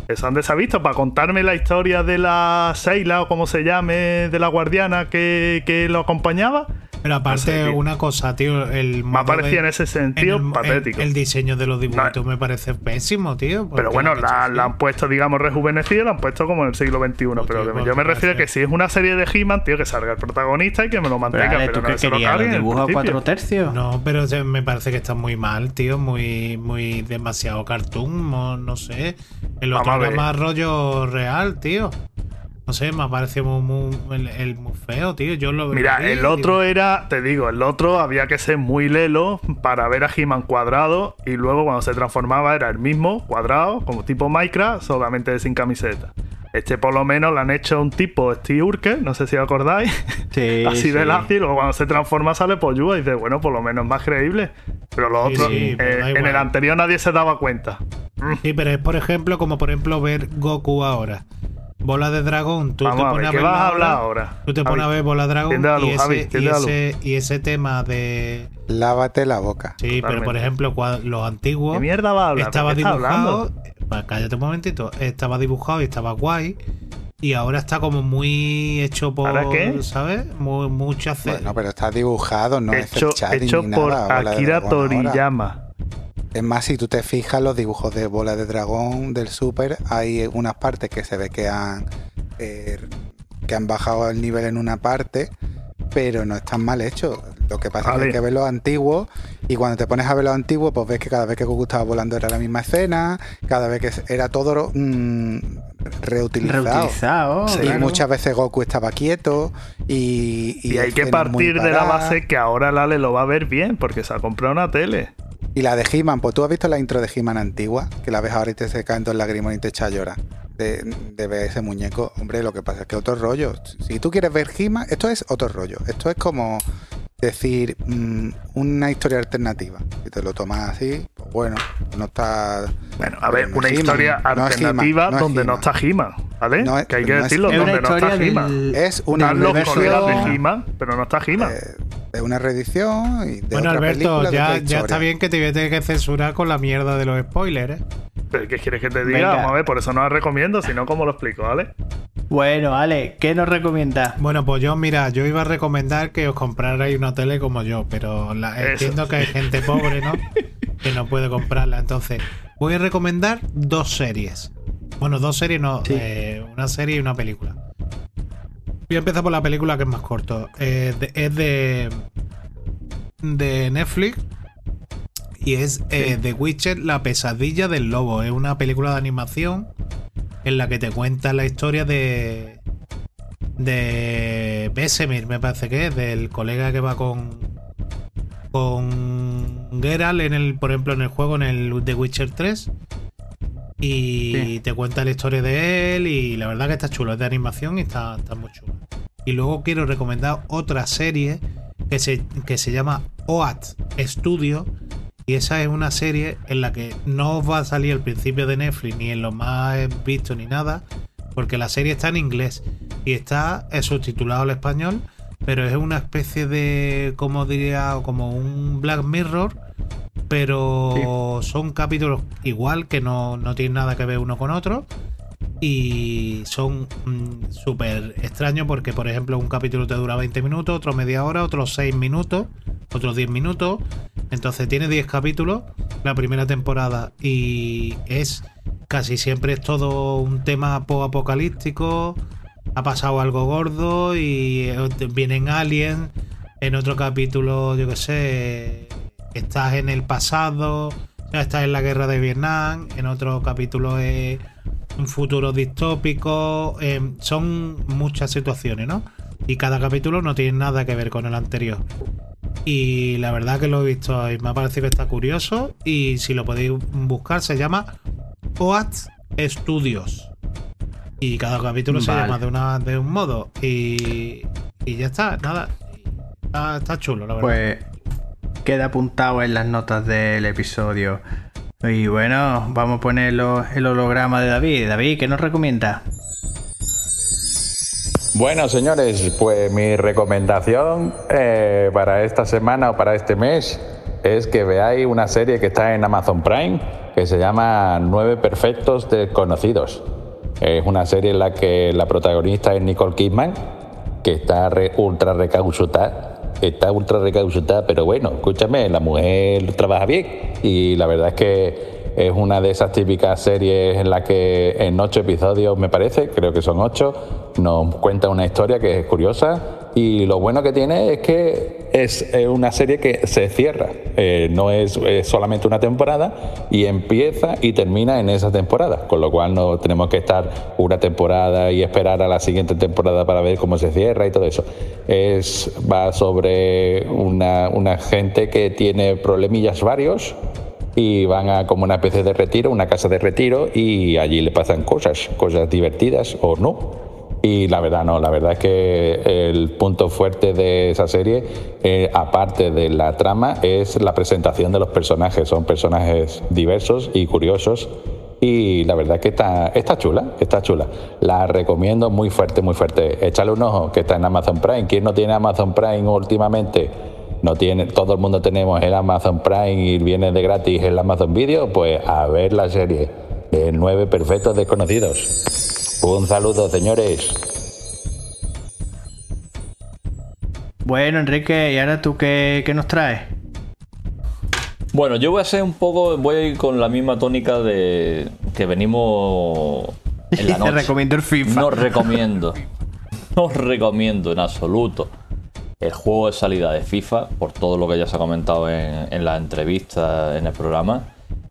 Speaker 5: Eso antes se ha visto para contarme la historia de la Seila o como se llame, de la guardiana que lo acompañaba.
Speaker 6: Pero aparte,
Speaker 5: No sé,
Speaker 6: una cosa, tío, el
Speaker 5: Me
Speaker 6: modo
Speaker 5: ha parecido
Speaker 6: de-
Speaker 5: en ese sentido
Speaker 6: en el-
Speaker 5: patético.
Speaker 6: El, el diseño de los dibujitos me parece pésimo, tío.
Speaker 5: Pero bueno,
Speaker 6: lo
Speaker 5: la,
Speaker 6: han
Speaker 5: la puesto, digamos, rejuvenecida, la han puesto como en el siglo XXI. pero
Speaker 6: tío,
Speaker 5: que-
Speaker 6: pues
Speaker 5: yo me
Speaker 6: me
Speaker 5: refiero a que
Speaker 6: parece-
Speaker 5: si es una serie de He-Man, tío, que salga el protagonista y que me lo
Speaker 3: Pero,
Speaker 5: mantenga. Pero,
Speaker 3: ¿tú
Speaker 5: no
Speaker 3: qué
Speaker 5: que se lo
Speaker 3: dibujos a cuatro tercios?
Speaker 6: No, pero me parece que está muy mal, tío. Muy, muy demasiado cartoon, no sé. El otro era más rollo real, tío. No sé, me ha parecido muy, muy- el, el muy feo, tío. Yo lo
Speaker 5: Mira,
Speaker 6: vi
Speaker 5: el otro era, te digo, el otro había que ser muy lelo para ver a He-Man cuadrado y luego cuando se transformaba era el mismo, cuadrado, como tipo Minecraft, solamente sin camiseta. Este por lo menos lo han hecho un tipo Steve Urkel, no sé si os acordáis.
Speaker 3: Sí,
Speaker 5: Así de
Speaker 3: sí.
Speaker 5: lacio y luego cuando se transforma sale Pollúa y dices, bueno, por lo menos más creíble. Pero los
Speaker 6: Sí,
Speaker 5: otros, eh, en el anterior nadie se daba cuenta.
Speaker 6: Sí, pero es por ejemplo, como por ejemplo ver Goku ahora. Bola de dragón, tú
Speaker 5: Vamos
Speaker 6: te
Speaker 5: a
Speaker 6: pones
Speaker 5: ver,
Speaker 6: a
Speaker 5: ¿qué
Speaker 6: verla
Speaker 5: vas a hablar
Speaker 6: ahora,
Speaker 5: ahora?
Speaker 6: Tú te pones a
Speaker 5: Javi?
Speaker 6: ver Bola de dragón
Speaker 5: luz,
Speaker 6: y,
Speaker 5: Javi,
Speaker 6: ese,
Speaker 5: tiende
Speaker 6: y, ese, y ese tema de.
Speaker 4: Lávate la boca.
Speaker 6: Sí, pero por ejemplo, los antiguos.
Speaker 5: ¿Qué mierda va a hablar?
Speaker 6: Estaba
Speaker 5: ¿De qué estás
Speaker 6: dibujado. Pues cállate un momentito. Estaba dibujado y estaba guay. Y ahora está como muy hecho por.
Speaker 5: ¿Ahora qué?
Speaker 6: ¿Sabes? Muy, mucho hacer.
Speaker 4: Bueno, pero está dibujado, no es
Speaker 5: hecho
Speaker 4: chat
Speaker 5: hecho
Speaker 4: ni
Speaker 5: por
Speaker 4: nada.
Speaker 5: Akira. Toriyama.
Speaker 4: Es más, si tú te fijas los dibujos de Bola de Dragón del Super, hay unas partes que se ve que han eh, que han bajado el nivel en una parte, pero no están mal hechos. Lo que pasa es que hay que ver los antiguos y cuando te pones a ver los antiguos, pues ves que cada vez que Goku estaba volando era la misma escena, cada vez que era todo mm, reutilizado.
Speaker 3: Reutilizado.
Speaker 4: Y
Speaker 3: claro.
Speaker 4: muchas veces Goku estaba quieto y,
Speaker 5: Y, hay que partir de la base que ahora Lale lo va a ver bien porque se ha comprado una tele.
Speaker 4: Y la de He-Man, pues tú has visto la intro de He-Man antigua, que la ves ahora y te se caen dos lágrimas y te echa a llorar. De, de ver ese muñeco, hombre, lo que pasa es que otro rollo. Si tú quieres ver He-Man, esto es otro rollo. Esto es como decir mm, una historia alternativa. Si te lo tomas así, pues bueno, no está.
Speaker 5: Bueno, a ver,
Speaker 4: no
Speaker 5: una historia
Speaker 4: He-Man,
Speaker 5: alternativa
Speaker 4: no
Speaker 5: donde no está He-Man, ¿vale?
Speaker 4: No es-
Speaker 5: que hay que decirlo,
Speaker 3: Es
Speaker 5: donde no está
Speaker 3: del.
Speaker 4: Es una
Speaker 5: Están los colegas de He-Man, pero no está He-Man.
Speaker 4: eh, de una reedición y de
Speaker 6: bueno,
Speaker 4: otra
Speaker 6: Alberto,
Speaker 4: película, de
Speaker 6: ya,
Speaker 4: otra
Speaker 6: ya está bien que te voy a tener que censurar con la mierda de los spoilers, ¿eh?
Speaker 5: ¿Pero qué quieres que te diga?
Speaker 3: Venga.
Speaker 5: Vamos a ver, por eso no la recomiendo, sino cómo lo explico, ¿vale?
Speaker 3: Bueno, Ale, ¿qué nos recomiendas?
Speaker 6: Bueno, pues yo, mira, yo iba a recomendar que os comprarais una tele como yo, pero la- entiendo que hay gente pobre, ¿no? que no puede comprarla. Entonces, voy a recomendar dos series. Bueno, dos series, no,
Speaker 3: Sí.
Speaker 6: eh, una serie y una película. Voy a empezar por la película que es más corto. Eh, de- es de, de Netflix y es eh, The Witcher, la pesadilla del lobo. Es una película de animación en la que te cuenta la historia de de Besemir, me parece que es, del colega que va con con Geralt en el, por ejemplo, en el juego en el The Witcher 3 y
Speaker 3: Sí.
Speaker 6: te cuenta la historia de él y la verdad que está chulo, es de animación y está, está muy chulo. Y luego quiero recomendar otra serie que se, que se llama OAT, Studios. Y esa es una serie en la que no os va a salir al principio de Netflix ni en lo más visto ni nada, porque la serie está en inglés y está subtitulado al español, pero es una especie de, como diría, como un Black Mirror, pero son capítulos igual que no, no tienen nada que ver uno con otro y son mm, súper extraños porque, por ejemplo, un capítulo te dura 20 minutos, otro media hora, otros 6 minutos, otros 10 minutos. Entonces tiene 10 capítulos la primera temporada y es casi siempre es todo un tema apocalíptico. Ha pasado algo gordo y eh, vienen aliens. En otro capítulo, yo que sé, estás en el pasado, estás en la guerra de Vietnam. En otro capítulo es un futuro distópico. eh, son muchas situaciones, ¿no? Y cada capítulo no tiene nada que ver con el anterior. Y la verdad que lo he visto y me ha parecido que está curioso. Y si lo podéis buscar, se llama OAT Studios. Y cada capítulo se llama de, una, de un modo. Y, y ya está, nada. Está, está chulo, la verdad.
Speaker 3: Pues queda apuntado en las notas del episodio. Y bueno, vamos a poner el holograma de David. David, ¿qué nos recomienda?
Speaker 2: Bueno, señores, pues mi recomendación eh, para esta semana o para este mes es que veáis una serie que está en Amazon Prime que se llama Nueve Perfectos Desconocidos. Es una serie en la que la protagonista es Nicole Kidman, que está ultra recauchutada. Está ultra recauchutada, pero bueno, escúchame, la mujer trabaja bien. Y la verdad es que es una de esas típicas series en la que en ocho episodios, me parece, creo que son ocho, nos cuenta una historia que es curiosa y lo bueno que tiene es que es una serie que se cierra, Eh, no es, solamente una temporada y empieza y termina en esa temporada, con lo cual no tenemos que estar una temporada y esperar a la siguiente temporada para ver cómo se cierra y todo eso. Es, va sobre una, una gente que tiene problemillas varios y van a como una especie de retiro, una casa de retiro y allí le pasan cosas, cosas divertidas o no. Y la verdad no, la verdad es que el punto fuerte de esa serie, eh, aparte de la trama, es la presentación de los personajes. Son personajes diversos y curiosos. Y la verdad que está, está chula, está chula. La recomiendo muy fuerte, muy fuerte. Échale un ojo, que está en Amazon Prime. ¿Quién no tiene Amazon Prime últimamente? no tiene, todo el mundo tenemos el Amazon Prime y viene de gratis el Amazon Video, pues a ver la serie de nueve perfectos desconocidos. Un saludo, señores.
Speaker 3: Bueno, Enrique, ¿y ahora tú qué, qué nos traes?
Speaker 7: Bueno, yo voy a ser un poco, voy a ir con la misma tónica de que venimos en la
Speaker 3: Te
Speaker 7: noche.
Speaker 3: recomiendo el FIFA.
Speaker 7: No recomiendo, no recomiendo en absoluto el juego de salida de FIFA por todo lo que ya se ha comentado en, en la entrevista en el programa.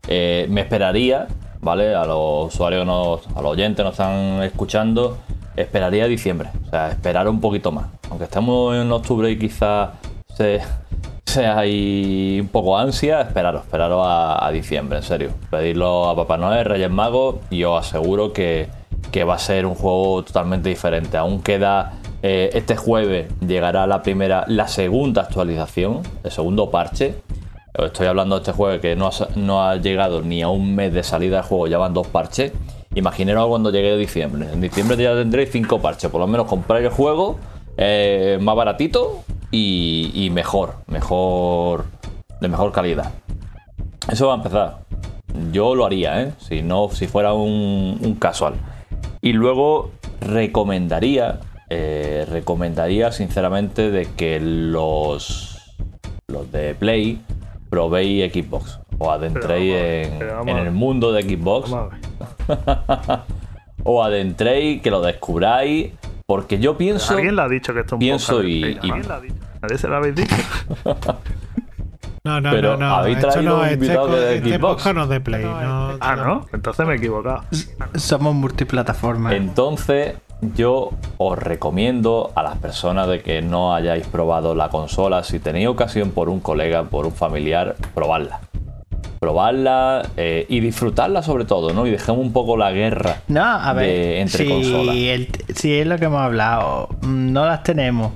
Speaker 7: Eh, me esperaría, ¿vale? A los usuarios, a los oyentes nos están escuchando, esperaría diciembre. O sea, esperar un poquito más. Aunque estemos en octubre y quizás se, sea ahí un poco ansia, esperaros, esperaros a, a diciembre, en serio. Pedirlo a Papá Noel, Reyes Magos, y os aseguro que, que va a ser un juego totalmente diferente. Aún queda. eh, este jueves llegará la primera, la segunda actualización, el segundo parche. Estoy hablando de este jueves que no ha, llegado ni a un mes de salida del juego, ya van dos parches. Imaginaros cuando llegue a diciembre. En diciembre ya tendréis cinco parches. Por lo menos compráis el juego eh, más baratito y, mejor, mejor, de mejor calidad. Eso va a empezar. Yo lo haría, ¿eh? Si no, si fuera un, un casual. Y luego recomendaría, eh, recomendaría sinceramente de que los, los de Play probéis Xbox o adentréis
Speaker 5: Pero
Speaker 7: en, el mundo de Xbox o adentréis, que lo descubráis, porque yo pienso...
Speaker 5: Alguien le ha dicho que esto es un
Speaker 7: pienso y-
Speaker 5: ¿Alguien le ha dicho? ¿Nadie se lo habéis dicho?
Speaker 6: No, no,
Speaker 7: Pero
Speaker 6: no, no.
Speaker 7: habéis traído
Speaker 6: no,
Speaker 7: un
Speaker 6: este,
Speaker 7: invitado de
Speaker 6: este
Speaker 7: Xbox.
Speaker 6: podcast no de Play. no,
Speaker 5: Ah, ¿no? Entonces me he equivocado.
Speaker 3: Somos multiplataformas.
Speaker 7: Entonces, yo os recomiendo a las personas de que no hayáis probado la consola, si tenéis ocasión por un colega, por un familiar, probadla. Probarla eh, y disfrutarla sobre todo, ¿no? Y dejemos un poco la guerra
Speaker 3: No, a ver,
Speaker 7: de- entre
Speaker 3: si,
Speaker 7: consolas.
Speaker 3: el- si es lo que hemos hablado, mm, no las tenemos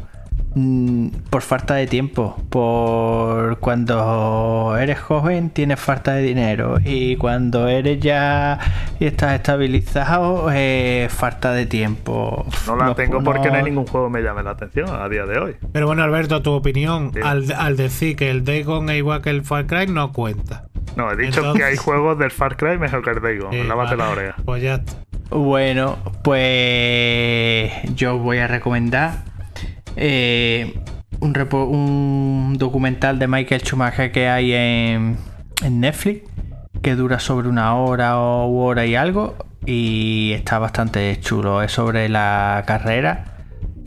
Speaker 3: por falta de tiempo. Por cuando eres joven tienes falta de dinero. Y cuando eres ya y estás estabilizado, eh, falta de tiempo.
Speaker 5: No la
Speaker 3: No-
Speaker 5: tengo porque no hay ningún juego que me llame la atención a día de hoy.
Speaker 6: Pero bueno, Alberto, tu opinión,
Speaker 5: Sí.
Speaker 6: al, al decir que el Days Gone es igual que el Far Cry, no cuenta.
Speaker 5: No, he dicho
Speaker 6: Entonces-
Speaker 5: que hay juegos del Far Cry mejor que el Dagon.
Speaker 6: Eh,
Speaker 5: Lávate
Speaker 6: vale,
Speaker 5: la oreja.
Speaker 6: Pues ya está.
Speaker 3: Bueno, pues yo voy a recomendar eh, un, un documental de Michael Schumacher que hay en, Netflix que dura sobre una hora o hora y algo y está bastante chulo. Es sobre la carrera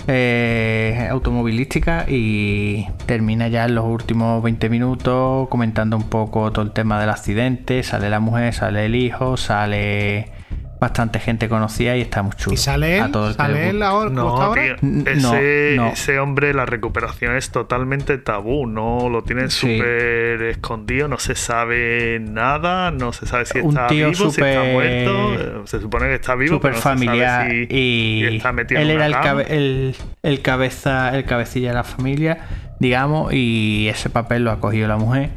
Speaker 3: eh, automovilística y termina ya en los últimos 20 minutos comentando un poco todo el tema del accidente. Sale la mujer, sale el hijo, sale bastante gente conocida y está muy chulo.
Speaker 6: ¿Y sale
Speaker 3: A
Speaker 6: él?
Speaker 3: todo el
Speaker 6: ¿Sale él ahora? ¿Cómo está
Speaker 5: No, tío. Ese,
Speaker 3: no, no.
Speaker 5: ese hombre, la recuperación es totalmente tabú. No lo tienen
Speaker 3: Sí.
Speaker 5: súper escondido. No se sabe nada. No se sabe si
Speaker 3: Un
Speaker 5: está
Speaker 3: tío
Speaker 5: vivo, si está
Speaker 3: súper-
Speaker 5: muerto. eh, Se supone que está vivo,
Speaker 3: Súper
Speaker 5: pero no se sabe
Speaker 3: familiar
Speaker 5: si-
Speaker 3: y
Speaker 5: si está metido
Speaker 3: él
Speaker 5: en
Speaker 3: era el, cabe- el, el cabeza el cabecilla de la familia digamos y ese papel lo ha cogido la mujer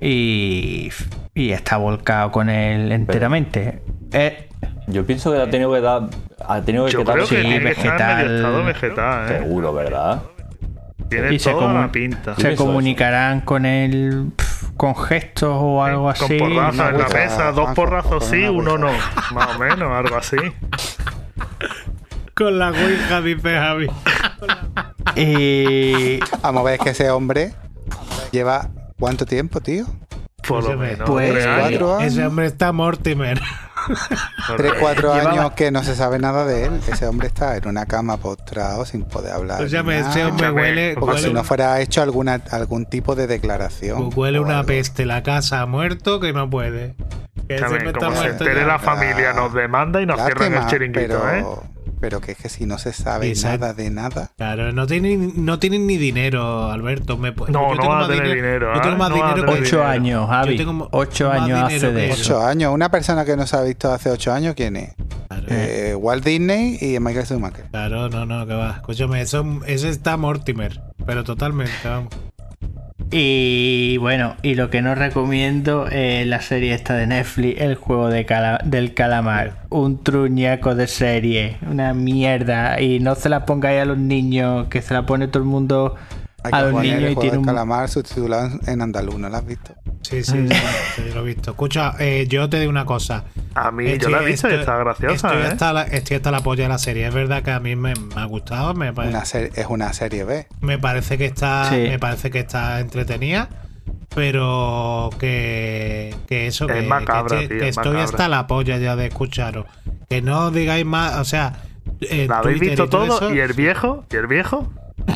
Speaker 3: y, y está volcado con él enteramente Eh,
Speaker 7: Yo pienso que ha tenido que dar. Ha tenido que
Speaker 5: Yo creo que
Speaker 3: sí,
Speaker 5: tiene que estar en
Speaker 3: vegetal.
Speaker 5: medio estado vegetal. ¿eh?
Speaker 7: Seguro, ¿verdad?
Speaker 5: Tiene
Speaker 3: Y se
Speaker 5: toda
Speaker 3: comu-
Speaker 5: la pinta.
Speaker 3: Se comunicarán con él con gestos o algo
Speaker 5: Con
Speaker 3: así
Speaker 5: porrazos en la mesa, dos porrazos
Speaker 4: con
Speaker 5: sí, uno no. Más o menos, algo así.
Speaker 6: Con la Ouija, dice Javi.
Speaker 3: y
Speaker 4: Vamos a ver que ese hombre lleva cuánto tiempo, tío.
Speaker 5: Por lo
Speaker 6: Escúchame,
Speaker 5: menos.
Speaker 3: pues,
Speaker 4: cuatro años.
Speaker 6: Ese hombre está Mortimer.
Speaker 4: Tres, cuatro
Speaker 3: Llevaba-
Speaker 4: años que no se sabe nada de él. Ese hombre está en una cama postrado sin poder hablar.
Speaker 6: Escúchame,
Speaker 4: ni
Speaker 6: ese
Speaker 4: nada.
Speaker 6: hombre huele.
Speaker 4: Porque
Speaker 6: huele
Speaker 4: si no fuera hecho alguna, algún tipo de declaración.
Speaker 6: huele
Speaker 4: o
Speaker 6: una
Speaker 4: algo.
Speaker 6: peste. La casa ha muerto que no puede. Que ese está
Speaker 5: como se entere la familia, nos demanda y nos cierran el chiringuito,
Speaker 4: pero,
Speaker 5: ¿eh?
Speaker 4: Pero que es que si no se sabe nada de nada.
Speaker 6: Claro, no tienen, no tienen ni dinero, Alberto. Me,
Speaker 5: No,
Speaker 6: yo
Speaker 5: no
Speaker 6: tengo más
Speaker 5: tener dinero,
Speaker 6: Yo tengo
Speaker 5: ¿eh?
Speaker 6: más
Speaker 5: No
Speaker 6: dinero
Speaker 3: ocho
Speaker 5: dinero.
Speaker 3: años Javi
Speaker 6: Yo tengo
Speaker 3: ocho años
Speaker 6: dinero
Speaker 3: hace de eso
Speaker 6: eso.
Speaker 4: Ocho años. Una persona que no se ha visto hace ocho años, ¿quién es?
Speaker 6: Claro,
Speaker 4: Eh, Walt Disney y Michael Schumacher.
Speaker 6: claro, no, no, que va. Escúchame, eso, ese está Mortimer. Pero totalmente, vamos.
Speaker 3: Y bueno, y lo que no recomiendo es la serie esta de Netflix, el juego de cala- del calamar. Un truñaco de serie, una mierda. Y no se la pongáis a los niños, que se la pone todo el mundo a
Speaker 4: que
Speaker 3: los
Speaker 4: poner
Speaker 3: niños
Speaker 4: el
Speaker 3: y tiene un...
Speaker 4: calamar subtitulado en- andaluz, ¿no lo has visto?
Speaker 6: Sí, sí, sí, sí, lo he visto. Escucha, eh, yo te digo una cosa.
Speaker 5: A mí, yo la he visto y está graciosa,
Speaker 6: estoy
Speaker 5: ¿eh?
Speaker 6: hasta la, estoy hasta la polla de la serie. Es verdad que a mí me, me ha gustado. Me, pare-
Speaker 4: Una ser- es una serie B.
Speaker 6: me parece que está
Speaker 3: Sí.
Speaker 6: me parece que está entretenida pero que, que eso
Speaker 5: Es
Speaker 6: que,
Speaker 5: macabra,
Speaker 6: que,
Speaker 5: tío,
Speaker 6: que
Speaker 5: es
Speaker 6: estoy
Speaker 5: macabra.
Speaker 6: hasta la polla ya de escucharos que no digáis más o sea eh,
Speaker 5: ¿La habéis
Speaker 6: Twitter
Speaker 5: visto
Speaker 6: y todo
Speaker 5: todo?
Speaker 6: eso,
Speaker 5: ¿Y el viejo? ¿Y el viejo?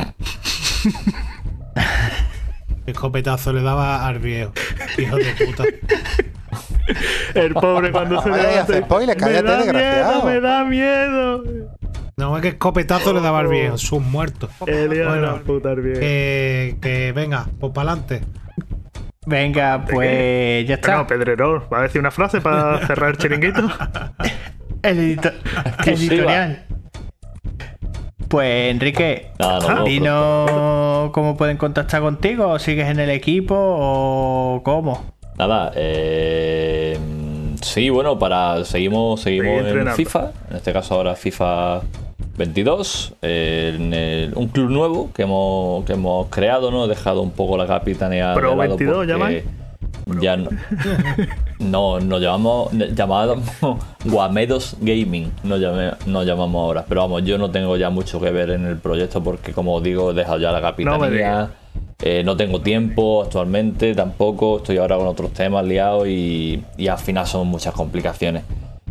Speaker 6: escopetazo le daba al viejo hijo de puta
Speaker 5: El pobre cuando se levanta.
Speaker 4: spoiler,
Speaker 5: me
Speaker 4: cállate,
Speaker 5: da
Speaker 4: desgraciado".
Speaker 5: miedo, me da miedo.
Speaker 6: no es que escopetazo le daba al viejo sus muertos
Speaker 5: El hijo de
Speaker 6: Bueno,
Speaker 5: la puta, el viejo.
Speaker 6: que, que venga pues para adelante
Speaker 3: Venga, pues ya está.
Speaker 5: No, Pedrerol, ¿va a decir una frase para cerrar el chiringuito?
Speaker 3: El editorial. Pues Enrique,
Speaker 7: Nada, no, no,
Speaker 3: dinos cómo pueden contactar contigo, o sigues en el equipo o cómo.
Speaker 7: Nada, eh, sí, bueno, para seguimos, seguimos en. FIFA, en este caso ahora FIFA 22, eh, en el- un club nuevo que hemos, que hemos creado, ¿no? He dejado un poco la capitanía
Speaker 5: Pro
Speaker 7: de lado
Speaker 5: 22
Speaker 7: porque Ya no, no, nos llamamos, llamábamos Guamedos Gaming, nos, llamé- nos llamamos ahora. Pero vamos, yo no tengo ya mucho que ver en el proyecto porque, como os digo, he dejado ya la capitanía. Eh, no tengo tiempo actualmente tampoco, estoy ahora con otros temas liados y, y al final son muchas complicaciones.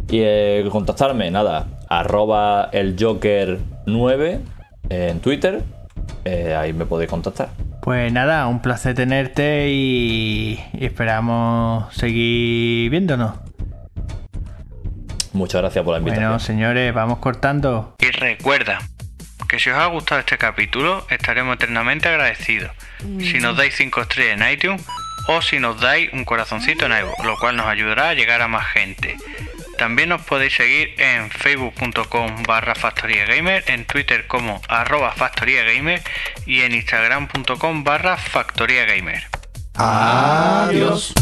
Speaker 7: Y eh, contactarme, nada, arroba el Joker 9 en Twitter, eh, ahí me podéis contactar.
Speaker 3: Pues nada, un placer tenerte y, y esperamos seguir viéndonos.
Speaker 7: Muchas gracias por la invitación.
Speaker 3: Bueno, señores, vamos cortando.
Speaker 8: Y recuerda que si os ha gustado este capítulo estaremos eternamente agradecidos si nos dais 5 estrellas en iTunes o si nos dais un corazoncito en iVoox, lo cual nos ayudará a llegar a más gente.
Speaker 3: También nos podéis seguir en facebook.com barra factoriagamer, en Twitter como arroba factoriagamer y en instagram.com barra factoriagamer.
Speaker 4: Adiós.